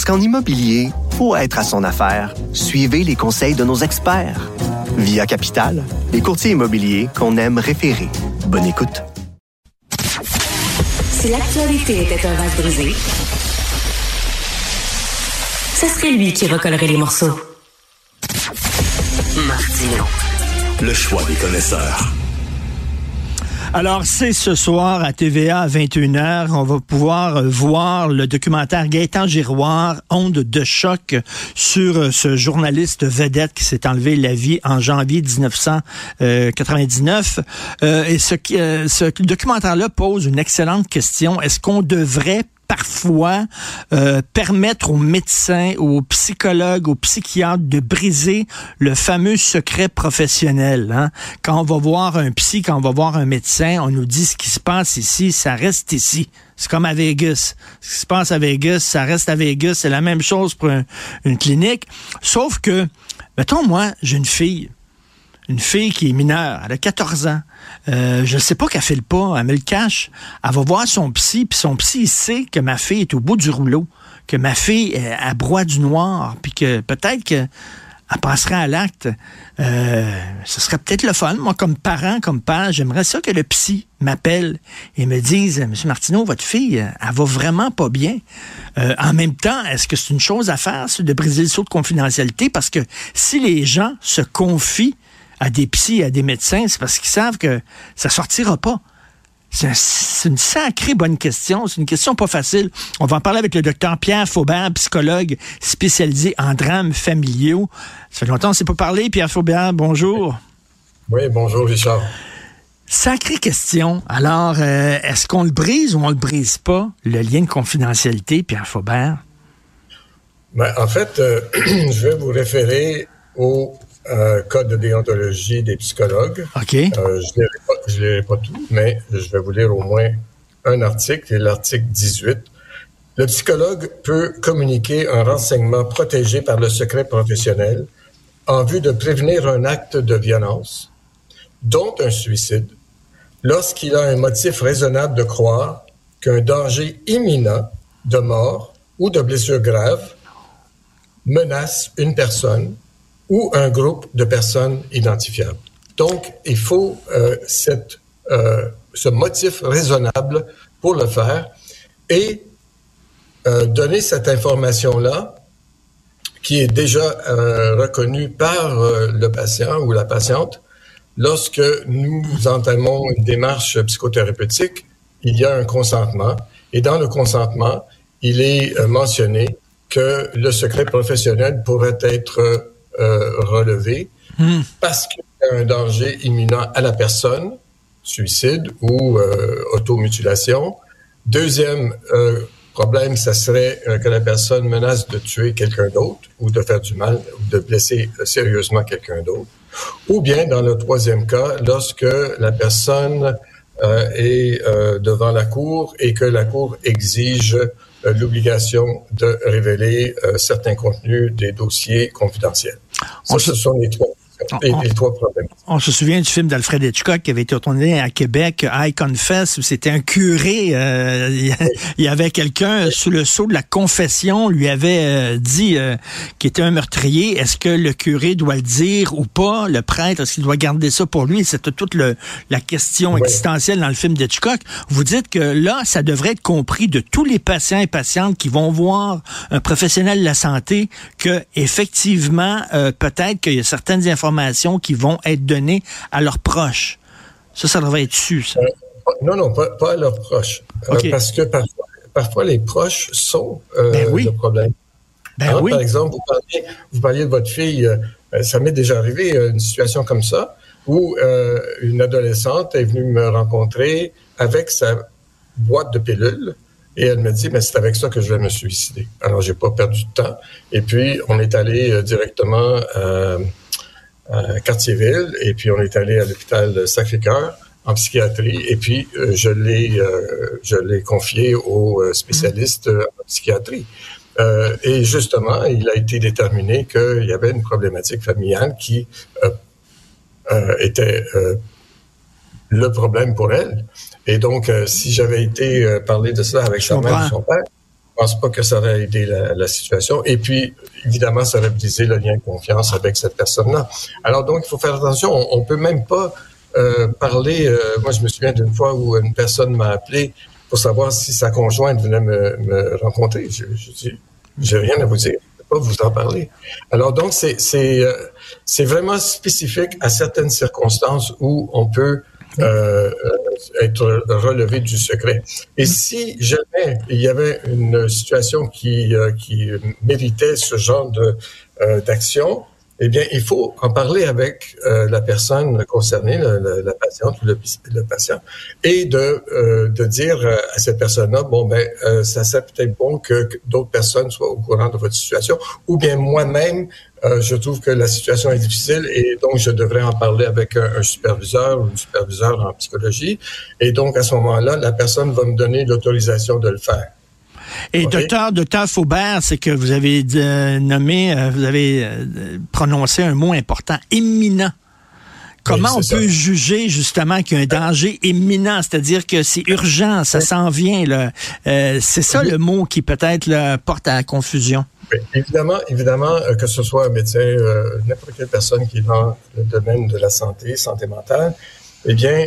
Speaker 4: Parce qu'en immobilier, pour être à son affaire, suivez les conseils de nos experts. Via Capital, les courtiers immobiliers qu'on aime référer. Bonne écoute.
Speaker 6: Si l'actualité était un vase brisé, ce serait lui qui recollerait les morceaux.
Speaker 14: Martino. Le choix des connaisseurs.
Speaker 1: Alors, c'est ce soir à TVA à 21h. On va pouvoir euh, voir le documentaire Gaëtan Giroir, Onde de choc, sur euh, ce journaliste vedette qui s'est enlevé la vie en janvier 1999. Euh, et ce, euh, ce documentaire-là pose une excellente question. Est-ce qu'on devrait parfois euh, permettre aux médecins, aux psychologues, aux psychiatres de briser le fameux secret professionnel. Hein? Quand on va voir un psy, quand on va voir un médecin, on nous dit ce qui se passe ici, ça reste ici. C'est comme à Vegas. Ce qui se passe à Vegas, ça reste à Vegas. C'est la même chose pour un- une clinique. Sauf que, mettons, moi, j'ai une fille une fille qui est mineure, elle a 14 ans. Euh, je ne sais pas qu'elle fait le pas, elle me le cache. Elle va voir son psy, puis son psy sait que ma fille est au bout du rouleau, que ma fille euh, elle broie du noir, puis que peut-être que elle passerait à l'acte. Euh, ce serait peut-être le fun. Moi, comme parent, comme père, j'aimerais ça que le psy m'appelle et me dise, Monsieur Martineau, votre fille, euh, elle va vraiment pas bien. Euh, en même temps, est-ce que c'est une chose à faire, ça, de briser le saut de confidentialité? Parce que si les gens se confient à des psys, à des médecins, c'est parce qu'ils savent que ça sortira pas. C'est un- c'est une sacrée bonne question. C'est une question pas facile. On va en parler avec le docteur Pierre Faubert, psychologue spécialisé en drames familiaux. Ça fait longtemps qu'on ne s'est pas parlé. Pierre Faubert, bonjour.
Speaker 15: Oui, bonjour Richard.
Speaker 1: Sacrée question. Alors, euh, est-ce qu'on le brise ou on le brise pas, le lien de confidentialité, Pierre Faubert?
Speaker 15: Ben, en fait, euh, je vais vous référer au euh, code de déontologie des psychologues.
Speaker 1: OK.
Speaker 15: Euh, je ne lirai pas tout, mais je vais vous lire au moins un article, c'est l'article 18. Le psychologue peut communiquer un renseignement protégé par le secret professionnel en vue de prévenir un acte de violence, dont un suicide, lorsqu'il a un motif raisonnable de croire qu'un danger imminent de mort ou de blessure grave menace une personne ou un groupe de personnes identifiables. Donc, il faut euh, cette, euh, ce motif raisonnable pour le faire et euh, donner cette information-là qui est déjà euh, reconnue par euh, le patient ou la patiente lorsque nous entamons une démarche psychothérapeutique, il y a un consentement. Et dans le consentement, il est euh, mentionné que le secret professionnel pourrait être euh, relevé parce qu'il y a un danger imminent à la personne, suicide ou euh, automutilation. Deuxième euh, problème, ça serait que la personne menace de tuer quelqu'un d'autre ou de faire du mal ou de blesser sérieusement quelqu'un d'autre. Ou bien, dans le troisième cas, lorsque la personne euh, est euh, devant la Cour et que la Cour exige euh, l'obligation de révéler certains contenus des dossiers confidentiels. Ça, ce sont les trois, trois problèmes.
Speaker 1: On se souvient du film d'Alfred Hitchcock qui avait été tourné à Québec, I Confess, où c'était un curé. euh, il y avait quelqu'un sous le sceau de la confession, lui avait euh, dit euh, qu'il était un meurtrier. Est-ce que le curé doit le dire ou pas? Le prêtre, est-ce qu'il doit garder ça pour lui? C'était toute le, la question existentielle dans le film d'Hitchcock. Vous dites que là, ça devrait être compris de tous les patients et patientes qui vont voir un professionnel de la santé que effectivement, peut-être qu'il y a certaines informations qui vont être données à leurs proches. Ça, ça devrait être su, ça.
Speaker 15: Non, non, pas, pas à leurs proches. Euh, parce que parfois, parfois, les proches sont euh,
Speaker 1: Ben oui.
Speaker 15: le problème.
Speaker 1: Ben
Speaker 15: Hein,
Speaker 1: oui.
Speaker 15: Par exemple, vous parliez, vous parliez de votre fille, euh, euh, ça m'est déjà arrivé, euh, une situation comme ça, où euh, une adolescente est venue me rencontrer avec sa boîte de pilules et elle me dit, mais c'est avec ça que je vais me suicider. Alors, j'ai pas perdu de temps. Et puis, on est allé euh, directement euh, à Quartier-Ville et puis on est allé à l'hôpital Sacré-Cœur en psychiatrie et puis euh, je l'ai euh, je l'ai confié au euh, spécialiste euh, en psychiatrie. Euh, et justement, il a été déterminé qu'il y avait une problématique familiale qui euh, euh, était euh, le problème pour elle. Et donc, euh, si j'avais été euh, parler de cela avec
Speaker 1: Je
Speaker 15: sa mère ou son père, pense pas que ça aurait aidé la, la situation. Et puis, évidemment, ça aurait brisé le lien de confiance avec cette personne-là. Alors donc, il faut faire attention. On, on peut même pas euh, parler. euh, moi, je me souviens d'une fois où une personne m'a appelé pour savoir si sa conjointe venait me, me rencontrer. Je, je dis, j'ai rien à vous dire. Je peux pas vous en parler. Alors donc, c'est c'est euh, c'est vraiment spécifique à certaines circonstances où on peut euh, euh, être relevé du secret. Et si jamais il y avait une situation qui, euh, qui méritait ce genre de euh, d'action, eh bien, il faut en parler avec euh, la personne concernée, la, patiente ou le, le patient, et de, euh, de dire euh, à cette personne-là, bon, ben, euh, ça serait peut-être bon que, que d'autres personnes soient au courant de votre situation, ou bien moi-même, euh, je trouve que la situation est difficile et donc je devrais en parler avec un, un superviseur ou une superviseure en psychologie. Et donc, à ce moment-là, la personne va me donner l'autorisation de le faire.
Speaker 1: Et docteur, docteur Faubert, c'est que vous avez euh, nommé, euh, vous avez euh, prononcé un mot important, imminent. Comment
Speaker 15: Oui,
Speaker 1: on peut juger justement qu'il y a un danger imminent, c'est-à-dire que c'est urgent, ça s'en vient. là. C'est ça le mot qui peut-être là, porte à la confusion.
Speaker 15: Évidemment, évidemment, que ce soit un médecin, n'importe quelle personne qui est dans le domaine de la santé, santé mentale, eh bien,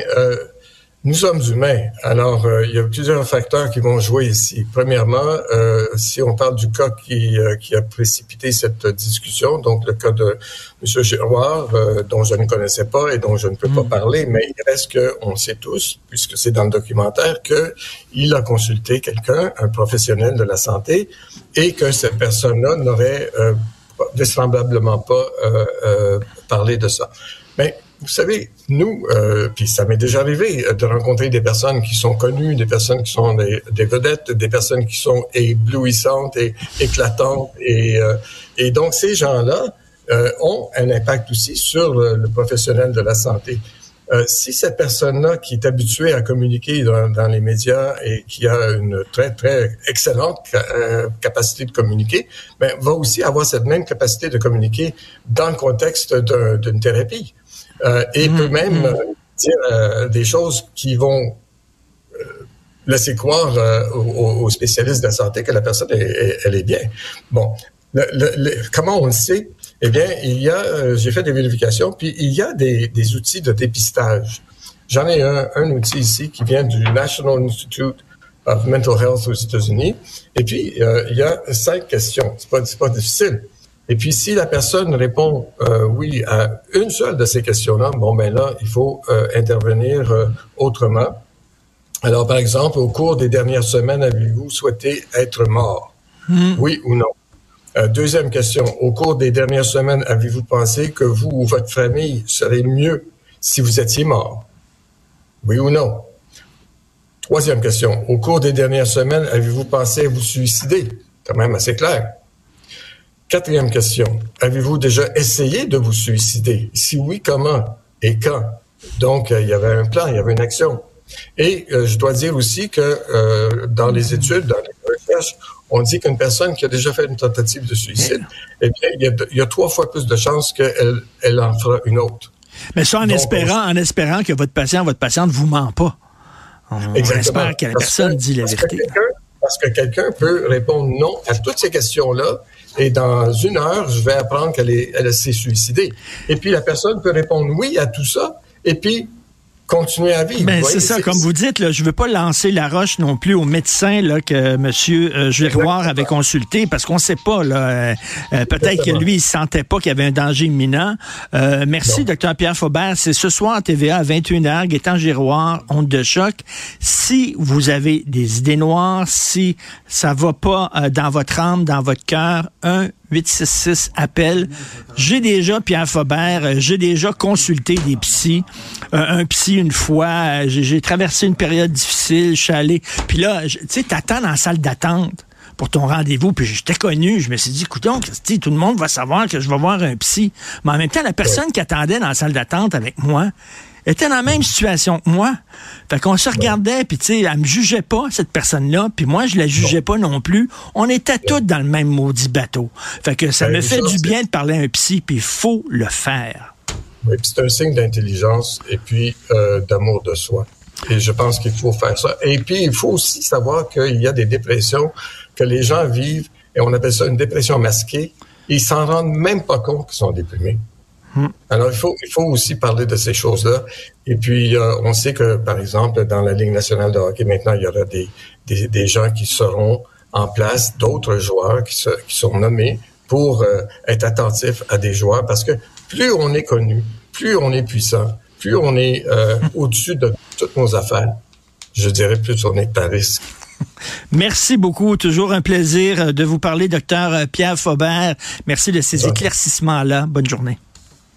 Speaker 15: nous sommes humains. Alors, euh, il y a plusieurs facteurs qui vont jouer ici. Premièrement, euh, si on parle du cas qui, euh, qui a précipité cette discussion, donc le cas de M. Giroir, euh, dont je ne connaissais pas et dont je ne peux pas parler, mais il reste qu'on sait tous, puisque c'est dans le documentaire, que il a consulté quelqu'un, un professionnel de la santé, et que cette personne-là n'aurait euh, vraisemblablement pas euh, euh, parlé de ça. Mais vous savez, nous, euh, puis ça m'est déjà arrivé euh, de rencontrer des personnes qui sont connues, des personnes qui sont des, vedettes, des personnes qui sont éblouissantes et éclatantes. Et, euh, et donc, ces gens-là euh, ont un impact aussi sur le, professionnel de la santé. Euh, si cette personne-là qui est habituée à communiquer dans, les médias et qui a une très, très excellente euh, capacité de communiquer, ben, va aussi avoir cette même capacité de communiquer dans le contexte d'un- d'une thérapie. Euh, et peut même euh, dire euh, des choses qui vont laisser croire aux, aux, spécialistes de la santé que la personne est, est, elle est bien. Bon, le, le, comment on le sait? Eh bien, il y a, j'ai fait des vérifications, puis il y a des, des outils de dépistage. J'en ai un, un outil ici qui vient du National Institute of Mental Health aux États-Unis. Et puis, euh, il y a cinq questions. C'est pas, pas difficile. Et puis, si la personne répond euh, oui à une seule de ces questions-là, bon, ben là, il faut euh, intervenir euh, autrement. Alors, par exemple, au cours des dernières semaines, avez-vous souhaité être mort?
Speaker 1: Hmm.
Speaker 15: Oui ou non? Deuxième question. Au cours des dernières semaines, avez-vous pensé que vous ou votre famille serait mieux si vous étiez mort? Oui ou non? Troisième question. Au cours des dernières semaines, avez-vous pensé à vous suicider? Quand même assez clair. Quatrième question. Avez-vous déjà essayé de vous suicider? Si oui, comment et quand? Donc, euh, il y avait un plan, il y avait une action. Et euh, je dois dire aussi que euh, dans les études, dans les recherches, on dit qu'une personne qui a déjà fait une tentative de suicide, eh bien, il y a, il y a trois fois plus de chances qu'elle elle en fera une autre.
Speaker 1: Mais ça en Donc, espérant, on... en espérant que votre patient, votre patiente vous ment pas. On
Speaker 15: Exactement.
Speaker 1: espère que la personne
Speaker 15: que,
Speaker 1: dit la vérité.
Speaker 15: Que parce que quelqu'un peut répondre non à toutes ces questions-là et dans une heure, je vais apprendre qu'elle elle s'est suicidée. Et puis la personne peut répondre oui à tout ça et puis continuer à vivre.
Speaker 1: Ben, c'est ça, comme vous dites, là, je veux pas lancer la roche non plus au médecin là, que M. Euh, Giroir avait consulté, parce qu'on sait pas. Là, euh, euh, peut-être que lui, il sentait pas qu'il y avait un danger imminent. Euh, merci, docteur Pierre Faubert. C'est ce soir à TVA à 21h, Gaétan Giroir, Honte de choc. Si vous avez des idées noires, si ça va pas euh, dans votre âme, dans votre cœur, un 866 appel. J'ai déjà, Pierre Faubert, j'ai déjà consulté des psys. Euh, un psy une fois, j'ai traversé une période difficile, je suis allé. Puis là, tu sais, t'attends dans la salle d'attente pour ton rendez-vous. Puis j'étais connu. Je me suis dit, écoute tout le monde va savoir que je vais voir un psy. Mais en même temps, la personne qui attendait dans la salle d'attente avec moi, était dans la même situation que moi. Fait qu'on se regardait, puis tu sais, elle me jugeait pas, cette personne-là, puis moi, je la jugeais pas non plus. On était tous dans le même maudit bateau. Fait que ça me fait du bien de parler à un psy, puis il faut le faire.
Speaker 15: Oui, puis c'est un signe d'intelligence et puis euh, d'amour de soi. Et je pense qu'il faut faire ça. Et puis, il faut aussi savoir qu'il y a des dépressions que les gens vivent, et on appelle ça une dépression masquée. Ils s'en rendent même pas compte qu'ils sont déprimés. Alors, il faut, il faut aussi parler de ces choses-là. Et puis, euh, on sait que, par exemple, dans la Ligue nationale de hockey, maintenant, il y aura des, des, des gens qui seront en place, d'autres joueurs qui, se, qui, sont nommés pour euh, être attentifs à des joueurs, parce que plus on est connu, plus on est puissant, plus on est euh, au-dessus de toutes nos affaires, je dirais plus on est à risque.
Speaker 1: Merci beaucoup. Toujours un plaisir de vous parler, docteur Pierre Faubert. Merci de ces éclaircissements-là. Bonne journée.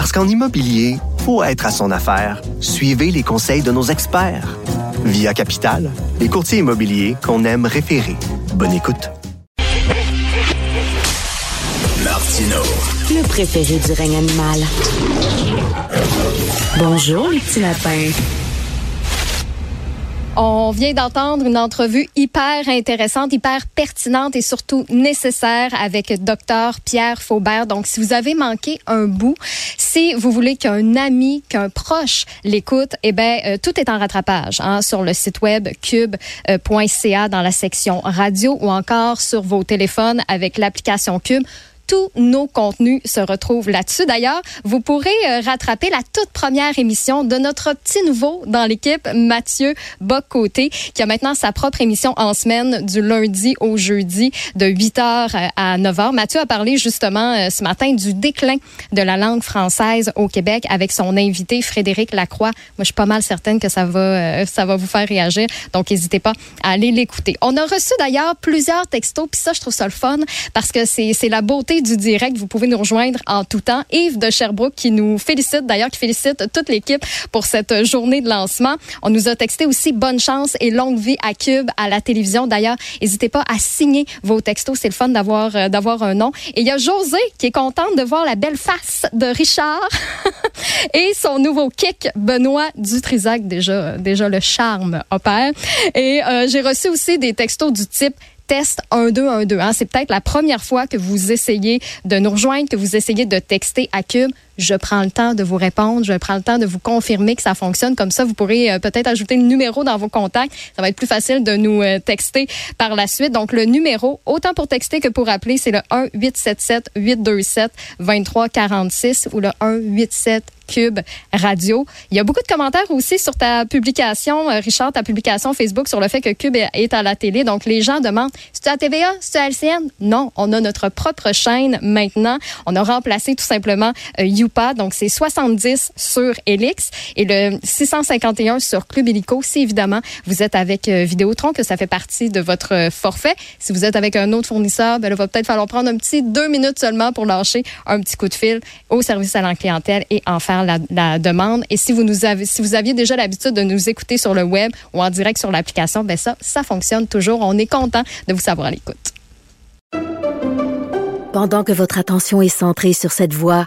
Speaker 4: Parce qu'en immobilier, faut être à son affaire. Suivez les conseils de nos experts. Via Capital, les courtiers immobiliers qu'on aime référer. Bonne écoute.
Speaker 14: Martino.
Speaker 6: Le préféré du règne animal. Bonjour, les petits lapins.
Speaker 9: On vient d'entendre une entrevue hyper intéressante, hyper pertinente et surtout nécessaire avec docteur Pierre Faubert. Donc, si vous avez manqué un bout, si vous voulez qu'un ami, qu'un proche l'écoute, eh ben euh, tout est en rattrapage hein, sur le site web cube.ca dans la section radio ou encore sur vos téléphones avec l'application Cube tous nos contenus se retrouvent là-dessus. D'ailleurs, vous pourrez euh, rattraper la toute première émission de notre petit nouveau dans l'équipe, Mathieu Bocoté, qui a maintenant sa propre émission en semaine du lundi au jeudi de 8h à 9h. Mathieu a parlé justement euh, ce matin du déclin de la langue française au Québec avec son invité Frédéric Lacroix. Moi, je suis pas mal certaine que ça va, euh, ça va vous faire réagir. Donc, n'hésitez pas à aller l'écouter. On a reçu d'ailleurs plusieurs textos, puis ça, je trouve ça le fun parce que c'est la beauté du direct. Vous pouvez nous rejoindre en tout temps. Yves de Sherbrooke qui nous félicite, d'ailleurs, qui félicite toute l'équipe pour cette journée de lancement. On nous a texté aussi bonne chance et longue vie à Cube, à la télévision. D'ailleurs, n'hésitez pas à signer vos textos. C'est le fun d'avoir euh, d'avoir un nom. Et il y a José qui est contente de voir la belle face de Richard et son nouveau kick, Benoît Dutrisac. Déjà, déjà le charme opère. Et euh, j'ai reçu aussi des textos du type test 1212. Hein. C'est peut-être la première fois que vous essayez de nous rejoindre, que vous essayez de texter à Cube. Je prends le temps de vous répondre, je prends le temps de vous confirmer que ça fonctionne. Comme ça, vous pourrez euh, peut-être ajouter le numéro dans vos contacts. Ça va être plus facile de nous euh, texter par la suite. Donc, le numéro, autant pour texter que pour appeler, c'est le 1-877-827-2346 ou le 187 Cube Radio. Il y a beaucoup de commentaires aussi sur ta publication, euh, Richard, ta publication Facebook sur le fait que Cube est à la télé. Donc, les gens demandent, c'est à TVA, c'est à LCN? Non, on a notre propre chaîne maintenant. On a remplacé tout simplement euh, YouPad. Donc, c'est 70 sur Elix et le 651 sur Club Illico. Si évidemment vous êtes avec euh, Vidéotron, que ça fait partie de votre euh, forfait. Si vous êtes avec un autre fournisseur, ben, il va peut-être falloir prendre un petit deux minutes seulement pour lâcher un petit coup de fil au service à la clientèle et en faire la, la demande. Et si vous nous avez, si vous aviez déjà l'habitude de nous écouter sur le web ou en direct sur l'application, ben ça, ça fonctionne toujours. On est content de vous savoir à l'écoute.
Speaker 3: Pendant que votre attention est centrée sur cette voix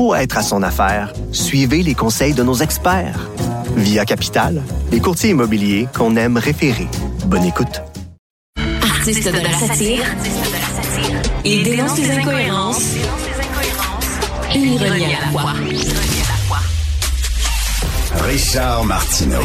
Speaker 4: pour être à son affaire, suivez les conseils de nos experts. Via Capital, les courtiers immobiliers qu'on aime référer. Bonne écoute.
Speaker 6: Artiste de la satire, il dénonce les incohérences et ironie à la fois.
Speaker 14: Richard Martineau.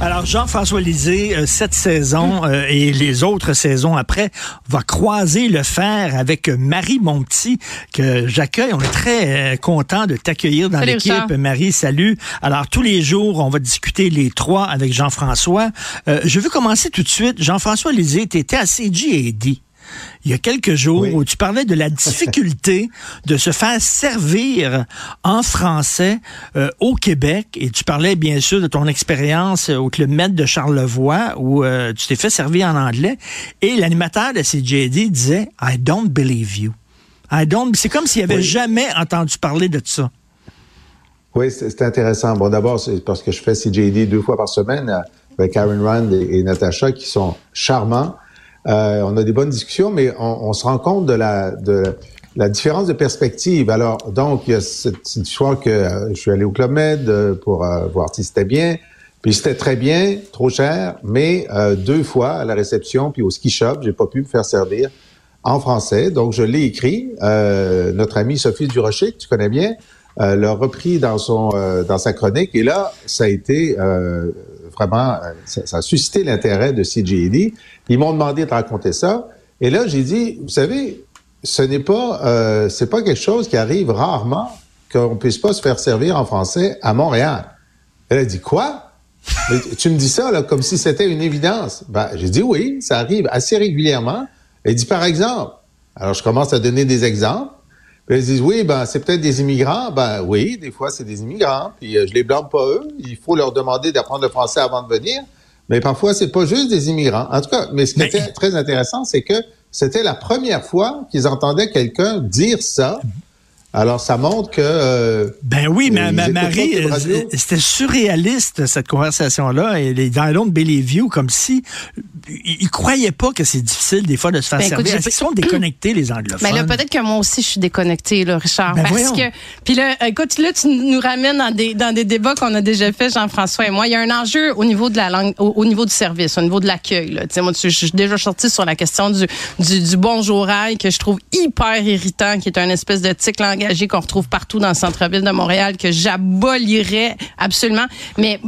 Speaker 1: Alors, Jean-François Lisée, euh, cette saison euh, et les autres saisons après, va croiser le fer avec Marie Monti, que j'accueille. On est très euh, content de t'accueillir dans l'équipe. Marie, salut. Alors, tous les jours, on va discuter les trois avec Jean-François. Euh, je veux commencer tout de suite. Jean-François Lisée, tu étais à CGAD. Il y a quelques jours où tu parlais de la difficulté de se faire servir en français euh, au Québec et tu parlais bien sûr de ton expérience au Club Med de Charlevoix où euh, tu t'es fait servir en anglais et l'animateur de CJD disait I don't believe you. I don't c'est comme s'il avait jamais entendu parler de ça.
Speaker 16: Oui, c'est intéressant. Bon, d'abord, c'est parce que je fais CJD deux fois par semaine euh, avec Karen Rand et, et Natacha qui sont charmants. Euh, on a des bonnes discussions, mais on, on se rend compte de la, de la différence de perspective. Alors, donc, il y a cette, histoire que euh, je suis allé au Club Med euh, pour euh, voir si c'était bien. Puis c'était très bien, trop cher, mais deux fois à la réception puis au ski shop, j'ai pas pu me faire servir en français. Donc, je l'ai écrit. Notre amie Sophie Durocher, que tu connais bien, l'a repris dans son dans sa chronique. Et là, ça a été vraiment, euh, ça, a suscité l'intérêt de CJD. Ils m'ont demandé de raconter ça. Et là, j'ai dit, vous savez, ce n'est pas, euh, pas quelque chose qui arrive rarement qu'on puisse pas se faire servir en français à Montréal. Elle a dit quoi? Tu me dis ça là, comme si c'était une évidence. Ben, j'ai dit oui, ça arrive assez régulièrement. Elle dit par exemple. Alors je commence à donner des exemples. Puis elles disent oui, ben c'est peut-être des immigrants. Ben oui, des fois c'est des immigrants. Puis euh, je les blâme pas eux. Il faut leur demander d'apprendre le français avant de venir. Mais parfois c'est pas juste des immigrants. En tout cas, mais ce qui était très intéressant, c'est que c'était la première fois qu'ils entendaient quelqu'un dire ça. Alors ça montre que euh,
Speaker 1: Ben oui, mais
Speaker 16: ils
Speaker 1: ma- Marie, euh, c'était surréaliste cette conversation-là. Et les dans l'autre Bellevue, comme si ils ils croyaient pas que c'est difficile des fois de se faire
Speaker 17: Ben, écoute,
Speaker 1: servir. qu'ils sont déconnectés les anglophones?
Speaker 17: Mais là, peut-être que moi aussi, je suis déconnectée, là, Richard.
Speaker 1: Ben
Speaker 17: parce
Speaker 1: voyons.
Speaker 17: que, puis là, écoute, là, tu nous ramènes dans des, dans des débats qu'on a déjà fait, Jean-François et moi. Il y a un enjeu au niveau de la langue, au, au niveau du service, au niveau de l'accueil, là. Tu sais, moi, je suis déjà sortie sur la question du, du, du bonjour aïe, que je trouve hyper irritant, qui est un espèce de tic langue. Engagés qu'on retrouve partout dans le centre-ville de Montréal que j'abolirais absolument. Mais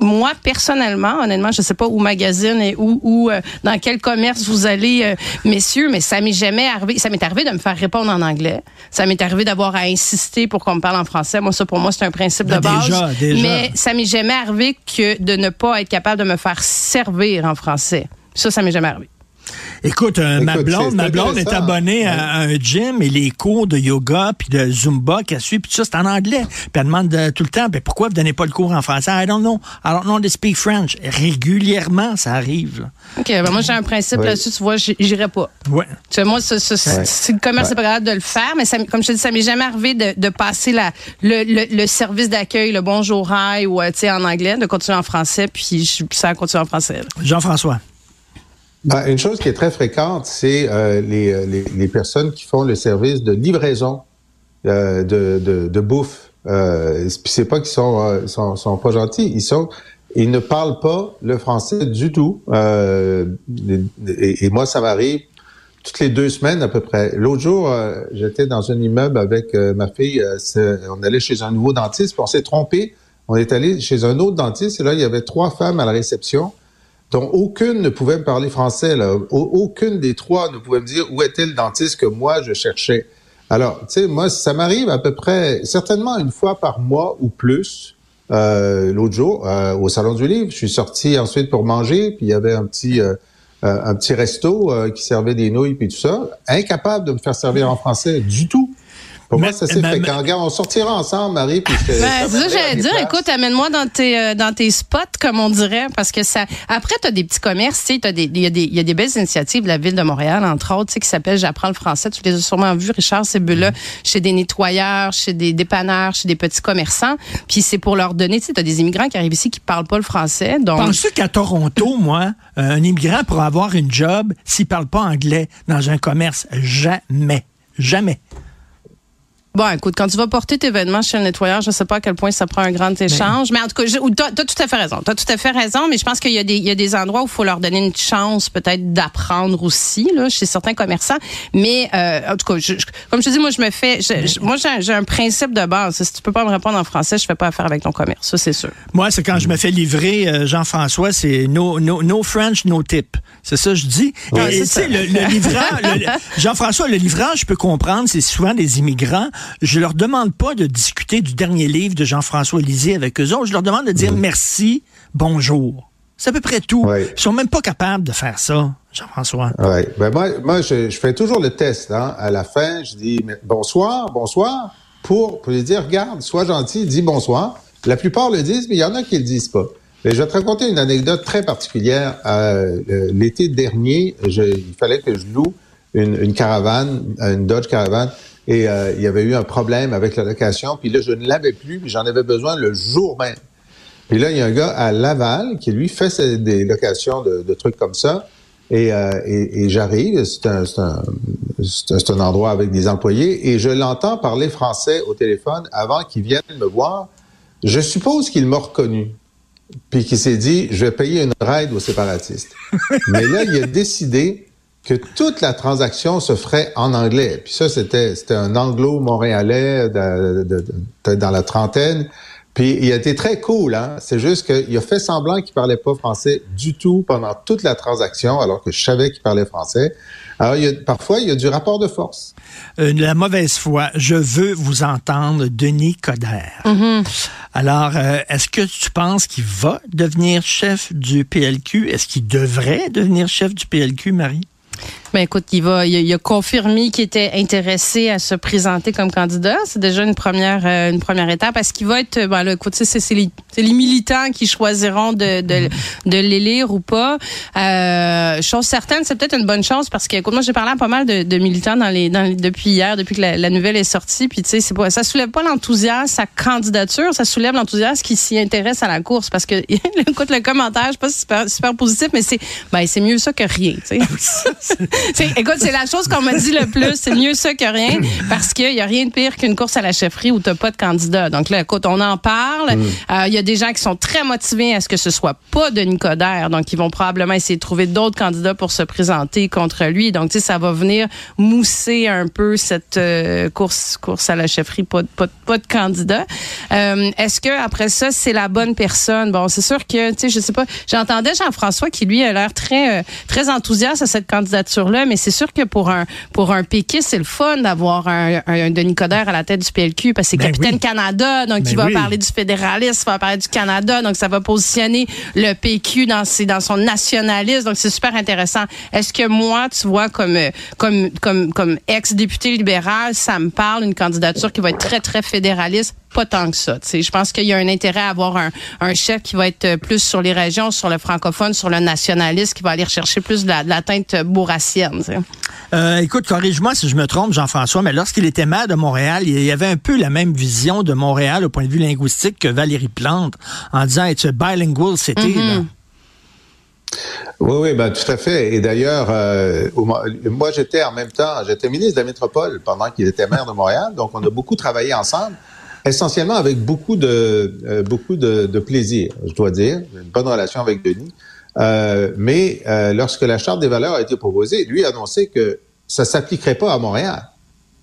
Speaker 17: moi, personnellement, honnêtement, je sais pas où magazine et où, où euh, dans quel commerce vous allez, euh, messieurs, mais ça m'est jamais arrivé. Ça m'est arrivé de me faire répondre en anglais. Ça m'est arrivé d'avoir à insister pour qu'on me parle en français. Moi, ça, pour moi, c'est un principe de base.
Speaker 1: déjà, déjà.
Speaker 17: Mais ça m'est jamais arrivé que de ne pas être capable de me faire servir en français. Ça, ça m'est jamais arrivé.
Speaker 1: Écoute, euh, ma blonde, ma blonde est abonnée à, à un gym et les cours de yoga puis de zumba qu'elle suit puis tout ça c'est en anglais. Puis elle demande euh, tout le temps, ben pourquoi vous donnez pas le cours en français? I don't know. I don't know to speak French. Régulièrement, ça arrive. là.
Speaker 17: OK, ben moi, j'ai un principe
Speaker 1: Ouais.
Speaker 17: là-dessus, tu vois, j'irai pas.
Speaker 1: Ouais.
Speaker 17: Tu sais, moi,
Speaker 1: Ouais.
Speaker 17: si le commerce
Speaker 1: Ouais.
Speaker 17: n'est pas capable de le faire, mais ça, comme je te dis, ça m'est jamais arrivé de, de passer la, le, le, le service d'accueil, le bonjour, hi, ou, euh, tu sais, en anglais, de continuer en français, puis je- ça continue en français.
Speaker 1: Jean-François.
Speaker 16: Ben, une chose qui est très fréquente, c'est euh, les, euh, les, personnes qui font le service de livraison euh, de, bouffe. Euh, c'est pas qu'ils sont, sont, pas gentils, ils sont, ils ne parlent pas le français du tout. Et, moi, ça m'arrive toutes les deux semaines à peu près. L'autre jour, j'étais dans un immeuble avec ma fille. on allait chez un nouveau dentiste, on s'est trompé. On est allé chez un autre dentiste et là, il y avait trois femmes à la réception dont aucune ne pouvait me parler français. Là. Au- aucune des trois ne pouvait me dire où était le dentiste que moi je cherchais. Alors, tu sais, moi, ça m'arrive à peu près, certainement une fois par mois ou plus. Euh, L'autre jour, euh, au Salon du Livre, je suis sorti ensuite pour manger, puis il y avait un petit, euh, un petit resto qui servait des nouilles puis tout ça. Incapable de me faire servir en français du tout. Pour moi, ça c'est fréquent. Regarde, on sortira ensemble, Marie, puis te-
Speaker 17: Ben, c'est ça, j'allais dire,
Speaker 16: places.
Speaker 17: écoute, amène-moi dans tes, euh, dans tes spots, comme on dirait, parce que ça. Après, tu as des petits commerces, tu sais, t'as des- il y, a des- il y a des belles initiatives de la ville de Montréal, entre autres, tu sais, qui s'appellent J'apprends le français. Tu les as sûrement vus, Richard, ces bulles-là, chez des nettoyeurs, chez des dépanneurs, chez des petits commerçants. Puis c'est pour leur donner, tu sais, tu as des immigrants qui arrivent ici qui parlent pas le français. Donc,
Speaker 1: Penses-tu qu'à Toronto, moi, euh, un immigrant pour avoir une job, s'il parle pas anglais dans un commerce, jamais. Jamais.
Speaker 17: Bon, écoute, quand tu vas porter tes vêtements chez le nettoyeur, je sais pas à quel point ça prend un grand échange, mais, en tout cas, tu as tout à fait raison. Tu as tout à fait raison, mais je pense qu'il y, a des- il y a des endroits où il faut leur donner une chance peut-être d'apprendre aussi, là, chez certains commerçants. Mais euh, en tout cas, je- je- comme je te dis, moi, je me fais... je- je- moi, j'ai un- principe de base. Si tu peux pas me répondre en français, je fais pas affaire avec ton commerce. Ça, c'est sûr.
Speaker 1: Moi, c'est quand je me fais livrer, euh, Jean-François, c'est no, no, no French, no tip. C'est ça que je dis.
Speaker 17: Ouais,
Speaker 1: Et
Speaker 17: c'est
Speaker 1: tu sais,
Speaker 17: ça.
Speaker 1: le, le le- Jean-François, le livreur, je peux comprendre, c'est souvent des immigrants. Je leur demande pas de discuter du dernier livre de Jean-François Lisée avec eux autres. Je leur demande de dire merci, bonjour. C'est à peu près tout. Ils sont même pas capables de faire ça, Jean-François.
Speaker 16: Ouais. Ben moi, moi je, je fais toujours le test. Hein. À la fin, je dis bonsoir, bonsoir, pour, pour lui dire, regarde, sois gentil, dis bonsoir. La plupart le disent, mais il y en a qui le disent pas. Mais je vais te raconter une anecdote très particulière. Euh, euh, L'été dernier, je- il fallait que je loue une, une caravane, une Dodge Caravan, et euh, il y avait eu un problème avec la location. Puis là, je ne l'avais plus, puis j'en avais besoin le jour même. Puis là, il y a un gars à Laval qui, lui, fait des locations de, trucs comme ça. Et, euh, j'arrive, c'est un, un, endroit avec des employés, et je l'entends parler français au téléphone avant qu'il vienne me voir. Je suppose qu'il m'a reconnu, puis qu'il s'est dit, je vais payer une ride aux séparatistes. Mais là, il a décidé que toute la transaction se ferait en anglais. Puis ça, c'était c'était un anglo-montréalais de- de- dans la trentaine. Puis il a été très cool, hein. C'est juste qu'il a fait semblant qu'il parlait pas français du tout pendant toute la transaction, alors que je savais qu'il parlait français. Alors, il y a, parfois, il y a du rapport de force.
Speaker 1: Euh, la mauvaise foi, je veux vous entendre, Denis Coderre. Alors, euh, est-ce que tu penses qu'il va devenir chef du PLQ? Est-ce qu'il devrait devenir chef du PLQ, Marie?
Speaker 17: Ben écoute, il va, il a, il a confirmé qu'il était intéressé à se présenter comme candidat. C'est déjà une première, euh, une première étape. Parce qu'il va être, ben là, écoute, c'est, les, les militants qui choisiront de, de, de l'élire ou pas. Euh, chose certaine, c'est peut-être une bonne chose parce que, écoute, moi j'ai parlé à pas mal de, de militants dans les, dans les- depuis hier, depuis que la, la nouvelle est sortie. Puis tu sais, c'est pas, ça soulève pas l'enthousiasme sa candidature, ça soulève l'enthousiasme qui s'y intéresse à la course parce que, écoute, le commentaire, je sais pas super, super positif, mais c'est, ben c'est mieux ça que rien. Tu écoute, c'est la chose qu'on m'a dit le plus. C'est mieux ça que rien parce qu'il y a rien de pire qu'une course à la chefferie où t'as pas de candidat. Donc là, écoute, on en parle.
Speaker 18: Mm.
Speaker 17: Euh, Il y a des gens qui sont très motivés à ce que ce soit pas Denis Coderre. Donc, ils vont probablement essayer de trouver d'autres candidats pour se présenter contre lui. Donc, tu sais, ça va venir mousser un peu cette euh, course course à la chefferie, pas, de- pas, de- pas de candidat. Euh, Est-ce que après ça, c'est la bonne personne? Bon, c'est sûr que, tu sais, je sais pas. J'entendais Jean-François qui, lui, a l'air très, euh, très enthousiaste à cette mais c'est sûr que pour un, pour un péquiste, c'est le fun d'avoir un, un, un Denis Coderre à la tête du PLQ parce que c'est
Speaker 18: Ben
Speaker 17: capitaine
Speaker 18: oui.
Speaker 17: Canada, donc
Speaker 18: Ben
Speaker 17: il va
Speaker 18: oui.
Speaker 17: parler du fédéralisme, il va parler du Canada, donc ça va positionner le PQ dans, ses, dans son nationalisme, donc c'est super intéressant. Est-ce que moi, tu vois, comme, euh, comme, comme, comme ex-député libéral, ça me parle une candidature qui va être très, très fédéraliste? Pas tant que ça. tu sais. Je pense qu'il y a un intérêt à avoir un, un chef qui va être euh, plus sur les régions, sur le francophone, sur le nationaliste, qui va aller rechercher plus de la, de la teinte bourrassienne. Tu sais.
Speaker 1: Euh, écoute, corrige-moi si je me trompe, Jean-François, mais lorsqu'il était maire de Montréal, il y avait un peu la même vision de Montréal au point de vue linguistique que Valérie Plante, en disant it's a bilingual city. là.
Speaker 16: Oui, oui, ben, tout à fait. Et d'ailleurs, euh, moi, j'étais en même temps, j'étais ministre de la métropole pendant qu'il était maire de Montréal. Donc, on a beaucoup travaillé ensemble, essentiellement avec beaucoup de, euh, beaucoup de, de plaisir, je dois dire. J'ai une bonne relation avec Denis. Euh, mais euh, lorsque la Charte des valeurs a été proposée, lui a annoncé que ça s'appliquerait pas à Montréal.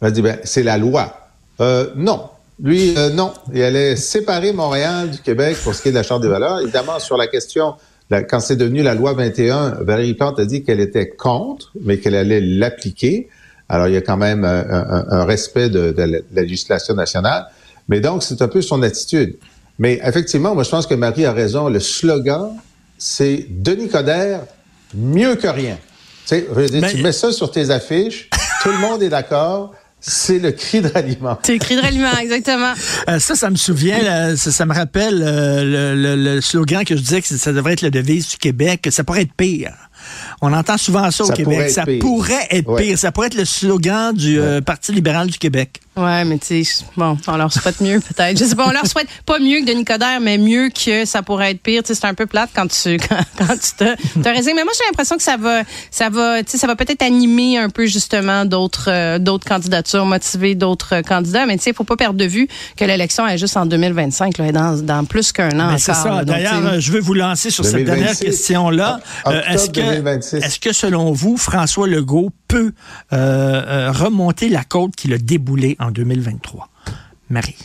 Speaker 16: Il a dit, ben, c'est la loi. Euh, non. Lui, euh, non. Il allait séparer Montréal du Québec pour ce qui est de la Charte des valeurs. Évidemment, sur la question, quand c'est devenu la loi 21, Valérie Plante a dit qu'elle était contre, mais qu'elle allait l'appliquer. Alors, il y a quand même un, respect de, de la législation nationale. Mais donc, c'est un peu son attitude. Mais effectivement, moi, je pense que Marie a raison. Le slogan, c'est Denis Coderre, mieux que rien. Tu mets ça sur tes affiches, tout le monde est d'accord, c'est le cri de ralliement.
Speaker 17: C'est le cri de ralliement, exactement.
Speaker 1: Euh, ça, ça me souvient, là, ça, ça me rappelle euh, le, le- le slogan que je disais que ça devrait être le devise du Québec, que ça pourrait être pire. On entend souvent ça au
Speaker 16: Ça
Speaker 1: Québec.
Speaker 16: pourrait
Speaker 1: ça
Speaker 16: pire.
Speaker 1: pourrait être
Speaker 16: Ouais.
Speaker 1: pire. Ça pourrait être le slogan du euh, Parti libéral du Québec.
Speaker 17: Ouais, mais tu sais, bon, on leur souhaite mieux peut-être. Je sais pas, on leur souhaite pas mieux que Denis Coderre, mais mieux que ça pourrait être pire. Tu sais, c'est un peu plate quand tu quand, quand tu te t'as raison. Mais moi, j'ai l'impression que ça va ça va tu sais ça va peut-être animer un peu justement d'autres euh, d'autres candidatures, motiver d'autres euh, candidats. Mais tu sais, faut pas perdre de vue que l'élection est juste en 2025, là, et dans dans plus qu'un an
Speaker 1: Mais c'est ça.
Speaker 17: là.
Speaker 1: D'ailleurs, je veux vous lancer sur cette
Speaker 16: 2026.
Speaker 1: dernière question-là.
Speaker 16: O-
Speaker 1: Euh, Est-ce que,
Speaker 16: 2026.
Speaker 1: Est-ce que, selon vous, François Legault peut euh, euh, remonter la côte qu'il a déboulée en 2023? Marie.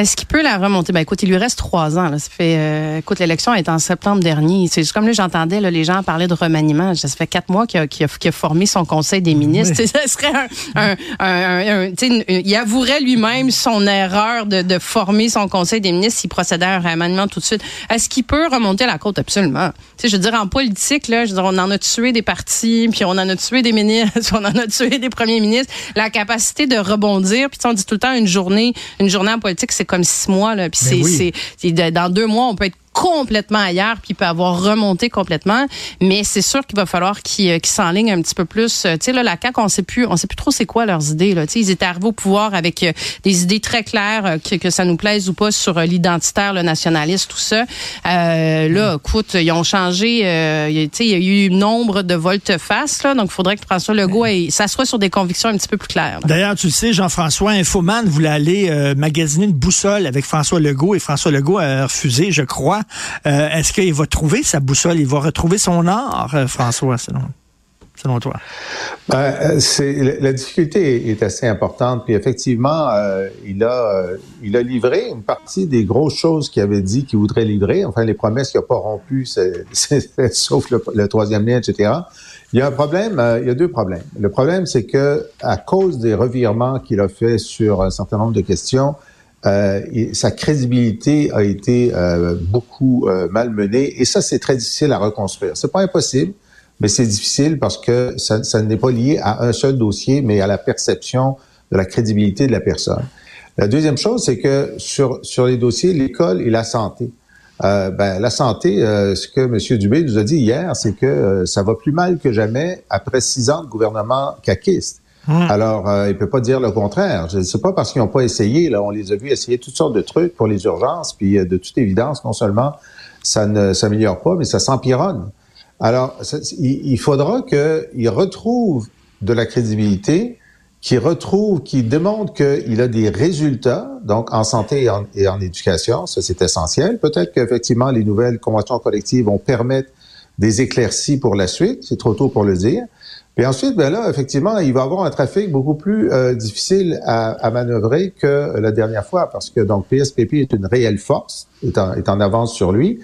Speaker 17: Est-ce qu'il peut la remonter? Ben écoute, il lui reste trois ans. Là. Ça fait, euh, écoute, l'élection est en septembre dernier. C'est juste comme là, j'entendais les gens parler de remaniement. Ça fait quatre mois qu'il a, formé son conseil des ministres.
Speaker 18: Oui.
Speaker 17: Ça serait un, il avouerait lui-même son erreur de, de former son conseil des ministres s'il procédait à un remaniement tout de suite. Est-ce qu'il peut remonter la côte? Absolument. Tu sais, je veux dire, en politique, là, je veux dire, on en a tué des partis, puis on en a tué des ministres, on en a tué des premiers ministres. La capacité de rebondir, puis on dit tout le temps une journée, une journée en politique, c'est comme six mois, là, puis
Speaker 18: Ben
Speaker 17: c'est,
Speaker 18: oui.
Speaker 17: c'est, dans deux mois, on peut être complètement ailleurs puis il peut avoir remonté complètement. Mais c'est sûr qu'il va falloir qu'il euh, qu'il s'enligne un petit peu plus. Euh, tu sais là la CAQ on sait plus on sait plus trop c'est quoi leurs idées là. Tu sais ils étaient arrivés au pouvoir avec euh, des idées très claires que, que ça nous plaise ou pas sur l'identitaire le nationaliste tout ça. Euh, là écoute ils ont changé euh, tu sais il y a eu nombre de volte-face là. Donc il faudrait que François Legault ait- s'assoie sur des convictions un petit peu plus claires.
Speaker 1: D'ailleurs, tu le sais, Jean-François Infoman voulait aller euh, magasiner une boussole avec François Legault et François Legault a refusé, je crois. Euh, Est-ce qu'il va trouver sa boussole? Il va retrouver son or, euh, François, selon, toi?
Speaker 16: Ben, euh, la, difficulté est, assez importante. Puis effectivement, il a il a livré une partie des grosses choses qu'il avait dit qu'il voudrait livrer. Enfin, les promesses qu'il n'a pas rompues, sauf le, troisième lien, etc. Il y a un problème. il y a deux problèmes. Le problème, c'est que à cause des revirements qu'il a fait sur un certain nombre de questions, euh, sa crédibilité a été euh, beaucoup euh, malmenée. Et ça, c'est très difficile à reconstruire. C'est pas impossible mais c'est difficile parce que ça, ça n'est pas lié à un seul dossier, mais à la perception de la crédibilité de la personne. La deuxième chose, c'est que sur, sur les dossiers, l'école et la santé, euh, ben, la santé, euh, ce que M. Dubé nous a dit hier, c'est que euh, ça va plus mal que jamais après six ans de gouvernement caquiste. Alors, euh, il peut pas dire le contraire. Je sais pas parce qu'ils n'ont pas essayé. Là, on les a vus essayer toutes sortes de trucs pour les urgences, puis euh, de toute évidence, non seulement ça ne s'améliore pas, mais ça s'empironne. Alors, il, faudra qu'il retrouve de la crédibilité, qu'il retrouve, qu'il démontre qu'il a des résultats, donc en santé et en, et en éducation, ça c'est essentiel. Peut-être qu'effectivement les nouvelles conventions collectives vont permettre des éclaircies pour la suite, c'est trop tôt pour le dire. Et ensuite, ben là, effectivement, il va avoir un trafic beaucoup plus euh, difficile à, à, manœuvrer que la dernière fois, parce que donc PSPP est une réelle force, est en, est en avance sur lui.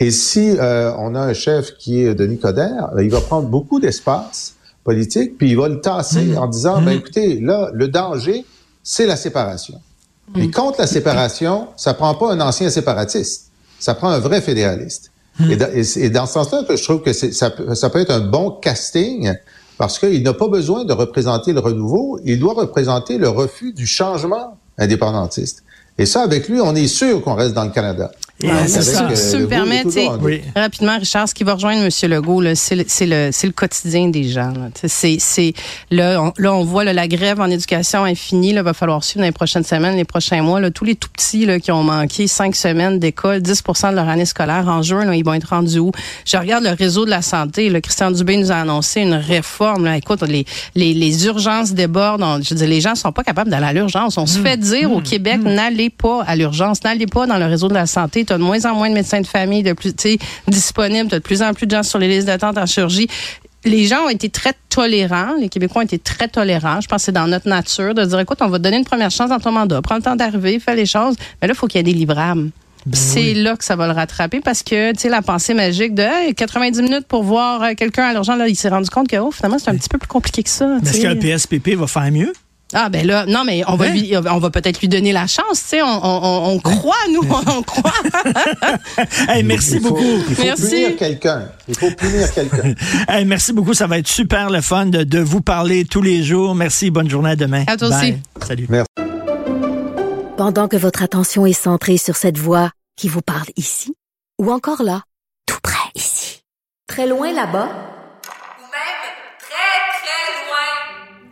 Speaker 16: Et si euh, on a un chef qui est Denis Coderre, ben, il va prendre beaucoup d'espace politique, puis il va le tasser mmh. en disant, ben mmh. écoutez, là, le danger, c'est la séparation. Mmh. Et contre la séparation, ça prend pas un ancien séparatiste, ça prend un vrai fédéraliste. Et, et, dans ce sens-là, je trouve que ça, ça peut être un bon casting parce qu'il n'a pas besoin de représenter le renouveau, il doit représenter le refus du changement indépendantiste. Et ça, avec lui, on est sûr qu'on reste dans le Canada.
Speaker 17: Ça. Euh, si me permets, oui. rapidement, Richard, ce qui va rejoindre M. Legault, c'est le, le, le, quotidien des gens. C'est, c'est, là, on, là, on voit là, la grève en éducation est finie. Il va falloir suivre dans les prochaines semaines, les prochains mois. Là, tous les tout petits là, qui ont manqué cinq semaines d'école, 10% de leur année scolaire en juin, là, ils vont être rendus où? Je regarde le réseau de la santé. Là, Christian Dubé nous a annoncé une réforme. Là. Écoute, les, les, les urgences débordent. je veux dire, les gens sont pas capables d'aller à l'urgence. On se mmh. fait dire au mmh. Québec, mmh. n'allez pas à l'urgence, n'allez pas dans le réseau de la santé tu as de moins en moins de médecins de famille de plus disponibles, tu as de plus en plus de gens sur les listes d'attente en chirurgie les gens ont été très tolérants, les Québécois ont été très tolérants. Je pense que c'est dans notre nature de dire, écoute, on va te donner une première chance dans ton mandat, prends le temps d'arriver, fais les choses. Mais là, il faut qu'il y ait des livrables. Ben c'est là que ça va le rattraper parce que, tu sais, la pensée magique de 90 minutes pour voir euh, quelqu'un à l'urgence, là, il s'est rendu compte que, oh, finalement, c'est un petit peu plus compliqué que ça.
Speaker 1: Est-ce qu'un PSPP va faire mieux?
Speaker 17: Ah ben là, non mais on va lui, on va peut-être lui donner la chance, tu sais, on, on, on, croit nous, on, croit.
Speaker 1: hey, merci beaucoup.
Speaker 16: Il faut
Speaker 17: merci.
Speaker 16: punir quelqu'un. Il faut punir quelqu'un.
Speaker 1: hey, merci beaucoup, ça va être super le fun de, de, vous parler tous les jours. Merci, bonne journée à demain.
Speaker 17: À toi aussi.
Speaker 1: Salut.
Speaker 16: Merci.
Speaker 3: Pendant que votre attention est centrée sur cette voix qui vous parle ici ou encore là, tout près ici, très loin là-bas.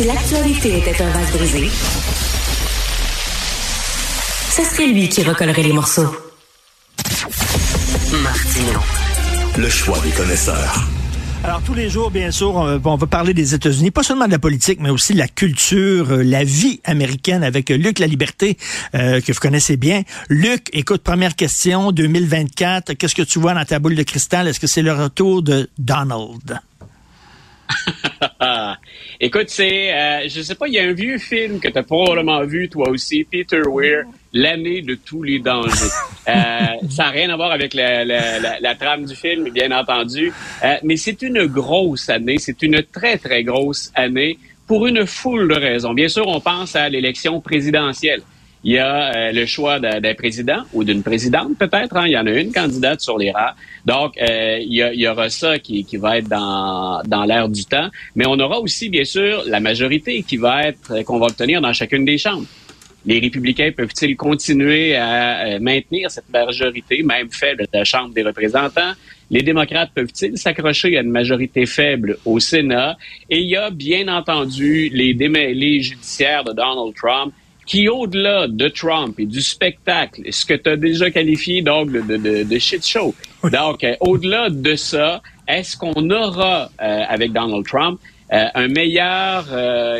Speaker 6: Si l'actualité était un vase brisé, ce serait lui qui recollerait les morceaux. Martino.
Speaker 14: Le choix des connaisseurs.
Speaker 1: Alors tous les jours, bien sûr, on, va parler des États-Unis, pas seulement de la politique, mais aussi de la culture, euh, la vie américaine avec Luc La Liberté, euh, que vous connaissez bien. Luc, écoute, première question, 2024, qu'est-ce que tu vois dans ta boule de cristal? Est-ce que c'est le retour de Donald?
Speaker 18: Écoute, c'est, euh, je sais pas, il y a un vieux film que tu as probablement vu toi aussi, Peter Weir, L'année de tous les dangers. Euh, ça n'a rien à voir avec la, la, la, la, trame du film, bien entendu, euh, mais c'est une grosse année, c'est une très, très grosse année pour une foule de raisons. Bien sûr, on pense à l'élection présidentielle. Il y a euh, le choix d'un président ou d'une présidente peut-être. Hein. Il y en a une candidate sur les rats. Donc, euh, il, y il, y aura ça qui, qui va être dans, dans l'air du temps. Mais on aura aussi, bien sûr, la majorité qui va être euh, qu'on va obtenir dans chacune des chambres. Les républicains peuvent-ils continuer à maintenir cette majorité, même faible, de la Chambre des représentants? Les démocrates peuvent-ils s'accrocher à une majorité faible au Sénat? Et il y a bien entendu les démêlés judiciaires de Donald Trump qui, au-delà de Trump et du spectacle, ce que tu as déjà qualifié donc de, de, de shit show, donc euh, au-delà de ça, est-ce qu'on aura euh, avec Donald Trump euh, un meilleur,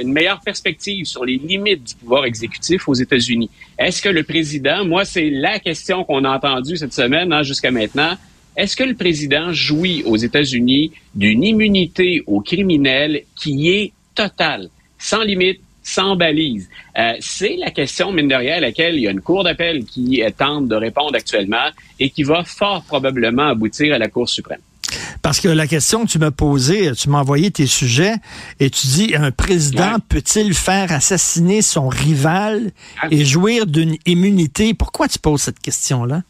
Speaker 18: une meilleure perspective sur les limites du pouvoir exécutif aux États-Unis? Est-ce que le président, moi c'est la question qu'on a entendue cette semaine hein, jusqu'à maintenant, est-ce que le président jouit aux États-Unis d'une immunité aux criminels qui est totale, sans limite, sans balise? Euh, c'est la question, mine de rien, à laquelle il y a une cour d'appel qui tente de répondre actuellement et qui va fort probablement aboutir à la Cour suprême.
Speaker 1: Parce que la question que tu m'as posée, tu m'as envoyé tes sujets et tu dis un président peut-il faire assassiner son rival ah. et jouir d'une immunité? Pourquoi tu poses cette question-là?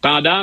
Speaker 18: Pendant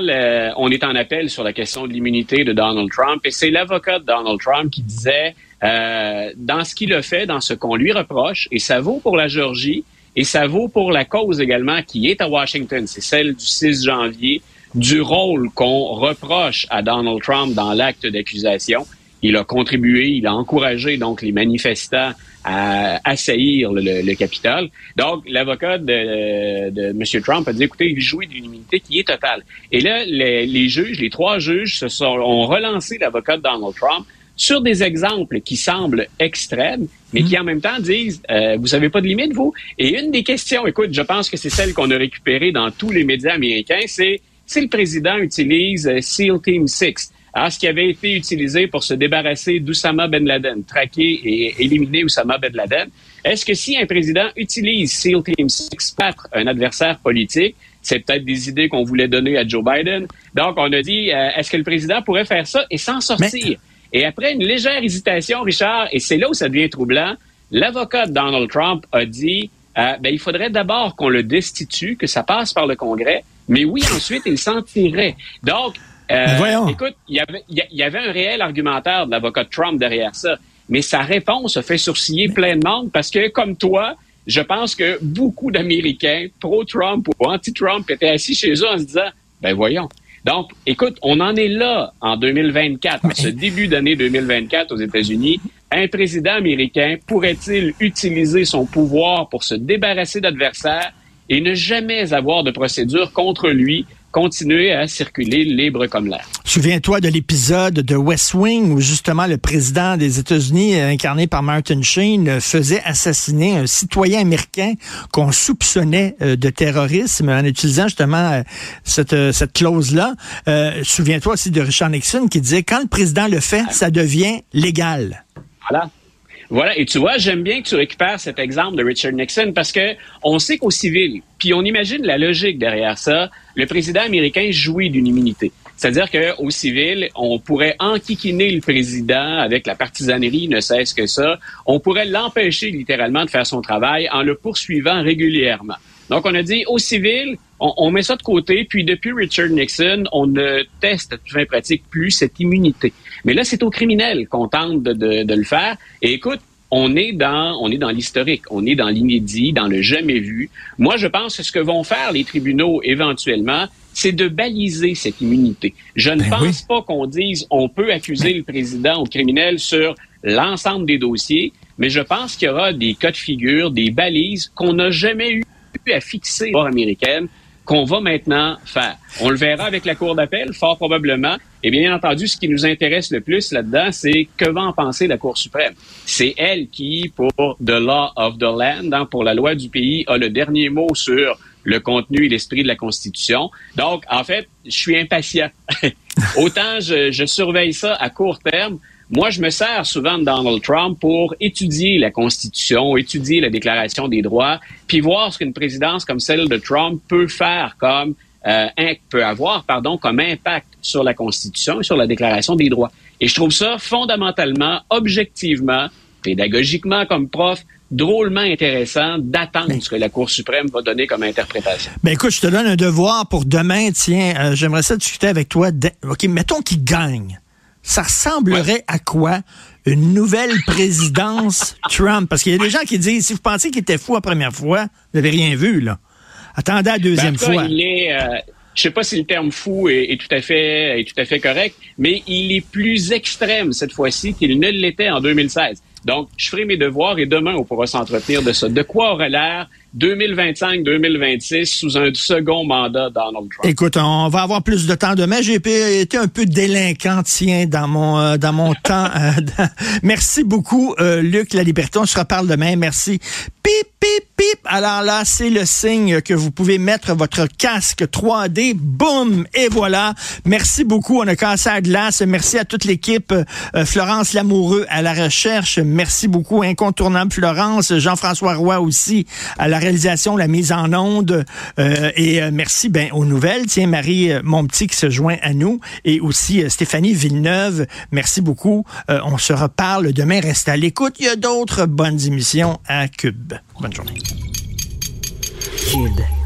Speaker 18: on est en appel sur la question de l'immunité de Donald Trump, et c'est l'avocat de Donald Trump qui disait, euh, dans ce qu'il a fait, dans ce qu'on lui reproche, et ça vaut pour la Géorgie, et ça vaut pour la cause également qui est à Washington, c'est celle du 6 janvier, du rôle qu'on reproche à Donald Trump dans l'acte d'accusation. Il a contribué, il a encouragé donc les manifestants à assaillir le, le Capitole. Donc, l'avocat de, de M. Trump a dit, écoutez, il jouit d'une immunité qui est totale. Et là, les, les juges, les trois juges, se sont, ont relancé l'avocat de Donald Trump sur des exemples qui semblent extrêmes, mais qui en même temps disent, euh, vous avez pas de limite, vous? Et une des questions, écoute, je pense que c'est celle qu'on a récupérée dans tous les médias américains, c'est si le président utilise euh, SEAL Team 6, alors, ce qui avait été utilisé pour se débarrasser d'Oussama Ben Laden, traquer et éliminer Oussama Ben Laden, est-ce que si un président utilise SEAL Team 6 pour un adversaire politique, c'est peut-être des idées qu'on voulait donner à Joe Biden. Donc, on a dit, euh, est-ce que le président pourrait faire ça et s'en sortir? Et après une légère hésitation, Richard, et c'est là où ça devient troublant, l'avocat de Donald Trump a dit, euh, ben, il faudrait d'abord qu'on le destitue, que ça passe par le Congrès, mais oui, ensuite, il s'en tirerait. Donc, euh, écoute, il y, avait, il y avait un réel argumentaire de l'avocat Trump derrière ça, mais sa réponse a fait sourciller plein de monde parce que, comme toi, je pense que beaucoup d'Américains pro-Trump ou anti-Trump étaient assis chez eux en se disant, ben voyons. Donc, écoute, on en est là en 2024, en ce début d'année 2024 aux États-Unis. Un président américain pourrait-il utiliser son pouvoir pour se débarrasser d'adversaires et ne jamais avoir de procédure contre lui continuer à circuler libre comme l'air.
Speaker 1: Souviens-toi de l'épisode de West Wing où justement le président des États-Unis, euh, incarné par Martin Sheen, euh, faisait assassiner un citoyen américain qu'on soupçonnait euh, de terrorisme en utilisant justement cette, cette clause-là. Souviens-toi aussi de Richard Nixon qui disait quand le président le fait, ça devient légal.
Speaker 18: Voilà. Voilà, et tu vois, j'aime bien que tu récupères cet exemple de Richard Nixon parce que on sait qu'au civil, puis on imagine la logique derrière ça, le président américain jouit d'une immunité. C'est-à-dire qu'au civil, on pourrait enquiquiner le président avec la partisanerie, ne cesse que ça. On pourrait l'empêcher littéralement de faire son travail en le poursuivant régulièrement. Donc, on a dit au civil, on, met ça de côté, puis depuis Richard Nixon, on ne teste, fin pratique, plus cette immunité. Mais là, c'est aux criminels qu'on tente de, de, de, le faire. Et écoute, on est dans, on est dans l'historique, on est dans l'inédit, dans le jamais vu. Moi, je pense que ce que vont faire les tribunaux éventuellement, c'est de baliser cette immunité. Je ne ben pense pas qu'on dise on peut accuser le président ou criminel sur l'ensemble des dossiers, mais je pense qu'il y aura des cas de figure, des balises qu'on n'a jamais eu à fixer par américaine qu'on va maintenant faire. On le verra avec la Cour d'appel, fort probablement. Et bien entendu, ce qui nous intéresse le plus là-dedans, c'est que va en penser la Cour suprême. C'est elle qui, pour the law of the land, hein, pour la loi du pays, a le dernier mot sur le contenu et l'esprit de la Constitution. Donc, en fait, je suis impatient. Autant je, je surveille ça à court terme, moi, je me sers souvent de Donald Trump pour étudier la Constitution, étudier la Déclaration des droits, puis voir ce qu'une présidence comme celle de Trump peut faire comme euh, peut avoir, pardon, comme impact sur la Constitution et sur la Déclaration des droits. Et je trouve ça fondamentalement, objectivement, pédagogiquement comme prof, drôlement intéressant d'attendre ce que la Cour suprême va donner comme interprétation.
Speaker 1: Ben écoute, je te donne un devoir pour demain. Tiens, euh, j'aimerais ça discuter avec toi. OK, mettons qu'il gagne ça ressemblerait à quoi une nouvelle présidence Trump? Parce qu'il y a des gens qui disent, si vous pensez qu'il était fou la première fois, vous n'avez rien vu, là. Attendez la deuxième ben, fois.
Speaker 18: Il est, euh, je sais pas si le terme fou est, tout à fait est tout à fait correct, mais il est plus extrême cette fois-ci qu'il ne l'était en 2016. Donc, je ferai mes devoirs et demain, on pourra s'entretenir de ça. De quoi aurait l'air 2025-2026 sous un second mandat Donald Trump?
Speaker 1: Écoute, on va avoir plus de temps demain. J'ai été un peu délinquant, tiens, dans mon euh, dans mon temps. Euh, merci beaucoup, euh, Luc La Liberté. On se reparle demain. Merci. Pip, pip, pip. Alors là, c'est le signe que vous pouvez mettre votre casque 3D. Boum! Et voilà. Merci beaucoup. On a cassé à glace. Merci à toute l'équipe. Florence Lamoureux à la recherche. Merci beaucoup. Incontournable Florence. Jean-François Roy aussi à la réalisation, la mise en onde. Euh, et euh, merci ben, aux nouvelles. Tiens, Marie euh, mon petit qui se joint à nous. Et aussi Stéphanie Villeneuve. Merci beaucoup. on se reparle demain. Reste à l'écoute. Il y a d'autres bonnes émissions à Cube. Bonne journée. Cube.